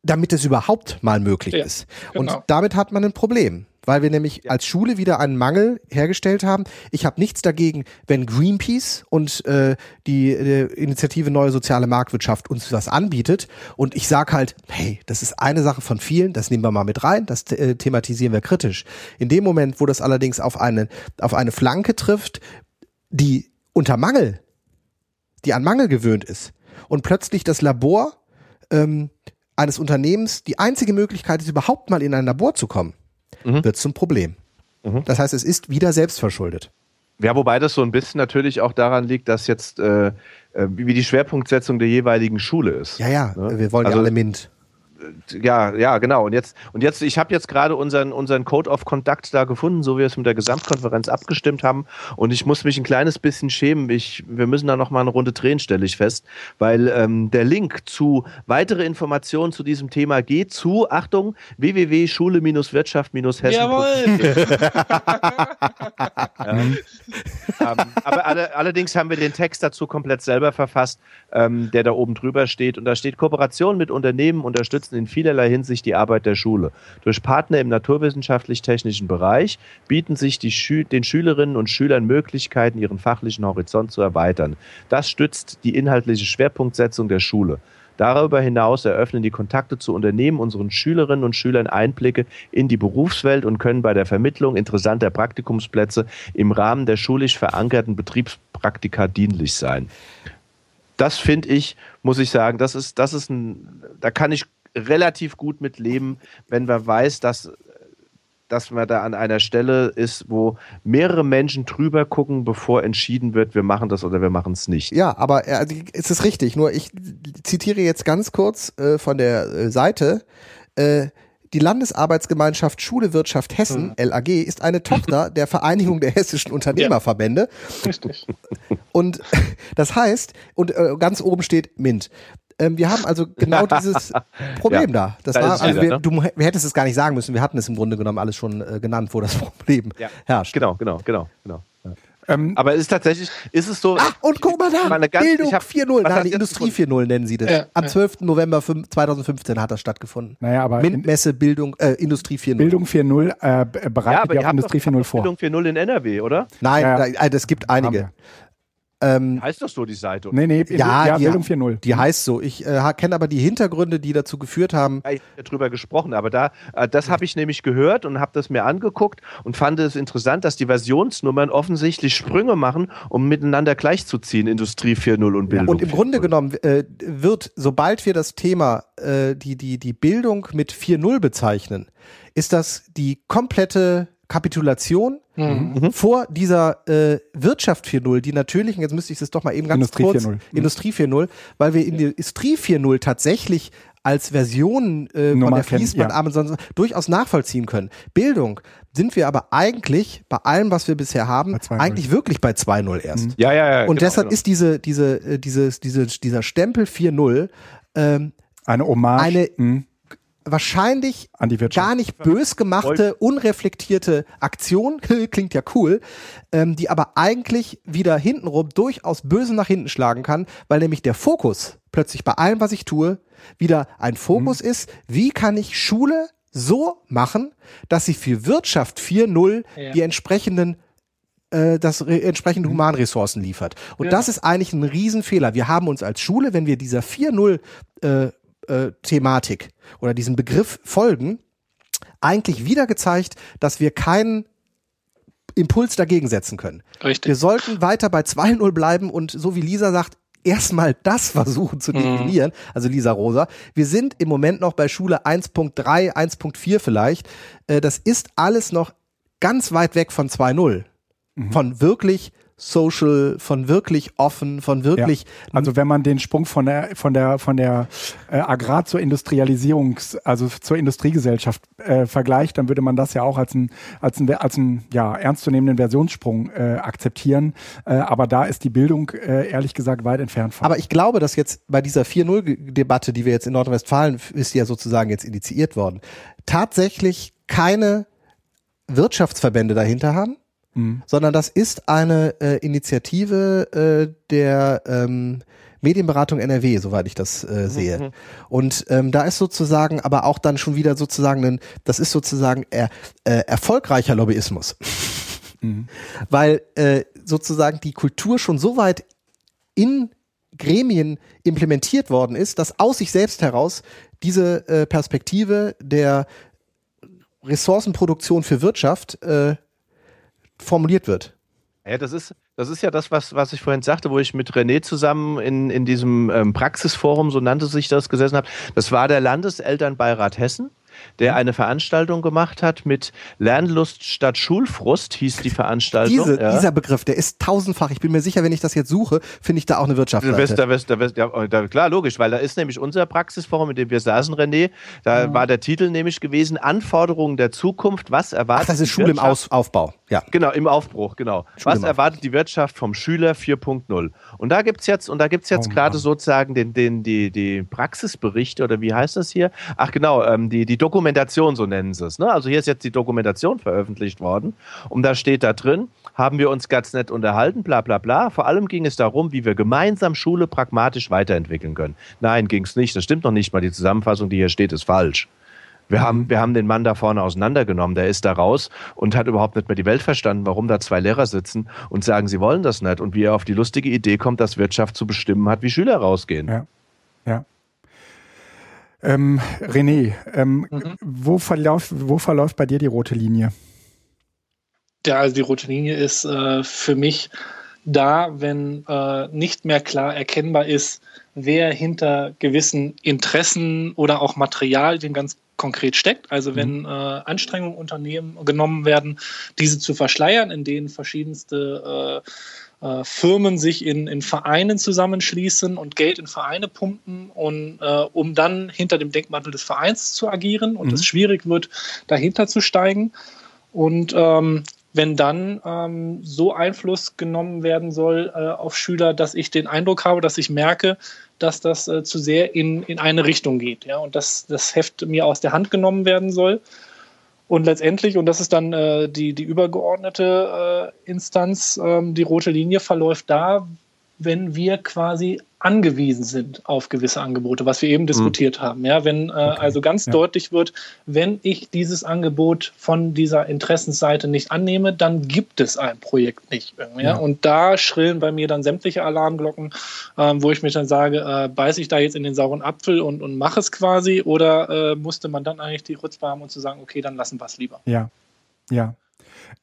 damit es überhaupt mal möglich Ja, ist. genau. Und damit hat man ein Problem. Weil wir nämlich als Schule wieder einen Mangel hergestellt haben. Ich habe nichts dagegen, wenn Greenpeace und äh, die äh, Initiative Neue Soziale Marktwirtschaft uns was anbietet. Und ich sage halt, hey, das ist eine Sache von vielen, das nehmen wir mal mit rein, das äh, thematisieren wir kritisch. In dem Moment, wo das allerdings auf eine, auf eine Flanke trifft, die unter Mangel, die an Mangel gewöhnt ist und plötzlich das Labor ähm, eines Unternehmens die einzige Möglichkeit ist, überhaupt mal in ein Labor zu kommen, wird zum Problem. Das heißt, es ist wieder selbstverschuldet. Ja, wobei das so ein bisschen natürlich auch daran liegt, dass jetzt äh, äh, wie wie die Schwerpunktsetzung der jeweiligen Schule ist. Ja, ja, Ne? wir wollen Also- ja alle MINT. Ja, ja, genau. Und jetzt, und jetzt, ich habe jetzt gerade unseren, unseren Code of Conduct da gefunden, so wie wir es mit der Gesamtkonferenz abgestimmt haben. Und ich muss mich ein kleines bisschen schämen. Ich, wir müssen da noch mal eine Runde drehen, stelle ich fest, weil ähm, der Link zu weitere Informationen zu diesem Thema geht zu, Achtung, www.schule-wirtschaft-hessen. Jawohl! ähm, aber alle, allerdings haben wir den Text dazu komplett selber verfasst, ähm, der da oben drüber steht. Und da steht, Kooperation mit Unternehmen unterstützen in vielerlei Hinsicht die Arbeit der Schule. Durch Partner im naturwissenschaftlich-technischen Bereich bieten sich Schü den Schülerinnen und Schülern Möglichkeiten, ihren fachlichen Horizont zu erweitern. Das stützt die inhaltliche Schwerpunktsetzung der Schule. Darüber hinaus eröffnen die Kontakte zu Unternehmen unseren Schülerinnen und Schülern Einblicke in die Berufswelt und können bei der Vermittlung interessanter Praktikumsplätze im Rahmen der schulisch verankerten Betriebspraktika dienlich sein. das finde ich, muss ich sagen, das ist, das ist ein, da kann ich relativ gut mit leben, wenn man weiß, dass dass man da an einer Stelle ist, wo mehrere Menschen drüber gucken, bevor entschieden wird, wir machen das oder wir machen es nicht. Ja, aber äh, also, es ist richtig. Nur ich zitiere jetzt ganz kurz äh, von der äh, Seite. Äh, die Landesarbeitsgemeinschaft Schule Wirtschaft Hessen, mhm. LAG, ist eine Tochter der Vereinigung der hessischen Unternehmerverbände. Ja. Richtig. Und das heißt, und äh, ganz oben steht MINT. Ähm, wir haben also genau dieses Problem ja, da. Das da war, also wir, ne? du wir hättest es gar nicht sagen müssen. Wir hatten es im Grunde genommen alles schon äh, genannt, wo das Problem ja. herrscht. Genau, genau, genau, genau. Ähm, aber es ist tatsächlich, ist es so. Ach, und guck mal da, ganz, Bildung 4.0, nein, die Industrie 4.0 nennen sie das. Ja, Am 12. November 2015 hat das stattgefunden. Naja, aber. MINT-Messe Bildung, äh, Industrie 4.0. Bildung 4.0 äh, bereitet ja, ja auch Industrie 4.0 vor. Bildung 4.0 in NRW, oder? Nein, ja. da, also es gibt einige. Ähm, heißt doch so die Seite? Nee, nee, ja, ja die, Bildung 4.0. Die heißt so. Ich äh, kenne aber die Hintergründe, die dazu geführt haben. Ich habe darüber gesprochen, aber da, äh, das habe ich nämlich gehört und habe das mir angeguckt und fand es interessant, dass die Versionsnummern offensichtlich Sprünge machen, um miteinander gleichzuziehen, Industrie 4.0 und Bildung. Ja, und im Grunde genommen äh, wird, sobald wir das Thema, äh, die, die, die Bildung mit 4.0 bezeichnen, ist das die komplette Kapitulation mhm. mhm. vor dieser äh, Wirtschaft 4.0, die natürlich, und jetzt müsste ich es doch mal eben ganz Industrie kurz, 4.0. Industrie 4.0, weil wir in der Industrie 4.0 tatsächlich als Version äh, von der Fließbandarm ja. sonst durchaus nachvollziehen können. Bildung sind wir aber eigentlich bei allem, was wir bisher haben, eigentlich wirklich bei 2.0 erst. Mhm. Ja, ja, ja. Und genau, deshalb genau. ist diese, diese, äh, dieses, diese, dieser Stempel 4.0 ähm, eine Hommage. Eine, mhm wahrscheinlich gar nicht bös gemachte, unreflektierte Aktion, klingt ja cool, ähm, die aber eigentlich wieder hintenrum durchaus böse nach hinten schlagen kann, weil nämlich der Fokus plötzlich bei allem, was ich tue, wieder ein Fokus mhm. ist, wie kann ich Schule so machen, dass sie für Wirtschaft 4.0 ja. die entsprechenden äh, das entsprechende mhm. Humanressourcen liefert. Und ja. das ist eigentlich ein Riesenfehler. Wir haben uns als Schule, wenn wir dieser 4.0 äh, äh, Thematik oder diesem Begriff folgen, eigentlich wieder gezeigt, dass wir keinen Impuls dagegen setzen können. Richtig. Wir sollten weiter bei 2.0 bleiben und so wie Lisa sagt, erstmal das versuchen zu mhm. definieren, mhm. also Lisa Rosa. Wir sind im Moment noch bei Schule 1.3, 1.4 vielleicht. Äh, das ist alles noch ganz weit weg von 2.0. Mhm. Von wirklich social, von wirklich offen, von wirklich. Ja. Also wenn man den Sprung von der von der von der äh, Agrar zur Industrialisierungs, also zur Industriegesellschaft äh, vergleicht, dann würde man das ja auch als ein als ein als ein ja ernstzunehmenden Versionssprung äh, akzeptieren. Äh, aber da ist die Bildung äh, ehrlich gesagt weit entfernt von. Aber ich glaube, dass jetzt bei dieser 4-0-Debatte, die wir jetzt in Nordrhein-Westfalen ist ja sozusagen jetzt initiiert worden, tatsächlich keine Wirtschaftsverbände dahinter haben Mhm. sondern das ist eine äh, Initiative äh, der ähm, Medienberatung NRW, soweit ich das äh, sehe. Mhm. Und ähm, da ist sozusagen aber auch dann schon wieder sozusagen ein, das ist sozusagen er, äh, erfolgreicher Lobbyismus. Mhm. Weil äh, sozusagen die Kultur schon so weit in Gremien implementiert worden ist, dass aus sich selbst heraus diese äh, Perspektive der Ressourcenproduktion für Wirtschaft äh, formuliert wird. Ja, das ist, das ist ja das, was, was ich vorhin sagte, wo ich mit René zusammen in, in diesem ähm, Praxisforum, so nannte sich das, gesessen habe. Das war der Landeselternbeirat Hessen der eine Veranstaltung gemacht hat mit Lernlust statt Schulfrust, hieß die Veranstaltung. Diese, ja. Dieser Begriff, der ist tausendfach. Ich bin mir sicher, wenn ich das jetzt suche, finde ich da auch eine Wirtschaftsseite. Da da wirst, ja, da, klar, logisch, weil da ist nämlich unser Praxisforum, in dem wir saßen, René, da mhm. war der Titel nämlich gewesen, Anforderungen der Zukunft, was erwartet Ach, das ist Schule im Aus Aufbau. Ja. Genau, im Aufbruch, genau. Schule was erwartet die Wirtschaft vom Schüler 4.0? Und da gibt's jetzt, und da gibt's jetzt oh, gerade sozusagen den, den, die, die Praxisberichte, oder wie heißt das hier? Ach genau, ähm, die, die Dokumentation, so nennen sie es. Ne? Also hier ist jetzt die Dokumentation veröffentlicht worden. Und da steht da drin, haben wir uns ganz nett unterhalten, bla bla bla. Vor allem ging es darum, wie wir gemeinsam Schule pragmatisch weiterentwickeln können. Nein, ging's nicht. Das stimmt noch nicht mal. Die Zusammenfassung, die hier steht, ist falsch. Wir haben, wir haben den Mann da vorne auseinandergenommen, der ist da raus und hat überhaupt nicht mehr die Welt verstanden, warum da zwei Lehrer sitzen und sagen, sie wollen das nicht und wie er auf die lustige Idee kommt, dass Wirtschaft zu bestimmen hat, wie Schüler rausgehen. Ja, ja. Ähm, René, ähm, mhm. wo, verläuft, wo verläuft bei dir die rote Linie? Ja, also die rote Linie ist äh, für mich da, wenn äh, nicht mehr klar erkennbar ist, wer hinter gewissen Interessen oder auch Materialien ganz konkret steckt. Also wenn mhm. äh, Anstrengungen Unternehmen genommen werden, diese zu verschleiern, in denen verschiedenste äh, äh, Firmen sich in, in Vereinen zusammenschließen und Geld in Vereine pumpen, und, äh, um dann hinter dem Denkmantel des Vereins zu agieren und mhm. es schwierig wird, dahinter zu steigen. Und ähm, wenn dann ähm, so Einfluss genommen werden soll äh, auf Schüler, dass ich den Eindruck habe, dass ich merke, dass das äh, zu sehr in, in eine Richtung geht, ja, und dass das Heft mir aus der Hand genommen werden soll. Und letztendlich, und das ist dann äh, die, die übergeordnete äh, Instanz, ähm, die rote Linie verläuft da, wenn wir quasi angewiesen sind auf gewisse Angebote, was wir eben mhm. diskutiert mhm. haben. Ja, wenn äh, okay. also ganz ja. deutlich wird, wenn ich dieses Angebot von dieser Interessensseite nicht annehme, dann gibt es ein Projekt nicht. Ja? ja. Und da schrillen bei mir dann sämtliche Alarmglocken, äh, wo ich mir dann sage, äh, beiße ich da jetzt in den sauren Apfel und, und mache es quasi oder äh, musste man dann eigentlich die Rutzbe haben und zu sagen, okay, dann lassen wir es lieber. Ja, ja.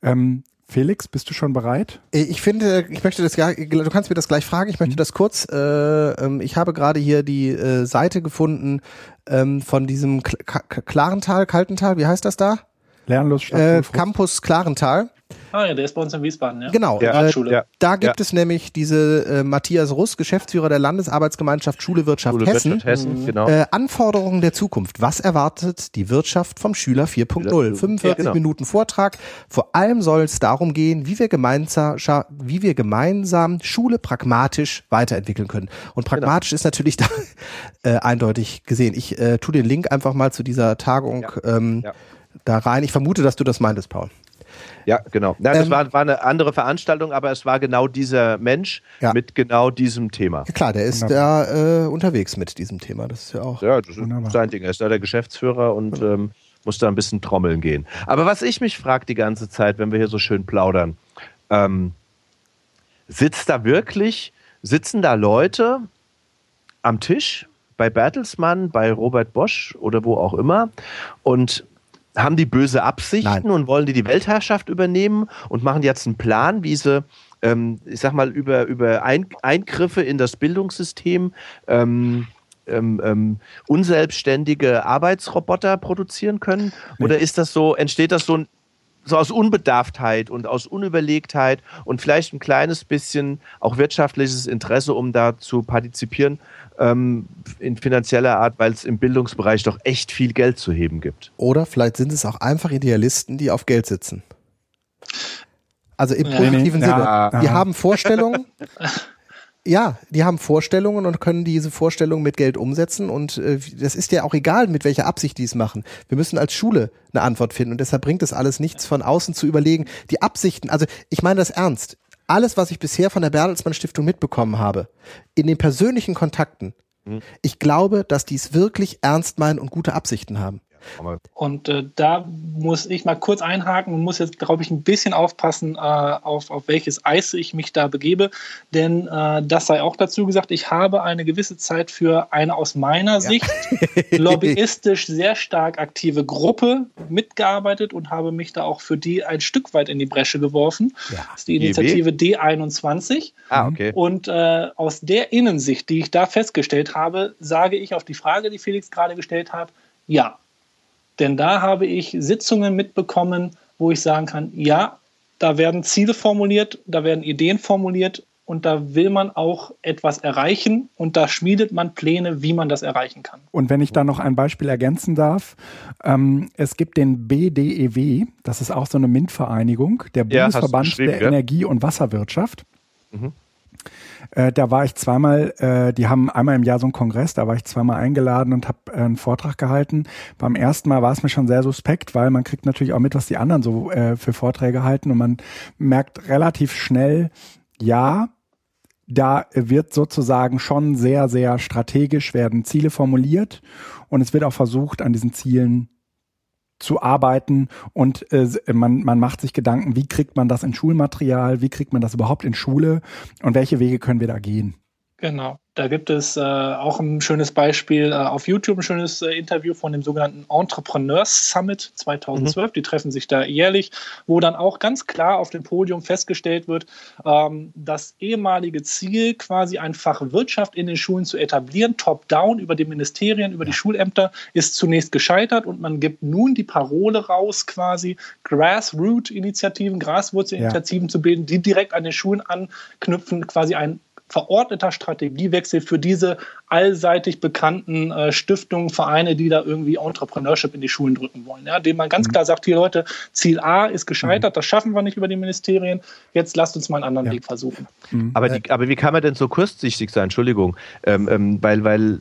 Ähm, Felix, bist du schon bereit? Äh, ich finde, ich möchte das ja, du kannst mir das gleich fragen, ich möchte mhm. das kurz, äh, ähm, ich habe gerade hier die äh, Seite gefunden ähm, von diesem Klarental, Kaltental, wie heißt das da? Lernlos äh, Campus Klarental. Ah ja, der ist bei uns in Wiesbaden, ja. Genau, ja, äh, ja. da gibt ja. es nämlich diese äh, Matthias Russ, Geschäftsführer der Landesarbeitsgemeinschaft Schule Wirtschaft Schule Hessen. Wirtschaft Hessen genau. äh, Anforderungen der Zukunft. Was erwartet die Wirtschaft vom Schüler 4.0? 45 genau. Minuten Vortrag. Vor allem soll es darum gehen, wie wir gemeinsam, wie wir gemeinsam Schule pragmatisch weiterentwickeln können. Und genau. pragmatisch genau. ist natürlich da äh, eindeutig gesehen. Ich äh, tu den Link einfach mal zu dieser Tagung ähm, da rein. Ich vermute, dass du das meintest, Paul. Ja, genau. Nein, das ähm, war, war eine andere Veranstaltung, aber es war genau dieser Mensch ja. mit genau diesem Thema. Ja, klar, der ist da äh, unterwegs mit diesem Thema. Das ist ja auch. Ja, das ist sein Ding. Er ist da der Geschäftsführer und ja. ähm, muss da ein bisschen trommeln gehen. Aber was ich mich frage die ganze Zeit, wenn wir hier so schön plaudern, ähm, sitzt da wirklich, sitzen da Leute am Tisch bei Bertelsmann, bei Robert Bosch oder wo auch immer und haben die böse Absichten Nein. und wollen die die Weltherrschaft übernehmen und machen jetzt einen Plan, wie sie, ähm, ich sag mal, über, über Ein Eingriffe in das Bildungssystem ähm, ähm, ähm, unselbstständige Arbeitsroboter produzieren können? Nee. Oder ist das so, entsteht das so, so aus Unbedarftheit und aus Unüberlegtheit und vielleicht ein kleines bisschen auch wirtschaftliches Interesse, um da zu partizipieren? ähm, in finanzieller Art, weil es im Bildungsbereich doch echt viel Geld zu heben gibt. Oder vielleicht sind es auch einfach Idealisten, die auf Geld sitzen. Also im ja. positiven Sinne. Ja. Die haben Vorstellungen. ja, die haben Vorstellungen und können diese Vorstellungen mit Geld umsetzen und äh, das ist ja auch egal, mit welcher Absicht die es machen. Wir müssen als Schule eine Antwort finden und deshalb bringt es alles nichts von außen zu überlegen. Die Absichten, also ich meine das ernst alles, was ich bisher von der Bertelsmann Stiftung mitbekommen habe, in den persönlichen Kontakten, mhm. ich glaube, dass die es wirklich ernst meinen und gute Absichten haben. Und äh, da muss ich mal kurz einhaken und muss jetzt, glaube ich, ein bisschen aufpassen, äh, auf, auf welches Eis ich mich da begebe. Denn äh, das sei auch dazu gesagt, ich habe eine gewisse Zeit für eine aus meiner ja. Sicht lobbyistisch sehr stark aktive Gruppe mitgearbeitet und habe mich da auch für die ein Stück weit in die Bresche geworfen. Ja. Das ist die Initiative D21. Ah, okay. Und äh, aus der Innensicht, die ich da festgestellt habe, sage ich auf die Frage, die Felix gerade gestellt hat, ja, denn da habe ich Sitzungen mitbekommen, wo ich sagen kann, ja, da werden Ziele formuliert, da werden Ideen formuliert und da will man auch etwas erreichen und da schmiedet man Pläne, wie man das erreichen kann. Und wenn ich da noch ein Beispiel ergänzen darf, ähm, es gibt den BDEW, das ist auch so eine MINT-Vereinigung, der Bundesverband der ja? Energie- und Wasserwirtschaft. Mhm. Äh, da war ich zweimal, äh, die haben einmal im Jahr so einen Kongress, da war ich zweimal eingeladen und habe äh, einen Vortrag gehalten. Beim ersten Mal war es mir schon sehr suspekt, weil man kriegt natürlich auch mit, was die anderen so äh, für Vorträge halten und man merkt relativ schnell, ja, da wird sozusagen schon sehr, sehr strategisch werden Ziele formuliert und es wird auch versucht, an diesen Zielen zu arbeiten und äh, man, man macht sich Gedanken, wie kriegt man das in Schulmaterial, wie kriegt man das überhaupt in Schule und welche Wege können wir da gehen. Genau. Da gibt es äh, auch ein schönes Beispiel äh, auf YouTube, ein schönes äh, Interview von dem sogenannten Entrepreneurs Summit 2012. Mhm. Die treffen sich da jährlich, wo dann auch ganz klar auf dem Podium festgestellt wird, ähm, das ehemalige Ziel, quasi ein Fach Wirtschaft in den Schulen zu etablieren, top-down über die Ministerien, über die Schulämter, ist zunächst gescheitert und man gibt nun die Parole raus, quasi Grassroot-Initiativen, Graswurzelinitiativen ja. zu bilden, die direkt an den Schulen anknüpfen, quasi ein verordneter Strategiewechsel für diese allseitig bekannten äh, Stiftungen, Vereine, die da irgendwie Entrepreneurship in die Schulen drücken wollen. Ja, dem man ganz mhm. klar sagt, hier Leute, Ziel A ist gescheitert, mhm. das schaffen wir nicht über die Ministerien, jetzt lasst uns mal einen anderen ja. Weg versuchen. Mhm. Aber, die, aber wie kann man denn so kurzsichtig sein? Entschuldigung, ähm, ähm, weil, weil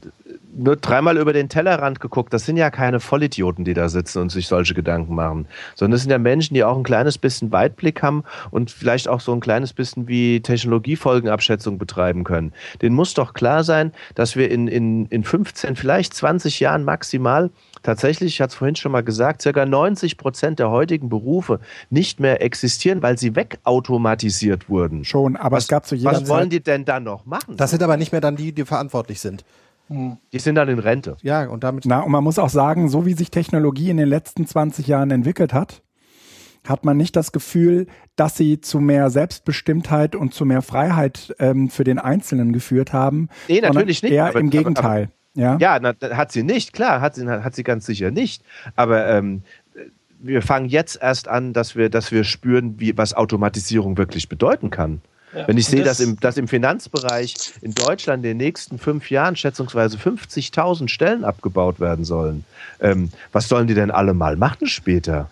nur dreimal über den Tellerrand geguckt. Das sind ja keine Vollidioten, die da sitzen und sich solche Gedanken machen, sondern das sind ja Menschen, die auch ein kleines bisschen Weitblick haben und vielleicht auch so ein kleines bisschen wie Technologiefolgenabschätzung betreiben können. Den muss doch klar sein, dass wir in, in, in 15, vielleicht 20 Jahren maximal tatsächlich, ich hatte es vorhin schon mal gesagt, circa 90 Prozent der heutigen Berufe nicht mehr existieren, weil sie wegautomatisiert wurden. Schon, aber was, es gab zu jeder Was wollen die denn dann noch machen? Das sind aber nicht mehr dann die, die verantwortlich sind. Hm. Die sind dann in Rente. Ja, und damit. Na, und man muss auch sagen, so wie sich Technologie in den letzten 20 Jahren entwickelt hat, hat man nicht das Gefühl, dass sie zu mehr Selbstbestimmtheit und zu mehr Freiheit ähm, für den Einzelnen geführt haben. Nee, natürlich nicht. Eher aber, im Gegenteil. Aber, aber, ja, ja na, hat sie nicht, klar, hat sie, hat sie ganz sicher nicht. Aber ähm, wir fangen jetzt erst an, dass wir, dass wir spüren, wie, was Automatisierung wirklich bedeuten kann. Ja. Wenn ich sehe, das dass, im, dass im Finanzbereich in Deutschland in den nächsten fünf Jahren schätzungsweise 50.000 Stellen abgebaut werden sollen, ähm, was sollen die denn alle mal machen später?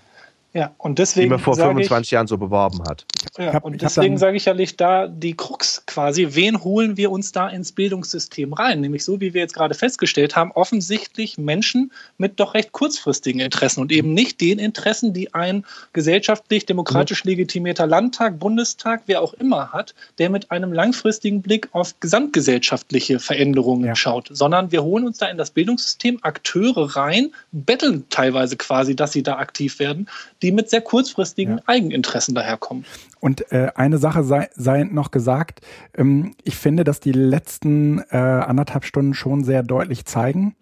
Ja, und deswegen. Die man vor 25 ich, Jahren so beworben hat. Ja, hab, und deswegen sage ich ja nicht da die Krux quasi. Wen holen wir uns da ins Bildungssystem rein? Nämlich so, wie wir jetzt gerade festgestellt haben, offensichtlich Menschen mit doch recht kurzfristigen Interessen und eben nicht den Interessen, die ein gesellschaftlich, demokratisch legitimierter Landtag, Bundestag, wer auch immer hat, der mit einem langfristigen Blick auf gesamtgesellschaftliche Veränderungen ja. schaut, sondern wir holen uns da in das Bildungssystem Akteure rein, betteln teilweise quasi, dass sie da aktiv werden, die mit sehr kurzfristigen ja. Eigeninteressen daherkommen. Und äh, eine Sache sei, sei noch gesagt, ähm, ich finde, dass die letzten äh, anderthalb Stunden schon sehr deutlich zeigen,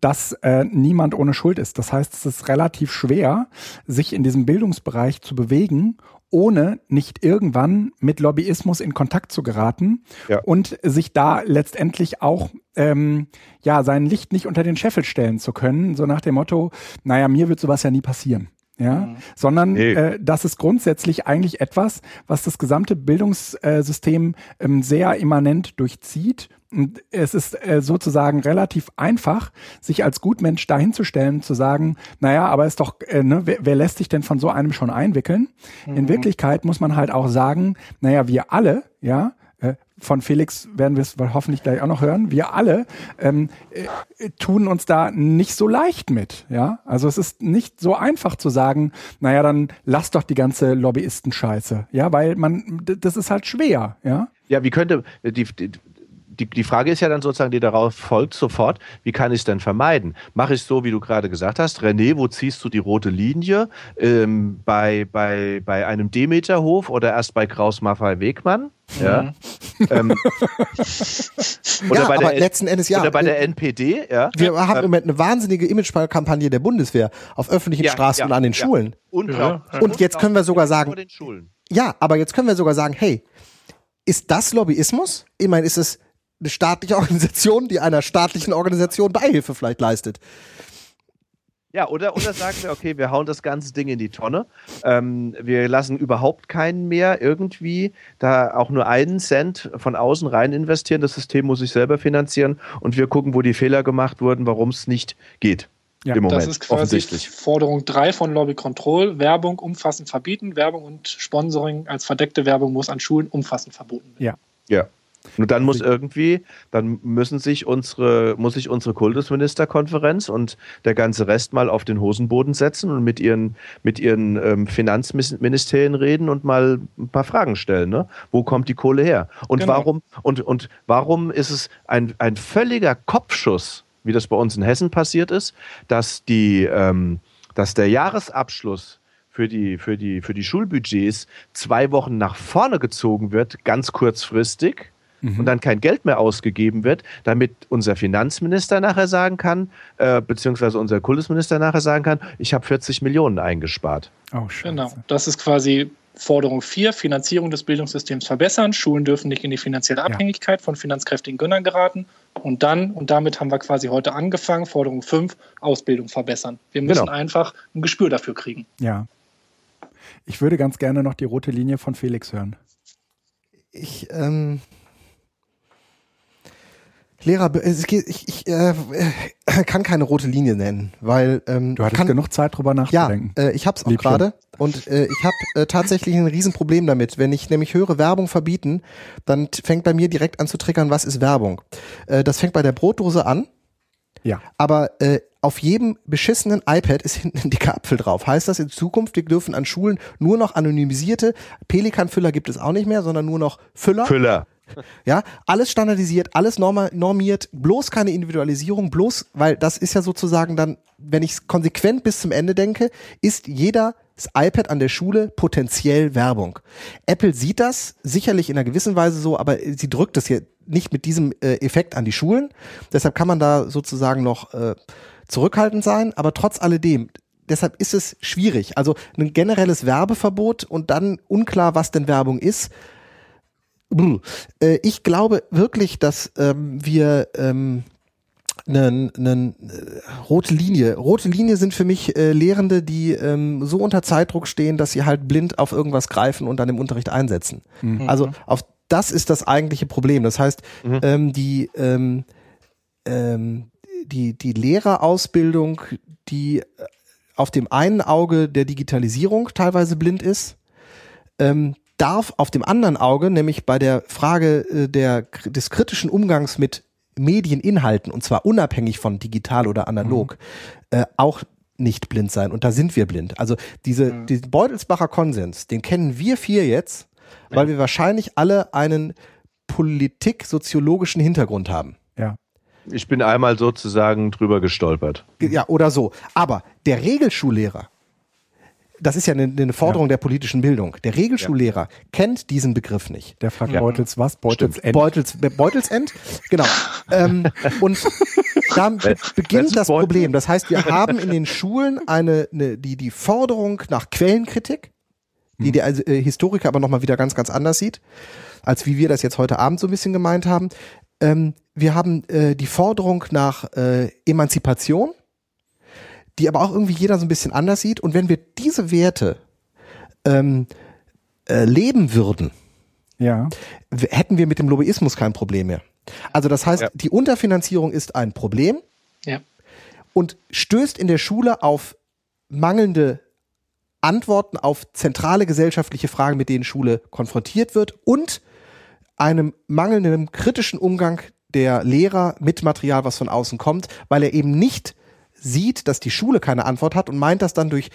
dass äh, niemand ohne Schuld ist. Das heißt, es ist relativ schwer, sich in diesem Bildungsbereich zu bewegen, ohne nicht irgendwann mit Lobbyismus in Kontakt zu geraten ja. und sich da letztendlich auch ähm, ja sein Licht nicht unter den Scheffel stellen zu können, so nach dem Motto, naja, mir wird sowas ja nie passieren ja, mhm. sondern nee. äh, das ist grundsätzlich eigentlich etwas, was das gesamte Bildungssystem ähm, sehr immanent durchzieht. Und es ist äh, sozusagen relativ einfach, sich als Gutmensch dahinzustellen, zu sagen, naja, aber ist doch, äh, ne, wer, wer lässt sich denn von so einem schon einwickeln? Mhm. In Wirklichkeit muss man halt auch sagen, naja, wir alle, ja, äh, von Felix werden wir es hoffentlich gleich auch noch hören. Wir alle ähm, äh, tun uns da nicht so leicht mit. Ja, also es ist nicht so einfach zu sagen, naja, dann lass doch die ganze Lobbyisten-Scheiße. Ja, weil man, das ist halt schwer. Ja. Ja, wie könnte die, die die, die Frage ist ja dann sozusagen, die darauf folgt sofort, wie kann ich es denn vermeiden? Mache ich es so, wie du gerade gesagt hast, René, wo ziehst du die rote Linie? Ähm, bei, bei, bei einem Demeterhof oder erst bei Kraus Maffei Wegmann? Ja. Mhm. ähm, oder ja, bei der, letzten Endes ja. Oder bei der NPD, ja. Wir haben im Moment eine wahnsinnige Imagekampagne der Bundeswehr auf öffentlichen ja, Straßen ja, und an den Schulen. Unglaublich. Und jetzt können wir sogar sagen, ja, aber jetzt können wir sogar sagen, hey, ist das Lobbyismus? Ich meine, ist es eine staatliche Organisation, die einer staatlichen Organisation Beihilfe vielleicht leistet. Ja, oder, oder sagen wir, okay, wir hauen das ganze Ding in die Tonne. Ähm, wir lassen überhaupt keinen mehr irgendwie da auch nur einen Cent von außen rein investieren. Das System muss sich selber finanzieren und wir gucken, wo die Fehler gemacht wurden, warum es nicht geht. Ja, Im Moment, das ist quasi Forderung 3 von Lobby Control. Werbung umfassend verbieten. Werbung und Sponsoring als verdeckte Werbung muss an Schulen umfassend verboten werden. Ja. Ja. Und dann muss irgendwie, dann müssen sich unsere, muss sich unsere Kultusministerkonferenz und der ganze Rest mal auf den Hosenboden setzen und mit ihren, mit ihren ähm, Finanzministerien reden und mal ein paar Fragen stellen. Ne? Wo kommt die Kohle her? Und genau. warum, und, und warum ist es ein, ein völliger Kopfschuss, wie das bei uns in Hessen passiert ist, dass die, ähm, dass der Jahresabschluss für die, für die, für die Schulbudgets zwei Wochen nach vorne gezogen wird, ganz kurzfristig und dann kein Geld mehr ausgegeben wird, damit unser Finanzminister nachher sagen kann, äh, beziehungsweise unser Kultusminister nachher sagen kann, ich habe 40 Millionen eingespart. Oh, genau, das ist quasi Forderung 4, Finanzierung des Bildungssystems verbessern. Schulen dürfen nicht in die finanzielle Abhängigkeit ja. von finanzkräftigen Gönnern geraten. Und dann, und damit haben wir quasi heute angefangen, Forderung 5, Ausbildung verbessern. Wir müssen genau. einfach ein Gespür dafür kriegen. Ja. Ich würde ganz gerne noch die rote Linie von Felix hören. Ich, ähm, Lehrer, ich, ich äh, kann keine rote Linie nennen, weil ähm, du hattest kann, genug Zeit drüber nachzudenken. Ja, äh, ich hab's auch gerade und äh, ich habe äh, tatsächlich ein Riesenproblem damit. Wenn ich nämlich höre Werbung verbieten, dann fängt bei mir direkt an zu triggern, was ist Werbung? Äh, das fängt bei der Brotdose an. Ja. Aber äh, auf jedem beschissenen iPad ist hinten ein dicker Apfel drauf. Heißt das in Zukunft, wir dürfen an Schulen nur noch anonymisierte Pelikanfüller gibt es auch nicht mehr, sondern nur noch Füller? Füller. Ja, alles standardisiert, alles normiert, bloß keine Individualisierung, bloß, weil das ist ja sozusagen dann, wenn ich es konsequent bis zum Ende denke, ist jeder das iPad an der Schule potenziell Werbung. Apple sieht das sicherlich in einer gewissen Weise so, aber sie drückt das hier nicht mit diesem äh, Effekt an die Schulen. Deshalb kann man da sozusagen noch äh, zurückhaltend sein, aber trotz alledem, deshalb ist es schwierig. Also ein generelles Werbeverbot und dann unklar, was denn Werbung ist, ich glaube wirklich, dass ähm, wir ähm, eine, eine rote Linie. Rote Linie sind für mich äh, Lehrende, die ähm, so unter Zeitdruck stehen, dass sie halt blind auf irgendwas greifen und dann im Unterricht einsetzen. Mhm. Also auf das ist das eigentliche Problem. Das heißt, mhm. ähm, die ähm, ähm, die die Lehrerausbildung, die äh, auf dem einen Auge der Digitalisierung teilweise blind ist, ähm, darf auf dem anderen Auge, nämlich bei der Frage äh, der, des kritischen Umgangs mit Medieninhalten, und zwar unabhängig von digital oder analog, mhm. äh, auch nicht blind sein. Und da sind wir blind. Also diese, mhm. diesen Beutelsbacher Konsens, den kennen wir vier jetzt, weil wir wahrscheinlich alle einen politik-soziologischen Hintergrund haben. Ja. Ich bin einmal sozusagen drüber gestolpert. Ja, oder so. Aber der Regelschullehrer, das ist ja eine, eine Forderung ja. der politischen Bildung. Der Regelschullehrer ja. kennt diesen Begriff nicht. Der fragt ja. Beutels was? Beutels End. Beutels, Beutelsend, genau. ähm, und da beginnt das Problem. Das heißt, wir haben in den Schulen eine, eine die, die Forderung nach Quellenkritik, die hm. der also, äh, Historiker aber nochmal wieder ganz, ganz anders sieht, als wie wir das jetzt heute Abend so ein bisschen gemeint haben. Ähm, wir haben äh, die Forderung nach äh, Emanzipation die aber auch irgendwie jeder so ein bisschen anders sieht. Und wenn wir diese Werte ähm, äh, leben würden, ja. hätten wir mit dem Lobbyismus kein Problem mehr. Also das heißt, ja. die Unterfinanzierung ist ein Problem ja. und stößt in der Schule auf mangelnde Antworten auf zentrale gesellschaftliche Fragen, mit denen Schule konfrontiert wird und einem mangelnden kritischen Umgang der Lehrer mit Material, was von außen kommt, weil er eben nicht sieht, dass die Schule keine Antwort hat und meint das dann durch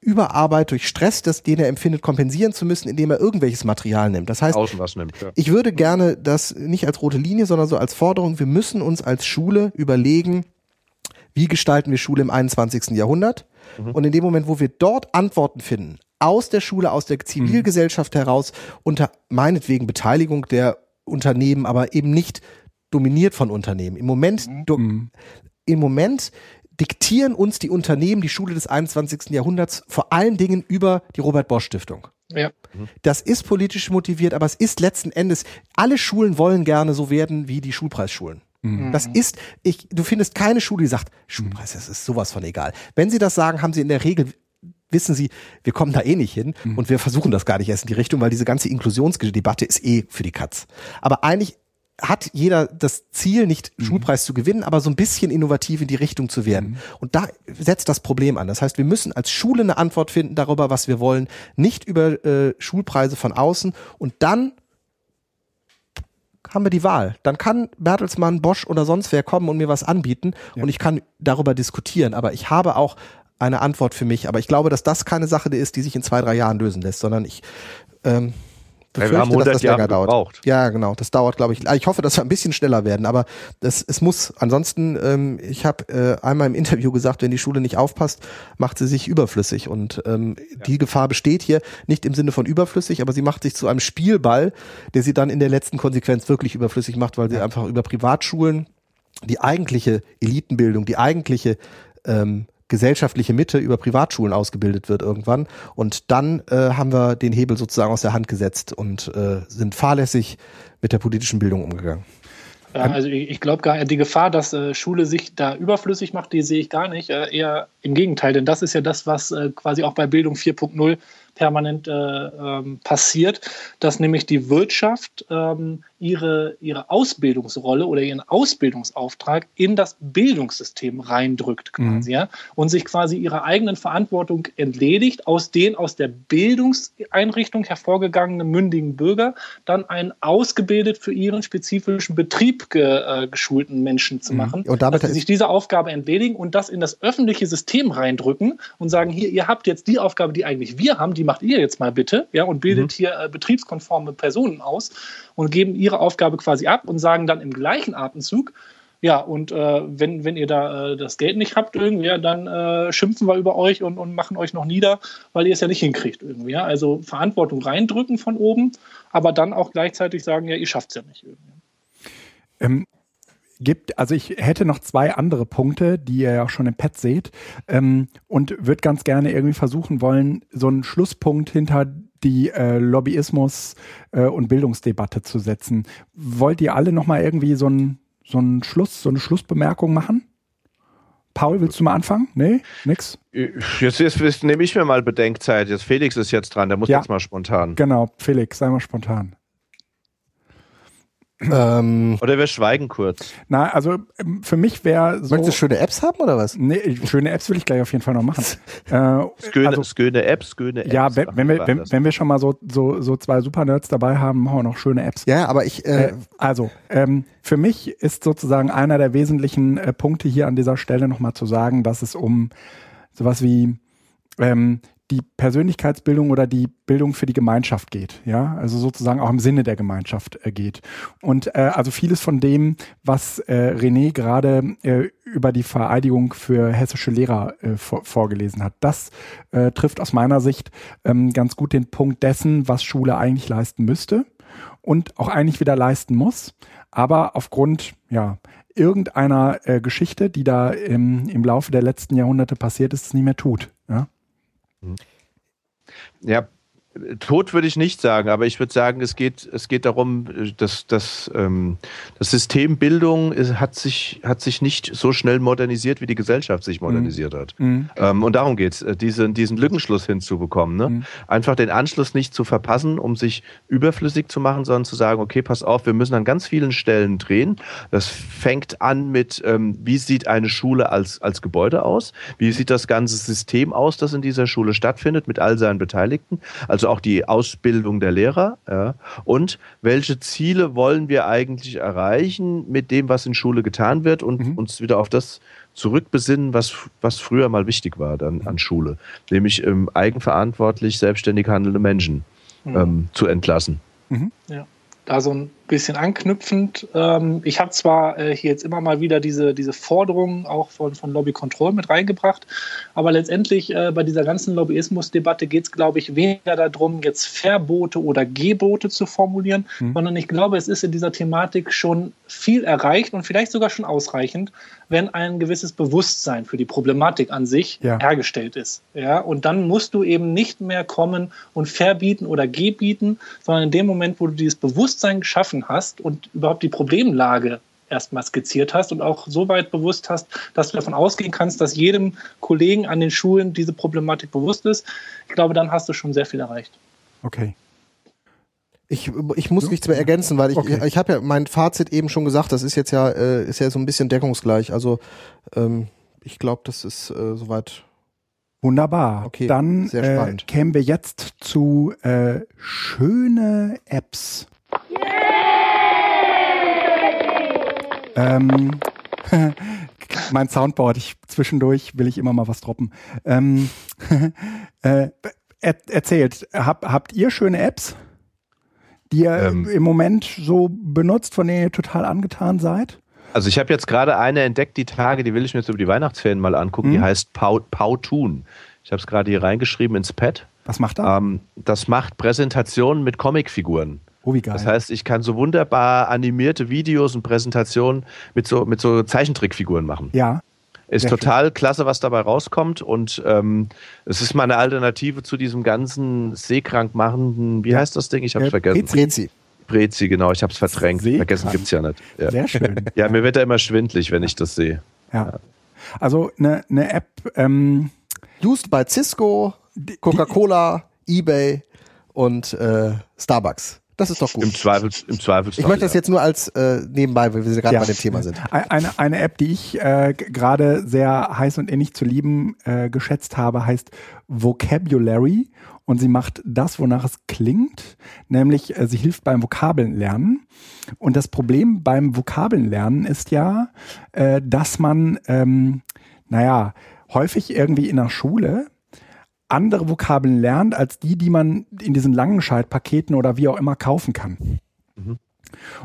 Überarbeit, durch Stress, das, den er empfindet, kompensieren zu müssen, indem er irgendwelches Material nimmt. Das heißt, nimmt, ja. ich würde gerne das nicht als rote Linie, sondern so als Forderung, wir müssen uns als Schule überlegen, wie gestalten wir Schule im 21. Jahrhundert? Mhm. Und in dem Moment, wo wir dort Antworten finden, aus der Schule, aus der Zivilgesellschaft mhm. heraus, unter meinetwegen Beteiligung der Unternehmen, aber eben nicht dominiert von Unternehmen. Im Moment, mhm. im Moment diktieren uns die Unternehmen die Schule des 21. Jahrhunderts vor allen Dingen über die Robert Bosch Stiftung. Ja. Das ist politisch motiviert, aber es ist letzten Endes, alle Schulen wollen gerne so werden wie die Schulpreisschulen. Mhm. Das ist, ich, du findest keine Schule, die sagt, Schulpreis, das ist sowas von egal. Wenn sie das sagen, haben sie in der Regel wissen sie, wir kommen da eh nicht hin mhm. und wir versuchen das gar nicht erst in die Richtung, weil diese ganze Inklusionsdebatte ist eh für die Katz. Aber eigentlich hat jeder das Ziel, nicht mhm. Schulpreis zu gewinnen, aber so ein bisschen innovativ in die Richtung zu werden. Mhm. Und da setzt das Problem an. Das heißt, wir müssen als Schule eine Antwort finden darüber, was wir wollen, nicht über äh, Schulpreise von außen. Und dann haben wir die Wahl. Dann kann Bertelsmann, Bosch oder sonst wer kommen und mir was anbieten ja. und ich kann darüber diskutieren. Aber ich habe auch eine Antwort für mich. Aber ich glaube, dass das keine Sache ist, die sich in zwei, drei Jahren lösen lässt, sondern ich ähm, befürchte, wir haben 100 dass das Jahre länger dauert. gebraucht. Ja, genau. Das dauert, glaube ich. Ich hoffe, dass wir ein bisschen schneller werden, aber das, es muss. Ansonsten, ähm, ich habe äh, einmal im Interview gesagt, wenn die Schule nicht aufpasst, macht sie sich überflüssig. Und ähm, die Gefahr besteht hier nicht im Sinne von überflüssig, aber sie macht sich zu einem Spielball, der sie dann in der letzten Konsequenz wirklich überflüssig macht, weil sie einfach über Privatschulen die eigentliche Elitenbildung, die eigentliche ähm, gesellschaftliche Mitte über Privatschulen ausgebildet wird irgendwann. Und dann äh, haben wir den Hebel sozusagen aus der Hand gesetzt und äh, sind fahrlässig mit der politischen Bildung umgegangen. Ja, also ich, glaube gar die Gefahr, dass äh, Schule sich da überflüssig macht, die sehe ich gar nicht. Äh, eher im Gegenteil, denn das ist ja das, was äh, quasi auch bei Bildung 4.0 permanent äh, ähm, passiert, dass nämlich die Wirtschaft ähm, ihre, ihre Ausbildungsrolle oder ihren Ausbildungsauftrag in das Bildungssystem reindrückt quasi, mhm. ja, und sich quasi ihrer eigenen Verantwortung entledigt, aus den aus der Bildungseinrichtung hervorgegangenen mündigen Bürger dann einen ausgebildet für ihren spezifischen Betrieb ge, äh, geschulten Menschen zu mhm. machen, und damit dass sie sich dieser Aufgabe entledigen und das in das öffentliche System reindrücken und sagen, hier, ihr habt jetzt die Aufgabe, die eigentlich wir haben, die macht ihr jetzt mal bitte, ja, und bildet mhm. hier äh, betriebskonforme Personen aus und geben ihre Aufgabe quasi ab und sagen dann im gleichen Atemzug, ja, und äh, wenn, wenn ihr da äh, das Geld nicht habt irgendwie, ja, dann äh, schimpfen wir über euch und, und machen euch noch nieder, weil ihr es ja nicht hinkriegt irgendwie. Ja? Also Verantwortung reindrücken von oben, aber dann auch gleichzeitig sagen, ja, ihr schafft es ja nicht irgendwie. Ähm, gibt, also ich hätte noch zwei andere Punkte, die ihr ja auch schon im Pad seht, ähm, und würde ganz gerne irgendwie versuchen wollen, so einen Schlusspunkt hinter die äh, Lobbyismus- äh, und Bildungsdebatte zu setzen. Wollt ihr alle nochmal irgendwie so einen so einen Schluss, so eine Schlussbemerkung machen? Paul, willst du mal anfangen? Nee, nix? Jetzt, jetzt, jetzt nehme ich mir mal Bedenkzeit. Jetzt Felix ist jetzt dran, der muss ja, jetzt mal spontan. Genau, Felix, sei mal spontan. Ähm, oder wir schweigen kurz. Na, also ähm, für mich wäre so. Möchtest du schöne Apps haben oder was? Nee, schöne Apps will ich gleich auf jeden Fall noch machen. äh, sköne, also, sköne Apps, sköne Apps. Ja, wenn, wenn wir, wenn, wenn, wir schon mal so, so, so zwei Super-Nerds dabei haben, machen wir noch schöne Apps. Ja, aber ich. Äh, äh, also, ähm, für mich ist sozusagen einer der wesentlichen äh, Punkte hier an dieser Stelle nochmal zu sagen, dass es um sowas wie ähm, die Persönlichkeitsbildung oder die Bildung für die Gemeinschaft geht, ja, also sozusagen auch im Sinne der Gemeinschaft äh, geht. Und äh, also vieles von dem, was äh, René gerade äh, über die Vereidigung für hessische Lehrer äh, vor, vorgelesen hat, das äh, trifft aus meiner Sicht ähm, ganz gut den Punkt dessen, was Schule eigentlich leisten müsste und auch eigentlich wieder leisten muss, aber aufgrund ja irgendeiner äh, Geschichte, die da im, im Laufe der letzten Jahrhunderte passiert ist, es nie mehr tut. Ja? Ja, Tot würde ich nicht sagen, aber ich würde sagen, es geht, es geht darum, dass, dass ähm, das System Bildung ist, hat, sich, hat sich nicht so schnell modernisiert, wie die Gesellschaft sich modernisiert mhm. hat. Mhm. Ähm, und darum geht es, äh, diesen, diesen Lückenschluss hinzubekommen. Ne? Mhm. Einfach den Anschluss nicht zu verpassen, um sich überflüssig zu machen, sondern zu sagen, okay, pass auf, wir müssen an ganz vielen Stellen drehen. Das fängt an mit, ähm, wie sieht eine Schule als, als Gebäude aus? Wie sieht das ganze System aus, das in dieser Schule stattfindet, mit all seinen Beteiligten? Also also auch die Ausbildung der Lehrer. Ja. Und welche Ziele wollen wir eigentlich erreichen mit dem, was in Schule getan wird und mhm. uns wieder auf das zurückbesinnen, was, was früher mal wichtig war dann an Schule, nämlich ähm, eigenverantwortlich selbstständig handelnde Menschen mhm. ähm, zu entlassen. Mhm. Ja da so ein bisschen anknüpfend. Ähm, ich habe zwar äh, hier jetzt immer mal wieder diese, diese Forderungen auch von, von Lobby Control mit reingebracht, aber letztendlich äh, bei dieser ganzen Lobbyismus-Debatte geht es, glaube ich, weniger darum, jetzt Verbote oder Gebote zu formulieren, mhm. sondern ich glaube, es ist in dieser Thematik schon viel erreicht und vielleicht sogar schon ausreichend, wenn ein gewisses Bewusstsein für die Problematik an sich ja. hergestellt ist. Ja, und dann musst du eben nicht mehr kommen und verbieten oder gebieten, sondern in dem Moment, wo du dieses Bewusstsein geschaffen hast und überhaupt die Problemlage erstmal skizziert hast und auch so weit bewusst hast, dass du davon ausgehen kannst, dass jedem Kollegen an den Schulen diese Problematik bewusst ist. Ich glaube, dann hast du schon sehr viel erreicht. Okay. Ich, ich muss nichts mehr ergänzen, weil ich, okay. ich, ich habe ja mein Fazit eben schon gesagt, das ist jetzt ja, äh, ist ja so ein bisschen deckungsgleich. Also ähm, ich glaube, das ist äh, soweit. Wunderbar. Okay, Dann äh, kämen wir jetzt zu äh, schöne Apps. Ähm, mein Soundboard, ich zwischendurch will ich immer mal was droppen. Ähm, äh, er, erzählt, hab, habt ihr schöne Apps? die ihr ähm, im Moment so benutzt, von denen ihr total angetan seid? Also ich habe jetzt gerade eine entdeckt, die Tage, die will ich mir jetzt über die Weihnachtsferien mal angucken, mhm. die heißt Powtoon. Ich habe es gerade hier reingeschrieben ins Pad. Was macht er? Ähm, das macht Präsentationen mit Comicfiguren. Oh, wie geil. Das heißt, ich kann so wunderbar animierte Videos und Präsentationen mit so, mit so Zeichentrickfiguren machen. Ja. Ist total schön. klasse, was dabei rauskommt. Und ähm, es ist mal eine Alternative zu diesem ganzen seekrank machenden, wie ja. heißt das Ding? Ich habe es äh, vergessen. Prezi. Prezi, genau, ich habe es verdrängt. Seekrank. Vergessen gibt es ja nicht. Ja. Sehr schön. Ja, mir wird da immer schwindlig, wenn ich das sehe. Ja. ja. Also eine ne App. Ähm, Used bei Cisco, Coca-Cola, eBay und äh, Starbucks. Das ist doch gut. Im Zweifel, im Zweifel. Ich möchte das jetzt nur als äh, nebenbei, weil wir gerade ja. bei dem Thema sind. Eine, eine App, die ich äh, gerade sehr heiß und innig zu lieben äh, geschätzt habe, heißt Vocabulary und sie macht das, wonach es klingt, nämlich äh, sie hilft beim Vokabelnlernen. Und das Problem beim Vokabelnlernen ist ja, äh, dass man, ähm, naja, häufig irgendwie in der Schule andere Vokabeln lernt als die, die man in diesen Langenscheid-Paketen oder wie auch immer kaufen kann. Mhm.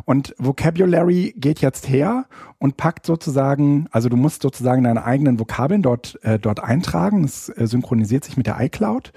Und Vocabulary geht jetzt her und packt sozusagen, also du musst sozusagen deine eigenen Vokabeln dort, äh, dort eintragen. Es äh, synchronisiert sich mit der iCloud,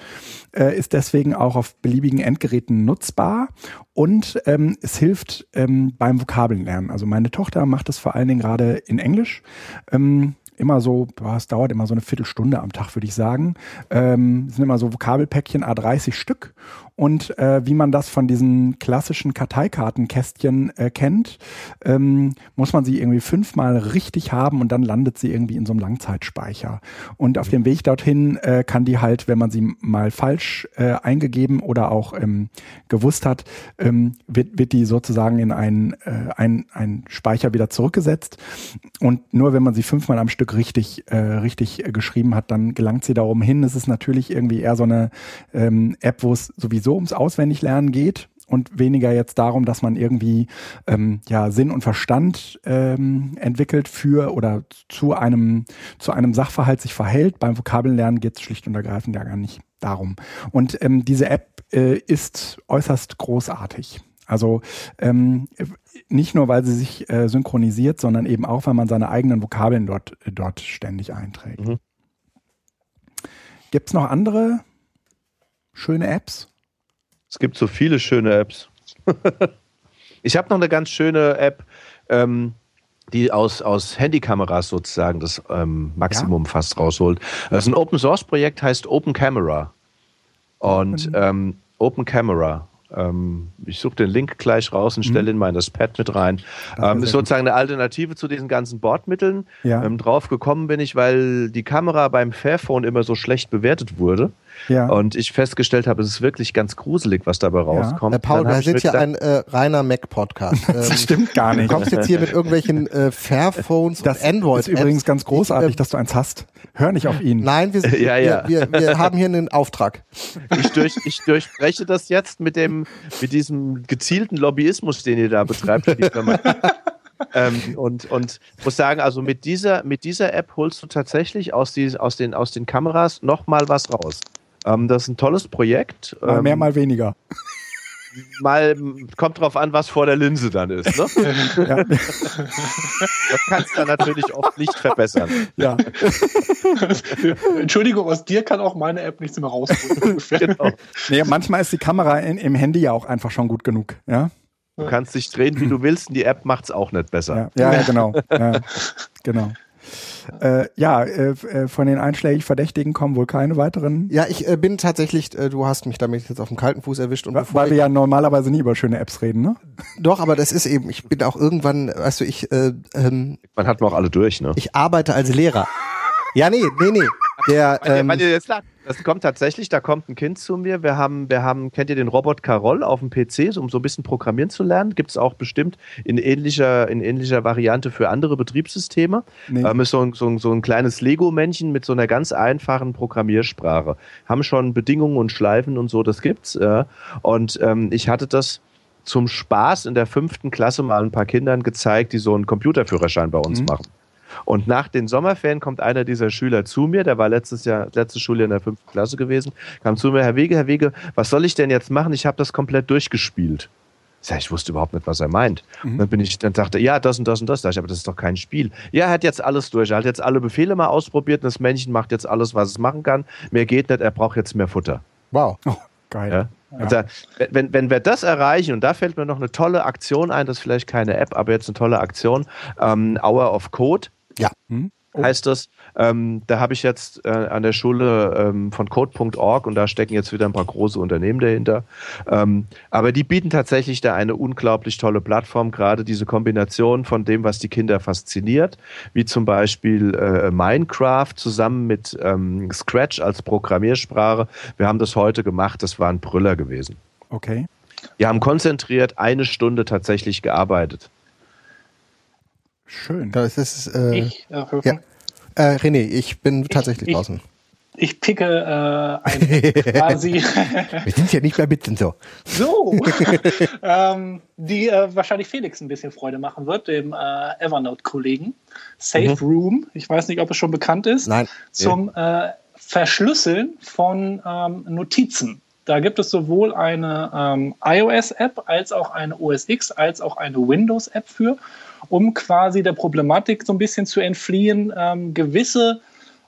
äh, ist deswegen auch auf beliebigen Endgeräten nutzbar und ähm, es hilft ähm, beim Vokabelnlernen. Also meine Tochter macht es vor allen Dingen gerade in Englisch. Ähm, immer so, boah, es dauert immer so eine Viertelstunde am Tag, würde ich sagen. Ähm, sind immer so Vokabelpäckchen A30 Stück und äh, wie man das von diesen klassischen Karteikartenkästchen äh, kennt, ähm, muss man sie irgendwie fünfmal richtig haben und dann landet sie irgendwie in so einem Langzeitspeicher. Und auf dem Weg dorthin äh, kann die halt, wenn man sie mal falsch äh, eingegeben oder auch ähm, gewusst hat, ähm, wird, wird die sozusagen in einen, äh, ein, ein Speicher wieder zurückgesetzt. Und nur wenn man sie fünfmal am Stück richtig, äh, richtig äh, geschrieben hat, dann gelangt sie darum hin. Es ist natürlich irgendwie eher so eine ähm, App, wo es sowieso sowieso ums Auswendiglernen geht und weniger jetzt darum, dass man irgendwie ähm, ja Sinn und Verstand ähm, entwickelt für oder zu einem zu einem Sachverhalt sich verhält. Beim Vokabellernen geht es schlicht und ergreifend ja gar nicht darum. Und ähm, diese App äh, ist äußerst großartig. Also ähm, nicht nur, weil sie sich äh, synchronisiert, sondern eben auch, weil man seine eigenen Vokabeln dort, dort ständig einträgt. Mhm. Gibt es noch andere schöne Apps? Es gibt so viele schöne Apps. ich habe noch eine ganz schöne App, ähm, die aus, aus Handykameras sozusagen das ähm, Maximum ja. fast rausholt. Das ist ein Open Source Projekt, heißt Open Camera. Und ähm, Open Camera. Ähm, ich suche den Link gleich raus und stelle mhm. ihn mal in das Pad mit rein. Ähm, ist sozusagen eine Alternative zu diesen ganzen Bordmitteln. Ja. Ähm, drauf gekommen bin ich, weil die Kamera beim Fairphone immer so schlecht bewertet wurde. Ja. Und ich festgestellt habe, es ist wirklich ganz gruselig, was dabei rauskommt. Ja. Herr Paul, wir sind ja ein äh, reiner Mac-Podcast. das ähm, stimmt gar nicht. Du kommst jetzt hier mit irgendwelchen äh, Fairphones das und Android. Das ist übrigens ganz großartig, ich, äh, dass du eins hast. Hör nicht auf ihn. Nein, wir, sind, ja, ja. Wir, wir, wir haben hier einen Auftrag. Ich, durch, ich durchbreche das jetzt mit dem, mit diesem gezielten Lobbyismus, den ihr da betreibt ähm, und, und muss sagen, also mit dieser, mit dieser App holst du tatsächlich aus, die, aus, den, aus den Kameras nochmal was raus. Ähm, das ist ein tolles Projekt. Mal ähm, mehr, mal weniger. Mal kommt drauf an, was vor der Linse dann ist. Ne? ja. Das kannst du dann natürlich oft nicht verbessern. Ja. Entschuldigung, aus dir kann auch meine App nichts mehr rausholen. genau. nee, manchmal ist die Kamera in, im Handy ja auch einfach schon gut genug. Ja? Du kannst dich drehen, wie du willst, und die App macht es auch nicht besser. Ja, ja genau. Ja, genau. Äh, ja, äh, äh, von den einschlägig Verdächtigen kommen wohl keine weiteren. Ja, ich äh, bin tatsächlich, äh, du hast mich damit jetzt auf dem kalten Fuß erwischt. Und Weil wir ja normalerweise nie über schöne Apps reden, ne? Doch, aber das ist eben, ich bin auch irgendwann, weißt du, ich... Äh, ähm, Man hat wir auch alle durch, ne? Ich arbeite als Lehrer. Ja, nee, nee, nee. Der, ähm, meine, jetzt lag, das kommt tatsächlich, da kommt ein Kind zu mir. Wir haben, wir haben, kennt ihr den Robot Carol auf dem PC, um so ein bisschen programmieren zu lernen? Gibt es auch bestimmt in ähnlicher, in ähnlicher Variante für andere Betriebssysteme. Nee. Ähm, ist so ein, so, ein, so ein kleines Lego-Männchen mit so einer ganz einfachen Programmiersprache. Haben schon Bedingungen und Schleifen und so, das gibt's. Äh, und ähm, ich hatte das zum Spaß in der fünften Klasse mal ein paar Kindern gezeigt, die so einen Computerführerschein bei uns mhm. machen. Und nach den Sommerferien kommt einer dieser Schüler zu mir, der war letztes Jahr, letztes Schuljahr in der fünften Klasse gewesen, kam zu mir, Herr Wege, Herr Wege, was soll ich denn jetzt machen? Ich habe das komplett durchgespielt. Sag, ich wusste überhaupt nicht, was er meint. Mhm. Dann bin ich, dann dachte, ja, das und das und das. Sag ich, aber das ist doch kein Spiel. Ja, er hat jetzt alles durch. Er hat jetzt alle Befehle mal ausprobiert und das Männchen macht jetzt alles, was es machen kann. Mehr geht nicht, er braucht jetzt mehr Futter. Wow. Oh, geil. Ja? Ja. Da, wenn, wenn wir das erreichen, und da fällt mir noch eine tolle Aktion ein, das ist vielleicht keine App, aber jetzt eine tolle Aktion, ähm, Hour of Code. Ja. Hm? Oh. Heißt das, ähm, da habe ich jetzt äh, an der Schule ähm, von code.org und da stecken jetzt wieder ein paar große Unternehmen dahinter. Ähm, aber die bieten tatsächlich da eine unglaublich tolle Plattform, gerade diese Kombination von dem, was die Kinder fasziniert, wie zum Beispiel äh, Minecraft zusammen mit ähm, Scratch als Programmiersprache. Wir haben das heute gemacht, das war ein Brüller gewesen. Okay. Wir haben konzentriert eine Stunde tatsächlich gearbeitet. Schön. Das ist, äh, ich, äh, ja. Äh, René, ich bin tatsächlich ich, draußen. Ich picke äh, ein quasi. Wir sind ja nicht mehr mitten so. So, ähm, die äh, wahrscheinlich Felix ein bisschen Freude machen wird, dem äh, Evernote-Kollegen. Safe mhm. Room, ich weiß nicht, ob es schon bekannt ist. Nein. Zum äh, Verschlüsseln von ähm, Notizen. Da gibt es sowohl eine ähm, iOS-App als auch eine OS X als auch eine Windows-App für um quasi der Problematik so ein bisschen zu entfliehen, ähm, gewisse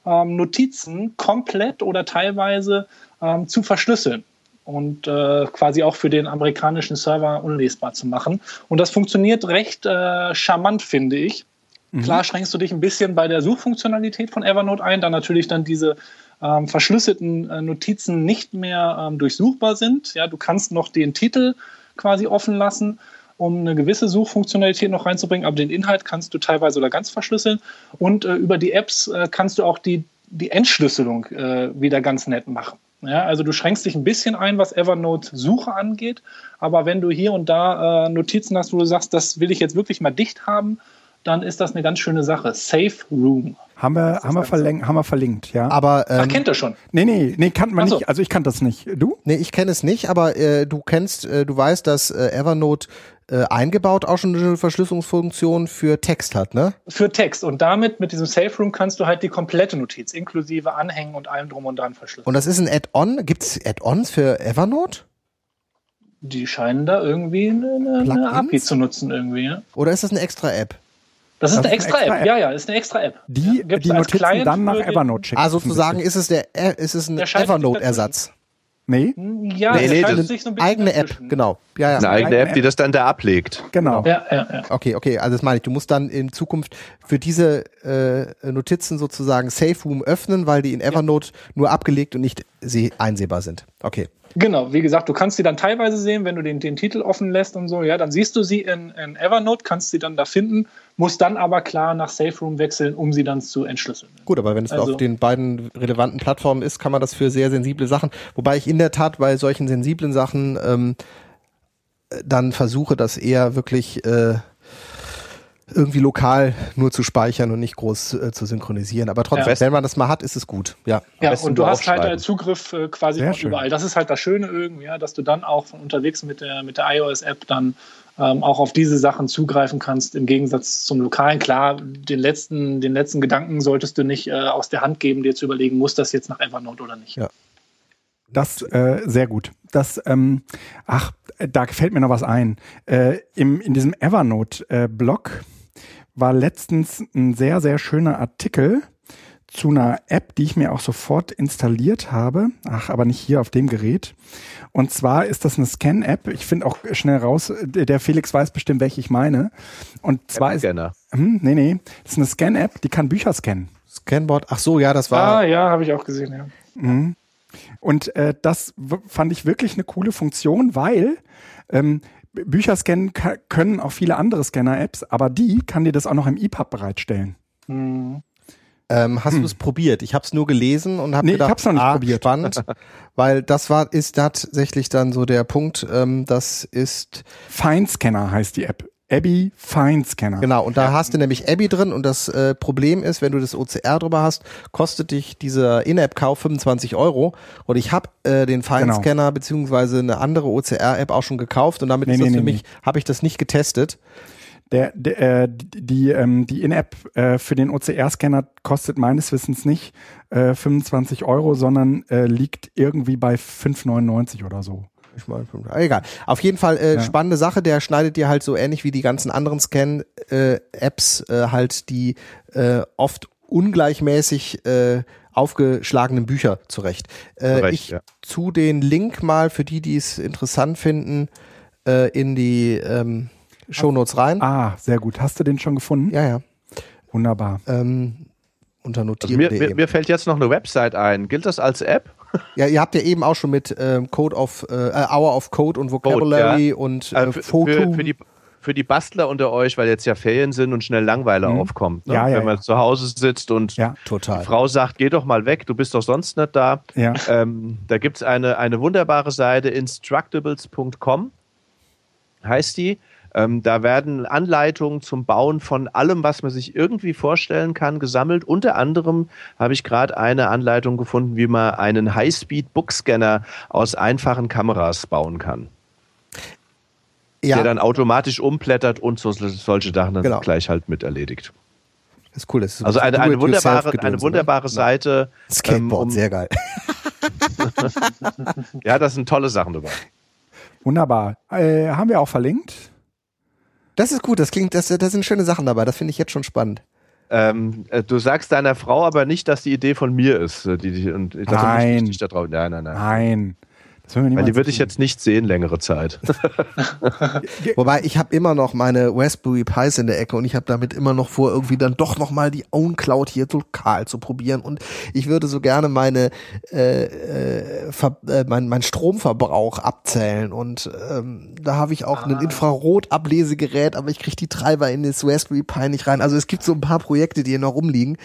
ähm, Notizen komplett oder teilweise ähm, zu verschlüsseln und äh, quasi auch für den amerikanischen Server unlesbar zu machen. Und das funktioniert recht äh, charmant, finde ich. Mhm. Klar schränkst du dich ein bisschen bei der Suchfunktionalität von Evernote ein, da natürlich dann diese ähm, verschlüsselten äh, Notizen nicht mehr ähm, durchsuchbar sind. Ja, du kannst noch den Titel quasi offen lassen um eine gewisse Suchfunktionalität noch reinzubringen, aber den Inhalt kannst du teilweise oder ganz verschlüsseln. Und äh, über die Apps äh, kannst du auch die, die Entschlüsselung äh, wieder ganz nett machen. Ja, also du schränkst dich ein bisschen ein, was Evernote-Suche angeht, aber wenn du hier und da äh, Notizen hast, wo du sagst, das will ich jetzt wirklich mal dicht haben, dann ist das eine ganz schöne Sache. Safe Room. Haben wir, haben wir, verlinkt, haben wir verlinkt, ja. Aber, ähm, Ach, kennt ihr schon? Nee, nee, nee, kann man so. nicht. Also ich kann das nicht. Du? Nee, ich kenne es nicht, aber äh, du kennst, äh, du weißt, dass äh, Evernote äh, eingebaut auch schon eine Verschlüsselungsfunktion für Text hat, ne? Für Text. Und damit, mit diesem Safe Room, kannst du halt die komplette Notiz, inklusive Anhängen und allem drum und dran verschlüsseln. Und das ist ein Add-on? Gibt es Add-ons für Evernote? Die scheinen da irgendwie eine, eine API zu nutzen, irgendwie, ja. Oder ist das eine extra App? Das ist, das eine, extra extra App. App. Ja, ja, ist eine extra App. Die ja, die Notizen Client dann nach Evernote schicken. Also sozusagen ist es der, ist es ein Evernote-Ersatz. Nee? Ja, nee, nee, das ist eine eigene App, genau. Ja, ja. Eine eigene App, die das dann da ablegt. Genau. Ja, ja, ja. Okay, okay, also das meine ich. Du musst dann in Zukunft für diese äh, Notizen sozusagen Safe Room öffnen, weil die in Evernote ja. nur abgelegt und nicht einsehbar sind. Okay. Genau, wie gesagt, du kannst sie dann teilweise sehen, wenn du den, den Titel offen lässt und so, ja, dann siehst du sie in, in Evernote, kannst sie dann da finden, musst dann aber klar nach Safe Room wechseln, um sie dann zu entschlüsseln. Gut, aber wenn es also, auf den beiden relevanten Plattformen ist, kann man das für sehr sensible Sachen, wobei ich in der Tat bei solchen sensiblen Sachen ähm, dann versuche, das eher wirklich äh, irgendwie lokal nur zu speichern und nicht groß äh, zu synchronisieren. Aber trotzdem, ja. wenn man das mal hat, ist es gut. Ja, ja und du hast halt Zugriff äh, quasi überall. Das ist halt das Schöne irgendwie, ja, dass du dann auch von unterwegs mit der, mit der iOS-App dann ähm, auch auf diese Sachen zugreifen kannst, im Gegensatz zum Lokalen. Klar, den letzten, den letzten Gedanken solltest du nicht äh, aus der Hand geben, dir zu überlegen, muss das jetzt nach Evernote oder nicht. Ja. Das äh, sehr gut. Das, ähm, ach, da fällt mir noch was ein. Äh, im, in diesem Evernote-Blog äh, war letztens ein sehr, sehr schöner Artikel zu einer App, die ich mir auch sofort installiert habe. Ach, aber nicht hier auf dem Gerät. Und zwar ist das eine Scan-App. Ich finde auch schnell raus, der Felix weiß bestimmt, welche ich meine. Und zwar ist. Hm, nee, nee. Das ist eine Scan-App, die kann Bücher scannen. Scanboard, ach so, ja, das war. Ah, ja, habe ich auch gesehen, ja. Mhm. Und äh, das fand ich wirklich eine coole Funktion, weil ähm, Bücher scannen können auch viele andere Scanner-Apps, aber die kann dir das auch noch im EPUB bereitstellen. Mhm. Ähm, hast hm. du es probiert? Ich habe es nur gelesen und habe nee, gedacht, ich hab's noch nicht ah, probiert. spannend, weil das war ist tatsächlich dann so der Punkt. Ähm, das ist Feinscanner heißt die App. Abby Fine Scanner. Genau, und da hast du nämlich Abby drin und das äh, Problem ist, wenn du das OCR drüber hast, kostet dich dieser In-App-Kauf 25 Euro und ich habe äh, den genau. Scanner beziehungsweise eine andere OCR-App auch schon gekauft und damit nee, ist das nee, für nee, mich, habe ich das nicht getestet. Der, der, äh, die, ähm, die In-App äh, für den OCR-Scanner kostet meines Wissens nicht äh, 25 Euro, sondern äh, liegt irgendwie bei 5,99 oder so. Ich mein, egal. Auf jeden Fall äh, Ja. spannende Sache. Der schneidet dir halt so ähnlich wie die ganzen anderen Scan-Apps äh, halt die äh, oft ungleichmäßig äh, aufgeschlagenen Bücher zurecht. Äh, Zurecht, ich ja. zu den Link mal für die, die es interessant finden, äh, in die ähm, Shownotes rein. Ah, sehr gut. Hast du den schon gefunden? Ja, ja. Wunderbar. Ähm, unter Also notieren. mir, mir, mir fällt jetzt noch eine Website ein. Gilt das als App? ja, ihr habt ja eben auch schon mit ähm, Code of äh, Hour of Code und Vocabulary und äh, Äh, für, Photo. für, für, die, für die Bastler unter euch, weil jetzt ja Ferien sind und schnell Langweiler Mhm. aufkommt. Ne? Ja, ja, Wenn man ja. zu Hause sitzt und Ja, Total. die Frau sagt, geh doch mal weg, du bist doch sonst nicht da. ja. Ähm, da gibt es eine, eine wunderbare Seite, instructables.com heißt die. Ähm, da werden Anleitungen zum Bauen von allem, was man sich irgendwie vorstellen kann, gesammelt. Unter anderem habe ich gerade eine Anleitung gefunden, wie man einen High-Speed-Bookscanner aus einfachen Kameras bauen kann, ja, der dann automatisch umblättert und so, solche Sachen dann Genau. gleich halt mit erledigt. ist cool. Das ist so Also eine, eine wunderbare, eine ne? wunderbare Seite. Skateboard, ähm, um- sehr geil. Ja, da sind tolle Sachen dabei. Wunderbar. Äh, haben wir auch verlinkt. Das ist gut, das klingt, das, das sind schöne Sachen dabei, das finde ich jetzt schon spannend. Ähm, äh, du sagst deiner Frau aber nicht, dass die Idee von mir ist. äh, Die, die, und das Nein. Nicht, nicht da drauf. Nein, nein, nein. Nein. Das will wir Weil die würde ich jetzt nicht sehen längere Zeit. Wobei ich habe immer noch meine Raspberry Pis in der Ecke und ich habe damit immer noch vor, irgendwie dann doch noch mal die Own Cloud hier lokal zu probieren und ich würde so gerne meine äh, äh, Ver äh, mein, mein Stromverbrauch abzählen und ähm, da habe ich auch ein Infrarot-Ablesegerät, aber ich kriege die Treiber in das Raspberry Pi nicht rein. Also es gibt so ein paar Projekte, die hier noch rumliegen.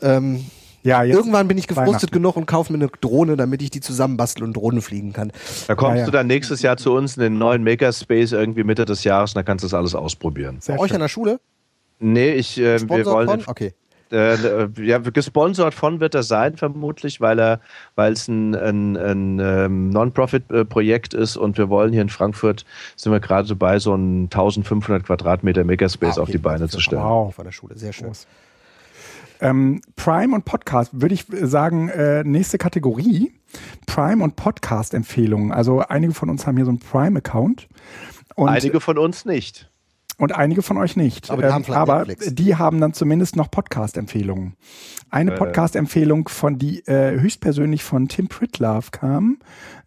Ähm, Ja, jetzt, Irgendwann bin ich gefrustet genug und kaufe mir eine Drohne, damit ich die zusammenbastel und Drohnen fliegen kann. Da kommst Ja, ja. du dann nächstes Jahr zu uns in den neuen Makerspace irgendwie Mitte des Jahres und dann kannst du das alles ausprobieren. Sehr Bei euch schön. an der Schule? Nee, ich, äh, wir wollen von? Okay. äh, äh, ja, gesponsert von wird er sein, vermutlich, weil er, weil es ein, ein, ein ähm, Non-Profit-Projekt ist und wir wollen hier in Frankfurt, sind wir gerade dabei, so ein 1500 Quadratmeter Makerspace Ah, auf okay. die Beine zu stellen. Wow. Von der Schule, sehr schön. Groß. Ähm, Prime und Podcast, würde ich sagen, äh, nächste Kategorie. Prime und Podcast-Empfehlungen. Also einige von uns haben hier so einen Prime-Account. Einige von uns nicht. Und einige von euch nicht. Aber die haben vielleicht aber Netflix. die haben dann zumindest noch Podcast-Empfehlungen. Eine Äh. Podcast-Empfehlung, von die äh, höchstpersönlich von Tim Pritlove kam,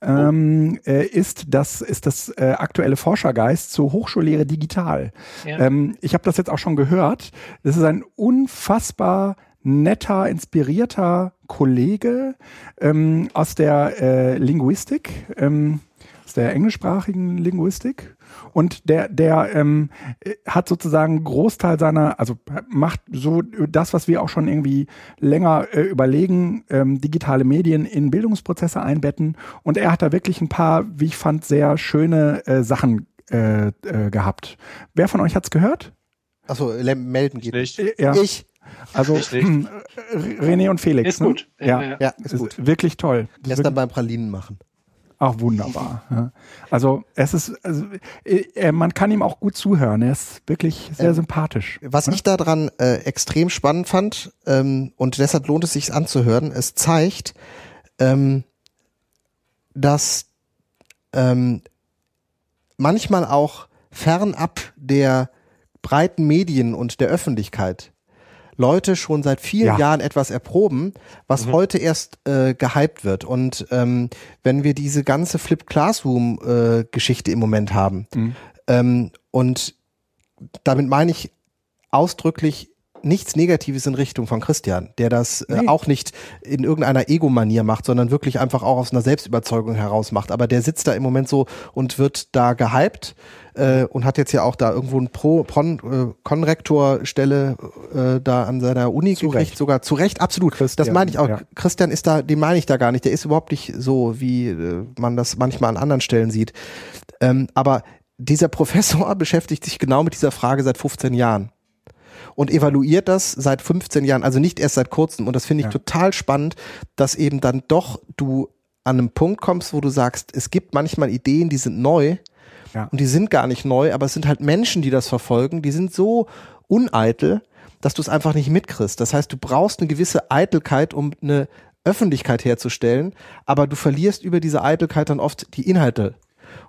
ähm, äh, ist das, ist das äh, aktuelle Forschergeist zur Hochschullehre digital. Ja. Ähm, ich habe das jetzt auch schon gehört. Das ist ein unfassbar netter, inspirierter Kollege ähm, aus der äh, Linguistik, ähm, aus der englischsprachigen Linguistik. Und der, der ähm, äh, hat sozusagen Großteil seiner, also macht so das, was wir auch schon irgendwie länger äh, überlegen, ähm, digitale Medien in Bildungsprozesse einbetten. Und er hat da wirklich ein paar, wie ich fand, sehr schöne äh, Sachen äh, äh, gehabt. Wer von euch hat's gehört? Achso, melden geht Nicht? Äh, Ja. Ich. Also Ich René und Felix. Ist ne? gut. Ja, Ja, ja. Ja, ist gut. wirklich toll. Erst wirklich, dann beim Pralinen machen. Auch wunderbar. Ja. Also es ist, also, äh, man kann ihm auch gut zuhören. Er ist wirklich sehr Ähm, sympathisch. Was ich daran äh, extrem spannend fand, ähm, und deshalb lohnt es sich anzuhören, es zeigt, ähm, dass ähm, manchmal auch fernab der breiten Medien und der Öffentlichkeit Leute schon seit vielen Ja. Jahren etwas erproben, was heute erst äh, gehypt wird. Und ähm, wenn wir diese ganze Flip Classroom äh, Geschichte im Moment haben Mhm. ähm, und damit meine ich ausdrücklich nichts Negatives in Richtung von Christian, der das äh, Nee. auch nicht in irgendeiner Ego-Manier macht, sondern wirklich einfach auch aus einer Selbstüberzeugung heraus macht. Aber der sitzt da im Moment so und wird da gehypt äh, und hat jetzt ja auch da irgendwo ein Pro Pron, äh, Konrektorstelle äh, da an seiner Uni Zu gekriegt, Recht. sogar zu Recht, absolut. Christian, das meine ich auch. ja. Christian ist da, den meine ich da gar nicht. Der ist überhaupt nicht so, wie äh, man das manchmal an anderen Stellen sieht. Ähm, aber dieser Professor beschäftigt sich genau mit dieser Frage seit 15 Jahren und evaluiert das seit 15 Jahren, also nicht erst seit kurzem. Und das finde ich Ja. total spannend, dass eben dann doch du an einem Punkt kommst, wo du sagst, es gibt manchmal Ideen, die sind neu Ja. und die sind gar nicht neu, aber es sind halt Menschen, die das verfolgen, die sind so uneitel, dass du es einfach nicht mitkriegst. Das heißt, du brauchst eine gewisse Eitelkeit, um eine Öffentlichkeit herzustellen, aber du verlierst über diese Eitelkeit dann oft die Inhalte.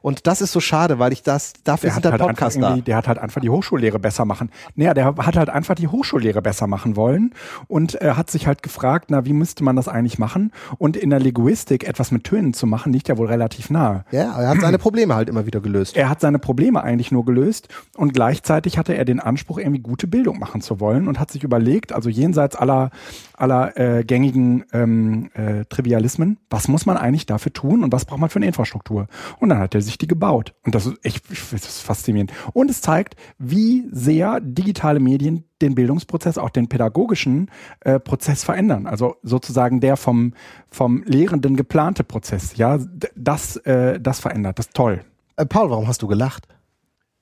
Und das ist so schade, weil ich das, dafür Der sind hat, halt einfach da. der hat halt einfach die Hochschullehre besser machen. Naja, der hat halt einfach die Hochschullehre besser machen wollen und äh, hat sich halt gefragt, na, wie müsste man das eigentlich machen? Und in der Linguistik etwas mit Tönen zu machen, liegt ja wohl relativ nahe. Ja, er hat seine Probleme halt immer wieder gelöst. Er hat seine Probleme eigentlich nur gelöst und gleichzeitig hatte er den Anspruch, irgendwie gute Bildung machen zu wollen und hat sich überlegt, also jenseits aller, aller äh, gängigen ähm, äh, Trivialismen, was muss man eigentlich dafür tun und was braucht man für eine Infrastruktur? Und dann hat er sich die gebaut. Und das ist echt das ist faszinierend. Und es zeigt, wie sehr digitale Medien den Bildungsprozess, auch den pädagogischen äh, Prozess verändern. Also sozusagen der vom, vom Lehrenden geplante Prozess. Ja, das, äh, das verändert. Das ist toll. Äh, Paul, warum hast du gelacht?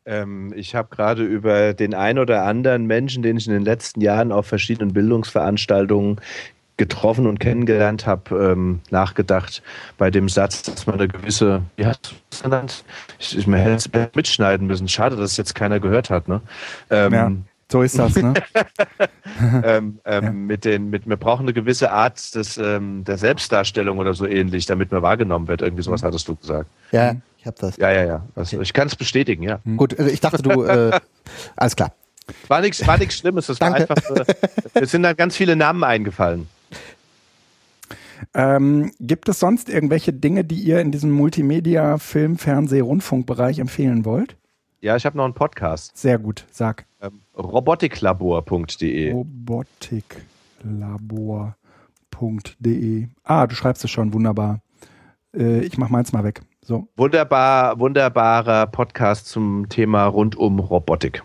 Ähm, ich habe gerade über den ein oder anderen Menschen, den ich in den letzten Jahren auf verschiedenen Bildungsveranstaltungen getroffen und kennengelernt habe, ähm, nachgedacht bei dem Satz, dass man eine gewisse, wie hast du es genannt? Ich, ich man hätte es mitschneiden müssen. Schade, dass es jetzt keiner gehört hat. Ne? Ähm, Ja, so ist das, ne? ähm, ähm, mit den, mit, wir brauchen eine gewisse Art des, ähm, der Selbstdarstellung oder so ähnlich, damit man wahrgenommen wird. Irgendwie sowas hattest du gesagt. Ja, ich habe das. Ja, ja, ja. Also, ich kann es bestätigen, ja. Gut, also ich dachte, du, äh, alles klar. War nichts war nix Schlimmes. Es war Danke. einfach, äh, es sind dann ganz viele Namen eingefallen. Ähm, gibt es sonst irgendwelche Dinge, die ihr in diesem Multimedia, Film, Fernseh, Rundfunkbereich empfehlen wollt? Ja, ich habe noch einen Podcast. Sehr gut, sag. Ähm, robotiklabor.de. Robotiklabor.de. Ah, du schreibst es schon, wunderbar. Äh, ich mach meins mal weg. So, Wunderbar, wunderbarer Podcast zum Thema rund um Robotik.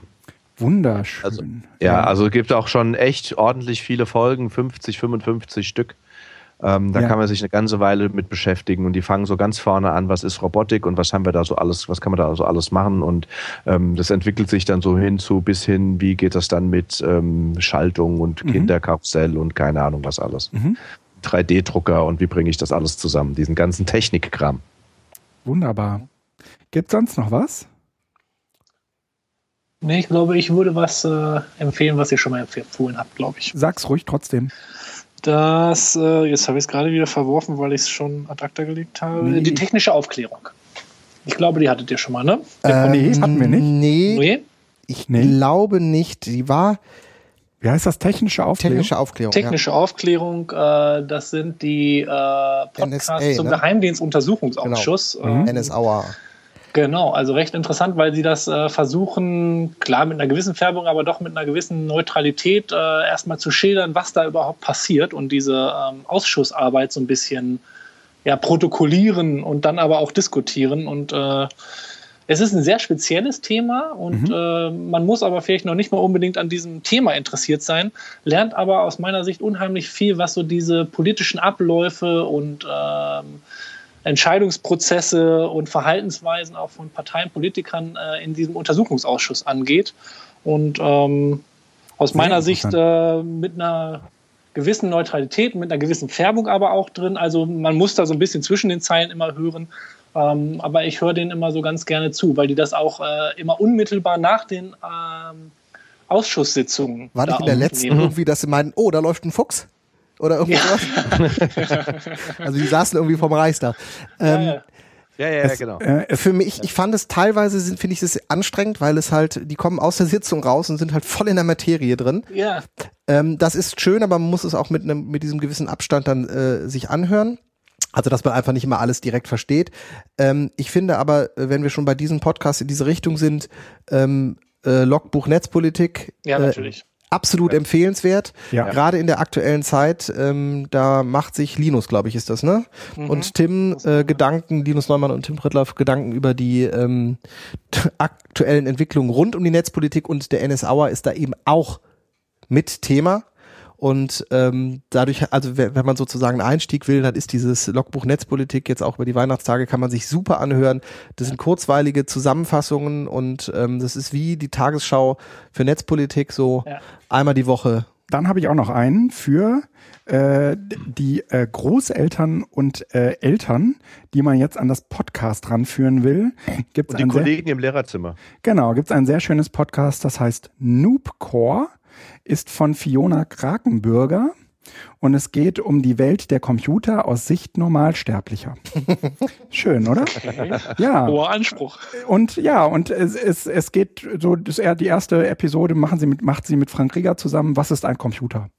wunderschön. Also, Ja, also es gibt auch schon echt ordentlich viele Folgen, 50, 55 Stück. Ähm, da Ja. kann man sich eine ganze Weile mit beschäftigen und die fangen so ganz vorne an, was ist Robotik und was haben wir da so alles, was kann man da so alles machen und ähm, das entwickelt sich dann so hin zu bis hin, wie geht das dann mit ähm, Schaltung und Mhm. Kinderkarussell und keine Ahnung was alles. Mhm. 3D-Drucker und wie bringe ich das alles zusammen, diesen ganzen Technikkram. Wunderbar. Gibt sonst noch was? Nee, ich glaube, ich würde was äh, empfehlen, was ihr schon mal empfohlen habt, glaube ich. Sag's ruhig trotzdem. Das, äh, jetzt habe ich es gerade wieder verworfen, weil ich es schon ad acta gelegt habe. Nee. Die technische Aufklärung. Ich glaube, die hattet ihr schon mal, ne? nee, hatten wir nicht. Nee, Nee? ich Nee. glaube nicht. Die war Wie heißt das? Technische Aufklärung? technische Aufklärung. Technische Aufklärung, äh, das sind die äh, Podcasts NSA, zum ne? Geheimdienstuntersuchungsausschuss. ja. Äh, NS Hour. Genau, also recht interessant, weil sie das äh, versuchen, klar mit einer gewissen Färbung, aber doch mit einer gewissen Neutralität äh, erstmal zu schildern, was da überhaupt passiert und diese ähm, Ausschussarbeit so ein bisschen ja, protokollieren und dann aber auch diskutieren. Und äh, es ist ein sehr spezielles Thema und äh, man muss aber vielleicht noch nicht mal unbedingt an diesem Thema interessiert sein, lernt aber aus meiner Sicht unheimlich viel, was so diese politischen Abläufe und ähm, Entscheidungsprozesse und Verhaltensweisen auch von Parteien, Politikern äh, in diesem Untersuchungsausschuss angeht. Und ähm, aus meiner Sicht äh, mit einer gewissen Neutralität, mit einer gewissen Färbung aber auch drin. Also man muss da so ein bisschen zwischen den Zeilen immer hören. Ähm, aber ich höre denen immer so ganz gerne zu, weil die das auch äh, immer unmittelbar nach den ähm, Ausschusssitzungen. War da nicht in der letzten irgendwie, dass sie meinen, oh, da läuft ein Fuchs? Oder irgendwie Ja. sowas? also die saßen irgendwie vom Reichstag. Ja, Ähm, ja. Ja, ja, ja, genau. Äh, es, Für mich, ich fand es teilweise, finde ich es anstrengend, weil es halt, die kommen aus der Sitzung raus und sind halt voll in der Materie drin. ja, Ähm, das ist schön, aber man muss es auch mit einem, mit diesem gewissen Abstand dann äh, sich anhören. Also, dass man einfach nicht immer alles direkt versteht. Ähm, ich finde aber, äh, wenn wir schon bei diesem Podcast in diese Richtung sind, ähm, äh, Logbuch Netzpolitik, ja, äh, natürlich. Absolut empfehlenswert. Ja. Gerade in der aktuellen Zeit, ähm, da macht sich Linus, glaube ich, ist das, ne? Mhm. Und Tim äh, Gedanken, Linus Neumann und Tim Prittlaff Gedanken über die ähm, aktuellen Entwicklungen rund um die Netzpolitik und der NS Hour ist da eben auch mit Thema. Und ähm, dadurch, also wenn man sozusagen einen Einstieg will, dann ist dieses Logbuch Netzpolitik jetzt auch über die Weihnachtstage, kann man sich super anhören. Das sind kurzweilige Zusammenfassungen und ähm, das ist wie die Tagesschau für Netzpolitik, so Ja. einmal die Woche. dann habe ich auch noch einen für äh, die äh, Großeltern und äh, Eltern, die man jetzt an das Podcast ranführen will. Gibt's Und die ein sehr, Kollegen im Lehrerzimmer. genau, gibt's ein sehr schönes Podcast, das heißt Noobcore, ist von Fiona Krakenbürger und es geht um die Welt der Computer aus Sicht Normalsterblicher. Schön, oder? Okay. Ja. Hoher Anspruch. Und ja, und es, es, es geht so, das die erste Episode machen sie mit, macht sie mit Frank Rieger zusammen. Was ist ein Computer?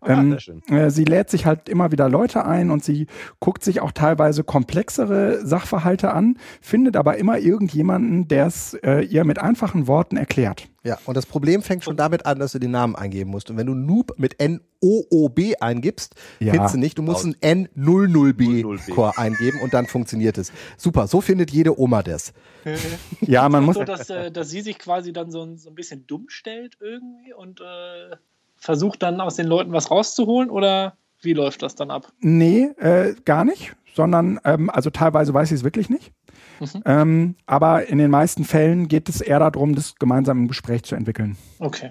Ah, Ähm, sehr schön. äh, sie lädt sich halt immer wieder Leute ein und sie guckt sich auch teilweise komplexere Sachverhalte an, findet aber immer irgendjemanden, der es äh, ihr mit einfachen Worten erklärt. Ja, und das Problem fängt schon damit an, dass du den Namen eingeben musst. Und wenn du Noob mit N-O-O-B eingibst, Ja. findest du nicht. Du musst ein N00B 00B. Core eingeben und dann funktioniert es. Super, so findet jede Oma das. Ja, man muss, So, dass, äh, dass sie sich quasi dann so, ein- so ein bisschen dumm stellt irgendwie und äh, versucht dann aus den Leuten was rauszuholen oder wie läuft das dann ab? nee, äh, gar nicht, sondern, ähm, also teilweise weiß ich es wirklich nicht. Mhm. Ähm, aber in den meisten Fällen geht es eher darum, das gemeinsam im Gespräch zu entwickeln. Okay.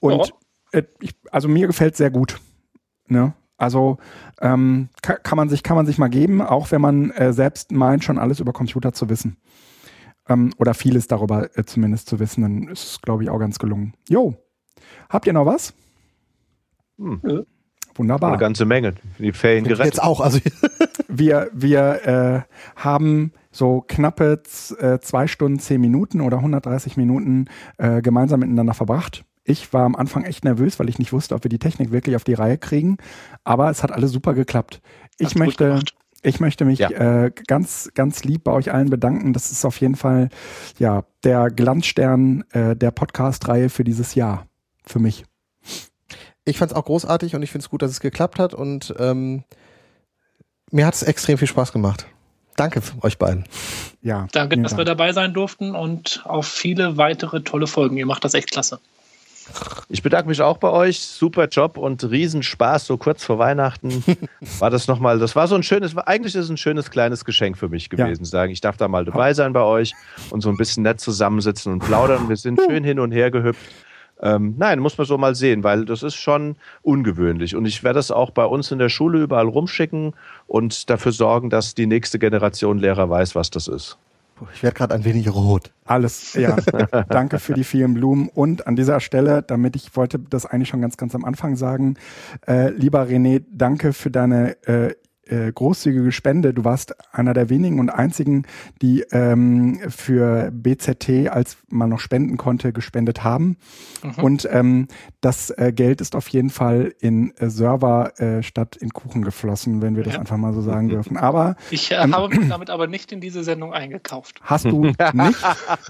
Und äh, ich, also mir gefällt sehr gut. Ne? Also ähm, ka kann man sich kann man sich mal geben, auch wenn man äh, selbst meint, schon alles über Computer zu wissen. Ähm, oder vieles darüber äh, zumindest zu wissen, dann ist es, glaube ich, auch ganz gelungen. Jo. Habt ihr noch was? Hm. Wunderbar. Eine ganze Menge. Die Ferien gerettet. Jetzt auch, also Wir, wir äh, haben so knappe äh, zwei Stunden, zehn Minuten oder 130 Minuten äh, gemeinsam miteinander verbracht. Ich war am Anfang echt nervös, weil ich nicht wusste, ob wir die Technik wirklich auf die Reihe kriegen. Aber es hat alles super geklappt. Ich Hast möchte, ich möchte mich Ja. äh, ganz, ganz lieb bei euch allen bedanken. Das ist auf jeden Fall ja der Glanzstern äh, der Podcast-Reihe für dieses Jahr. Für mich. ich fand es auch großartig und ich finde es gut, dass es geklappt hat und ähm, mir hat es extrem viel Spaß gemacht. Danke euch beiden. Ja. Danke, dass wir Dank. dabei sein durften und auf viele weitere tolle Folgen. Ihr macht das echt klasse. Ich bedanke mich auch bei euch. Super Job und Riesenspaß. So kurz vor Weihnachten war das nochmal, das war so ein schönes, eigentlich ist es ein schönes kleines Geschenk für mich Ja. gewesen. Sagen, ich darf da mal dabei sein bei euch und so ein bisschen nett zusammensitzen und plaudern. Wir sind schön hin und her gehüpft. Ähm, nein, muss man so mal sehen, weil das ist schon ungewöhnlich. Und ich werde es auch bei uns in der Schule überall rumschicken und dafür sorgen, dass die nächste Generation Lehrer weiß, was das ist. Ich werde gerade ein wenig rot. Alles, ja. Danke für die vielen Blumen. Und an dieser Stelle, damit ich wollte das eigentlich schon ganz, ganz am Anfang sagen, äh, lieber René, danke für deine äh, äh, großzügige Spende. Du warst einer der wenigen und einzigen, die ähm, für BZT, als man noch spenden konnte, gespendet haben. Und ähm, das äh, Geld ist auf jeden Fall in äh, Server äh, statt in Kuchen geflossen, wenn wir das Ja. einfach mal so sagen dürfen. Aber Ich äh, habe mich damit aber nicht in diese Sendung eingekauft. Hast du nicht?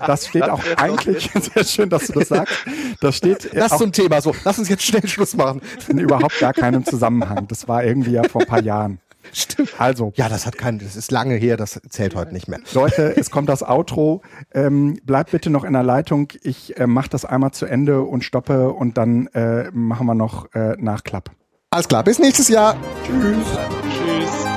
Das steht auch eigentlich, sehr schön, dass du das sagst. Das steht Das ist auch so ein Thema. So, lass uns jetzt schnell Schluss machen. in überhaupt gar keinem Zusammenhang. Das war irgendwie ja vor ein paar Jahren. Stimmt. Also, Ja, das hat keinen, das ist lange her, das zählt heute nicht mehr. Leute, es kommt das Outro. Ähm, bleibt bitte noch in der Leitung. Ich äh, mache das einmal zu Ende und stoppe und dann äh, machen wir noch äh, Nachklapp. Alles klar, bis nächstes Jahr. Tschüss. Tschüss.